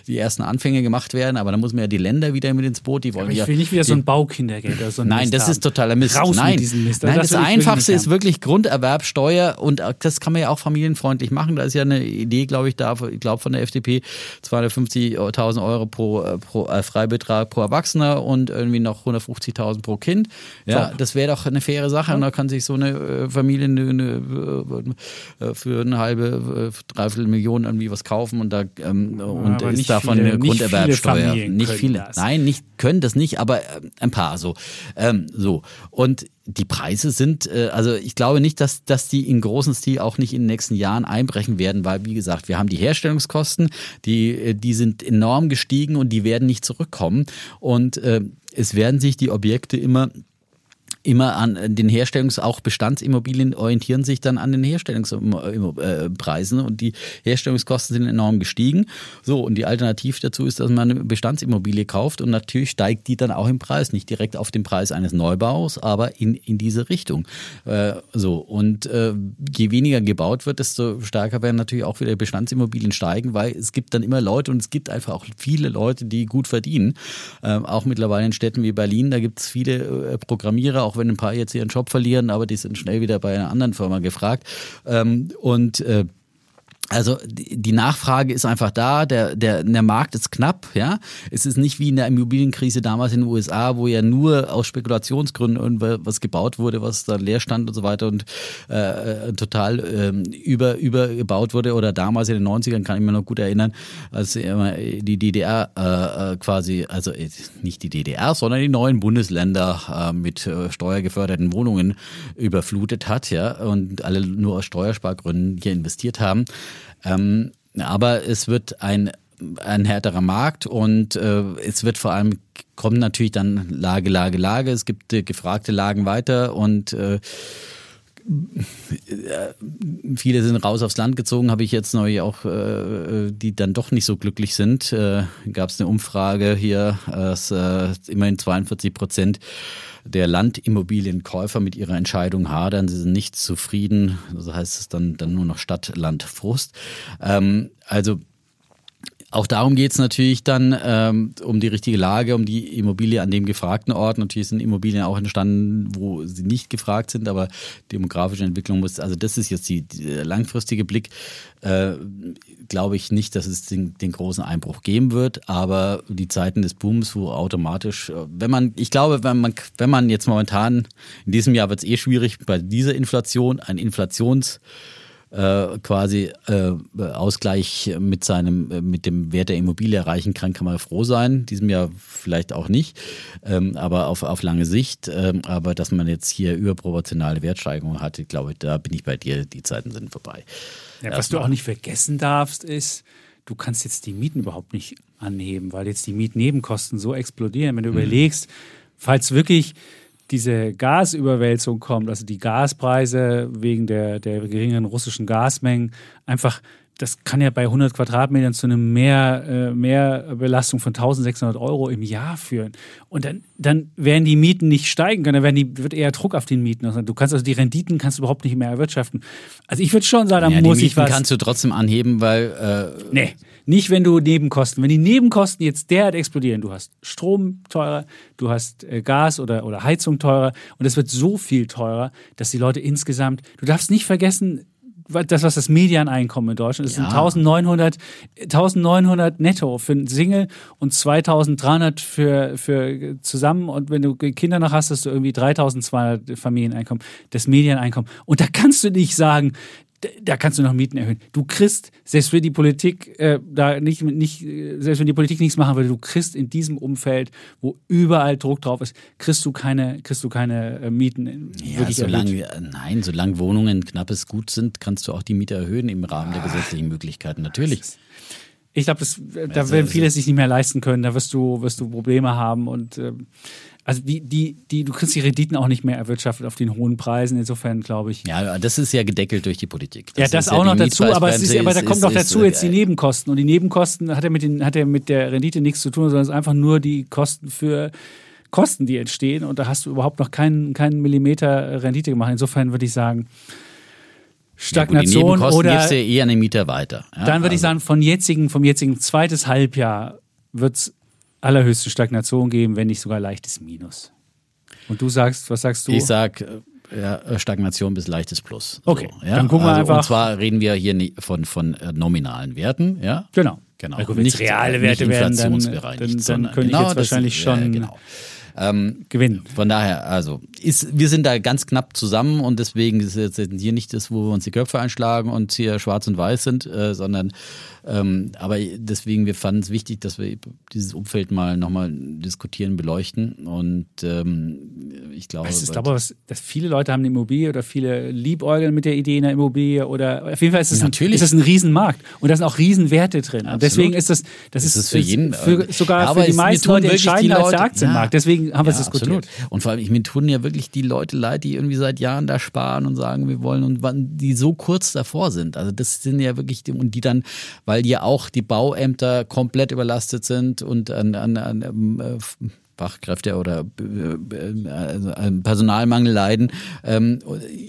die ersten Anfänge gemacht werden, aber da muss man ja die Länder wieder mit ins Boot. Die wollen ich ja, will nicht wieder so ein Baukindergeld oder so ein Nein, Mist das haben. ist totaler Mist. Raus Nein, mit Mist. Nein, Das das, Einfachste ist wirklich Grunderwerbsteuer und das kann man ja auch familienfreundlich machen. Da ist ja eine Idee, glaube ich, da, ich glaube von der FDP, 250.000 Euro pro, äh, pro äh, Freibetrag pro Erwachsener und irgendwie noch 150.000 pro Kind. Ja, das wäre doch eine faire Sache und da kann sich so eine äh, Familie eine, eine, äh, für eine halbe, äh, dreiviertel Million irgendwie was kaufen und da ähm, und aber ist nicht davon viele- eine nicht viele Grunderwerbsteuer. Nicht viele. das. Nein, nicht können das nicht, aber äh, ein paar so. Ähm, so und die Preise sind, äh, also ich glaube nicht, dass, dass die in großen Stil auch nicht in den nächsten Jahren einbrechen werden, weil wie gesagt, wir haben die Herstellungskosten, die, äh, die sind enorm gestiegen und die werden nicht zurückkommen. Und äh, es werden sich die Objekte immer immer an den Herstellungs-, auch Bestandsimmobilien orientieren sich dann an den Herstellungspreisen und die Herstellungskosten sind enorm gestiegen. So, und die Alternative dazu ist, dass man eine Bestandsimmobilie kauft und natürlich steigt die dann auch im Preis. Nicht direkt auf den Preis eines Neubaus, aber in, in diese Richtung. Äh, so, und äh, je weniger gebaut wird, desto stärker werden natürlich auch wieder Bestandsimmobilien steigen, weil es gibt dann immer Leute und es gibt einfach auch viele Leute, die gut verdienen. Ähm, auch mittlerweile in Städten wie Berlin, da gibt es viele äh, Programmierer, auch wenn ein paar jetzt ihren Job verlieren, aber die sind schnell wieder bei einer anderen Firma gefragt. Ähm, und äh, also die Nachfrage ist einfach da, der, der, der Markt ist knapp, ja. Es ist nicht wie in der Immobilienkrise damals in den USA, wo ja nur aus Spekulationsgründen irgendwas gebaut wurde, was da leer stand und so weiter und äh, total ähm, über, übergebaut wurde. Oder damals in den 90ern kann ich mich noch gut erinnern, als die DDR äh, äh, quasi, also äh, nicht die DDR, sondern die neuen Bundesländer äh, mit äh, steuergeförderten Wohnungen überflutet hat, ja, und alle nur aus Steuerspargründen hier investiert haben. Ähm, aber es wird ein ein härterer Markt und äh, es wird vor allem kommen natürlich dann Lage, Lage, Lage. Es gibt äh, gefragte Lagen weiter und äh, viele sind raus aufs Land gezogen, habe ich jetzt neu auch, äh, die dann doch nicht so glücklich sind. Äh, Gab es eine Umfrage hier, dass äh, immerhin 42 Prozent der Landimmobilienkäufer mit ihrer Entscheidung hadern. Sie sind nicht zufrieden. So heißt es dann, dann nur noch Stadt, Land, Frust. Ähm, also auch darum geht es natürlich dann ähm, um die richtige Lage, um die Immobilie an dem gefragten Ort. Natürlich sind Immobilien auch entstanden, wo sie nicht gefragt sind, aber demografische Entwicklung muss, also das ist jetzt die, langfristige Blick. Äh, Glaube ich nicht, dass es den, den, großen Einbruch geben wird, aber die Zeiten des Booms, wo automatisch, äh, wenn man, ich glaube, wenn man, wenn man jetzt momentan, in diesem Jahr wird es eh schwierig, bei dieser Inflation, ein Inflations- äh, quasi äh, Ausgleich mit seinem, äh, mit dem Wert der Immobilie erreichen kann, kann man froh sein. Diesem Jahr vielleicht auch nicht, ähm, aber auf, auf lange Sicht. Ähm, aber dass man jetzt hier überproportionale Wertsteigerungen hat, ich glaube, da bin ich bei dir, die Zeiten sind vorbei. Ja, was du auch nicht vergessen darfst, ist, du kannst jetzt die Mieten überhaupt nicht anheben, weil jetzt die Mietnebenkosten so explodieren. Wenn du mhm. überlegst, falls wirklich diese Gasüberwälzung kommt, also die Gaspreise wegen der, der geringeren russischen Gasmengen, einfach, das kann ja bei 100 Quadratmetern zu einem mehr, äh, Mehrbelastung von 1600 Euro im Jahr führen. Und dann, dann werden die Mieten nicht steigen können, dann werden die, wird eher Druck auf den Mieten. Du kannst also die Renditen kannst du überhaupt nicht mehr erwirtschaften. Also ich würde schon sagen, da ja, muss die ich was. kannst du trotzdem anheben, weil. Äh, nee. Nicht, wenn du Nebenkosten, wenn die Nebenkosten jetzt derart explodieren, du hast Strom teurer, du hast äh, Gas oder, oder Heizung teurer und es wird so viel teurer, dass die Leute insgesamt, du darfst nicht vergessen, das, was das Medianeinkommen in Deutschland ist, ja. sind 1900, 1900 netto für einen Single und 2300 für, für zusammen. Und wenn du Kinder noch hast, hast du irgendwie 3200 Familieneinkommen, das Medianeinkommen. Und da kannst du nicht sagen, da kannst du noch Mieten erhöhen. Du kriegst, selbst wenn die Politik äh, da nicht, nicht, selbst wenn die Politik nichts machen würde, du kriegst in diesem Umfeld, wo überall Druck drauf ist, kriegst du keine, kriegst du keine äh, Mieten. Ja, solange, nein, solange Wohnungen knappes Gut sind, kannst du auch die Miete erhöhen im Rahmen der gesetzlichen Möglichkeiten. Natürlich. Ich glaube, da also, werden viele also sich nicht mehr leisten können. Da wirst du, wirst du Probleme haben und äh, also die, die, die, du kriegst die Renditen auch nicht mehr erwirtschaftet auf den hohen Preisen. Insofern glaube ich. Ja, das ist ja gedeckelt durch die Politik. Das ja, das auch ja noch dazu, aber, es ist, aber da kommt noch dazu jetzt die Nebenkosten. Und die Nebenkosten hat ja mit, den, hat ja mit der Rendite nichts zu tun, sondern es ist einfach nur die Kosten für Kosten, die entstehen. Und da hast du überhaupt noch keinen, keinen Millimeter Rendite gemacht. Insofern würde ich sagen, Stagnation ja, gut, oder gibst du ja eher an den Mieter weiter. Ja, dann würde also. ich sagen, von jetzigen, vom jetzigen zweites Halbjahr wird es allerhöchste Stagnation geben, wenn nicht sogar leichtes Minus. Und du sagst, was sagst du? Ich sag äh, ja, Stagnation bis leichtes Plus. Okay, so, ja? dann gucken wir also, einfach. Und zwar reden wir hier von, von äh, nominalen Werten, ja? Genau. Genau. Wenn nicht reale Werte nicht werden, dann, dann, dann könnte genau, ich jetzt wahrscheinlich ist, schon ja, genau. Ähm, gewinnen. Von daher, also ist, wir sind da ganz knapp zusammen und deswegen ist es jetzt hier nicht das, wo wir uns die Köpfe einschlagen und hier schwarz und weiß sind, äh, sondern ähm, aber deswegen, wir fanden es wichtig, dass wir dieses Umfeld mal nochmal diskutieren, beleuchten. Und ähm, ich glaube. Ich glaube, dass viele Leute haben eine Immobilie oder viele liebäugeln mit der Idee einer Immobilie oder auf jeden Fall ist es, Natürlich. Ein, ist es ein Riesenmarkt. Und da sind auch Riesenwerte drin. Und deswegen ist das, das, ist, ist für jeden, für, sogar für die meisten Leute entscheidender als der Aktienmarkt. Ja, deswegen haben wir es diskutiert. Absolut. Und vor allem, ich mir tun ja wirklich die Leute leid, die irgendwie seit Jahren da sparen und sagen, wir wollen und wann die so kurz davor sind. Also das sind ja wirklich die, und die dann, weil ja auch die Bauämter komplett überlastet sind und an, an, an äh, Fachkräfte oder äh, also Personalmangel leiden, ähm,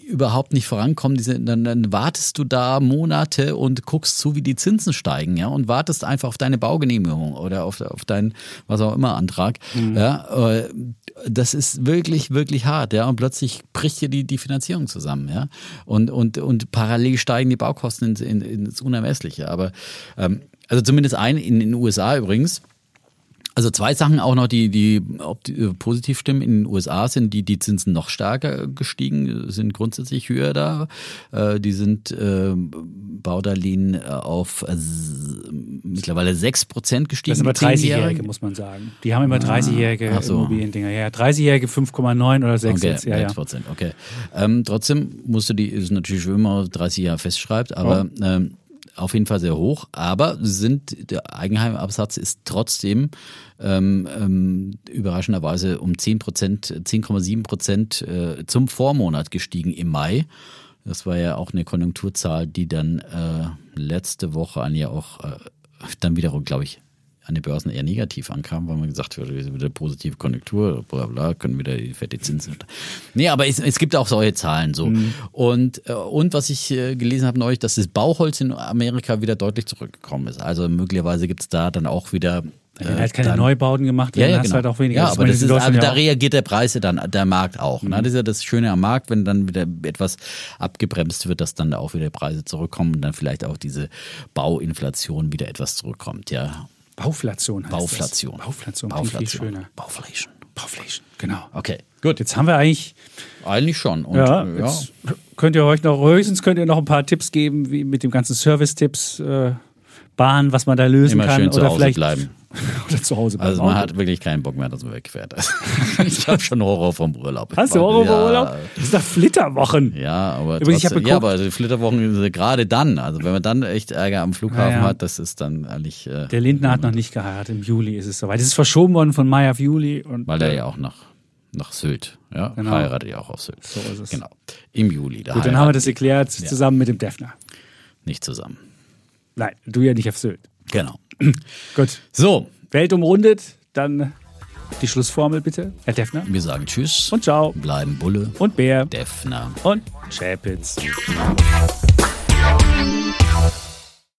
überhaupt nicht vorankommen. Diese, dann, dann, wartest du da Monate und guckst zu, wie die Zinsen steigen, ja, und wartest einfach auf deine Baugenehmigung oder auf, auf deinen, was auch immer, Antrag. Mhm. Ja, äh, das ist wirklich, wirklich hart, ja. Und plötzlich bricht hier die, die Finanzierung zusammen, ja. Und, und, und parallel steigen die Baukosten ins, in, ins Unermessliche. Aber ähm, also zumindest ein in den USA übrigens also zwei Sachen auch noch, die, die, die äh, positiv stimmen. In den USA sind die, die Zinsen noch stärker gestiegen, sind grundsätzlich höher da. Äh, die sind äh, Baudarlehen äh, auf äh, mittlerweile 6% gestiegen. Das sind immer 30-Jährige, muss man sagen. Die haben immer 30-jährige ah, so. Immobiliendinger. Ja, 30-Jährige 5,9 oder 6 okay, jetzt. Ja, 6%, ja. okay. Ähm, trotzdem musst du die, ist natürlich immer 30 Jahre festschreibt, aber oh. ähm, auf jeden Fall sehr hoch, aber sind, der Eigenheimabsatz ist trotzdem ähm, ähm, überraschenderweise um 10 Prozent, 10,7 Prozent äh, zum Vormonat gestiegen im Mai. Das war ja auch eine Konjunkturzahl, die dann äh, letzte Woche an ja auch äh, dann wiederum, glaube ich, an den Börsen eher negativ ankam, weil man gesagt hat, wieder positive Konjunktur, bla bla, können wieder die fette Zinsen. Nee, aber es, es gibt auch solche Zahlen so. Mhm. Und, äh, und was ich äh, gelesen habe neulich, dass das Bauholz in Amerika wieder deutlich zurückgekommen ist. Also möglicherweise gibt es da dann auch wieder wenn äh, halt keine dann, Neubauten gemacht ja, ja, genau. halt auch weniger. Ja, aber, das ist, aber da reagiert der Preis dann, der Markt auch. Ne? Mhm. Das ist ja das Schöne am Markt, wenn dann wieder etwas abgebremst wird, dass dann auch wieder Preise zurückkommen und dann vielleicht auch diese Bauinflation wieder etwas zurückkommt. Ja, Bauflation heißt Bauflation. Das. Bauflation. Bauflation. Viel, schöner. Bauflation. Bauflation, genau. Okay, gut. Jetzt haben wir eigentlich. Eigentlich schon. Und, ja, äh, ja. könnt ihr euch noch, höchstens könnt ihr noch ein paar Tipps geben, wie mit dem ganzen Service-Tipps. Äh, Bahn, was man da lösen Immer kann. Schön zu oder Hause vielleicht bleiben. oder zu Hause. Also man hat wirklich keinen Bock mehr, dass man wegfährt. ich habe schon Horror vom Urlaub. Hast du Horror vom Urlaub? Das ist doch Flitterwochen. Ja, aber Übrigens, trotzdem, ja, aber die Flitterwochen sind gerade dann. Also wenn man dann echt Ärger am Flughafen ja, ja. hat, das ist dann eigentlich. Äh, Der Lindner hat noch nicht geheiratet. Im Juli ist es soweit. Es ist verschoben worden von Mai auf Juli. Und, Weil er ja auch nach nach Sylt. Ja, genau. heiratet ja auch auf Sylt. So ist es. Genau. Im Juli. Da Gut, dann haben wir das erklärt, zusammen mit dem Defner. Nicht zusammen. Nein, du ja nicht auf Sylt. Genau. Gut. So. Welt umrundet, dann die Schlussformel bitte, Herr Defner. Wir sagen Tschüss. Und Ciao. Bleiben Bulle. Und Bär. Defner. Und Schäpitz.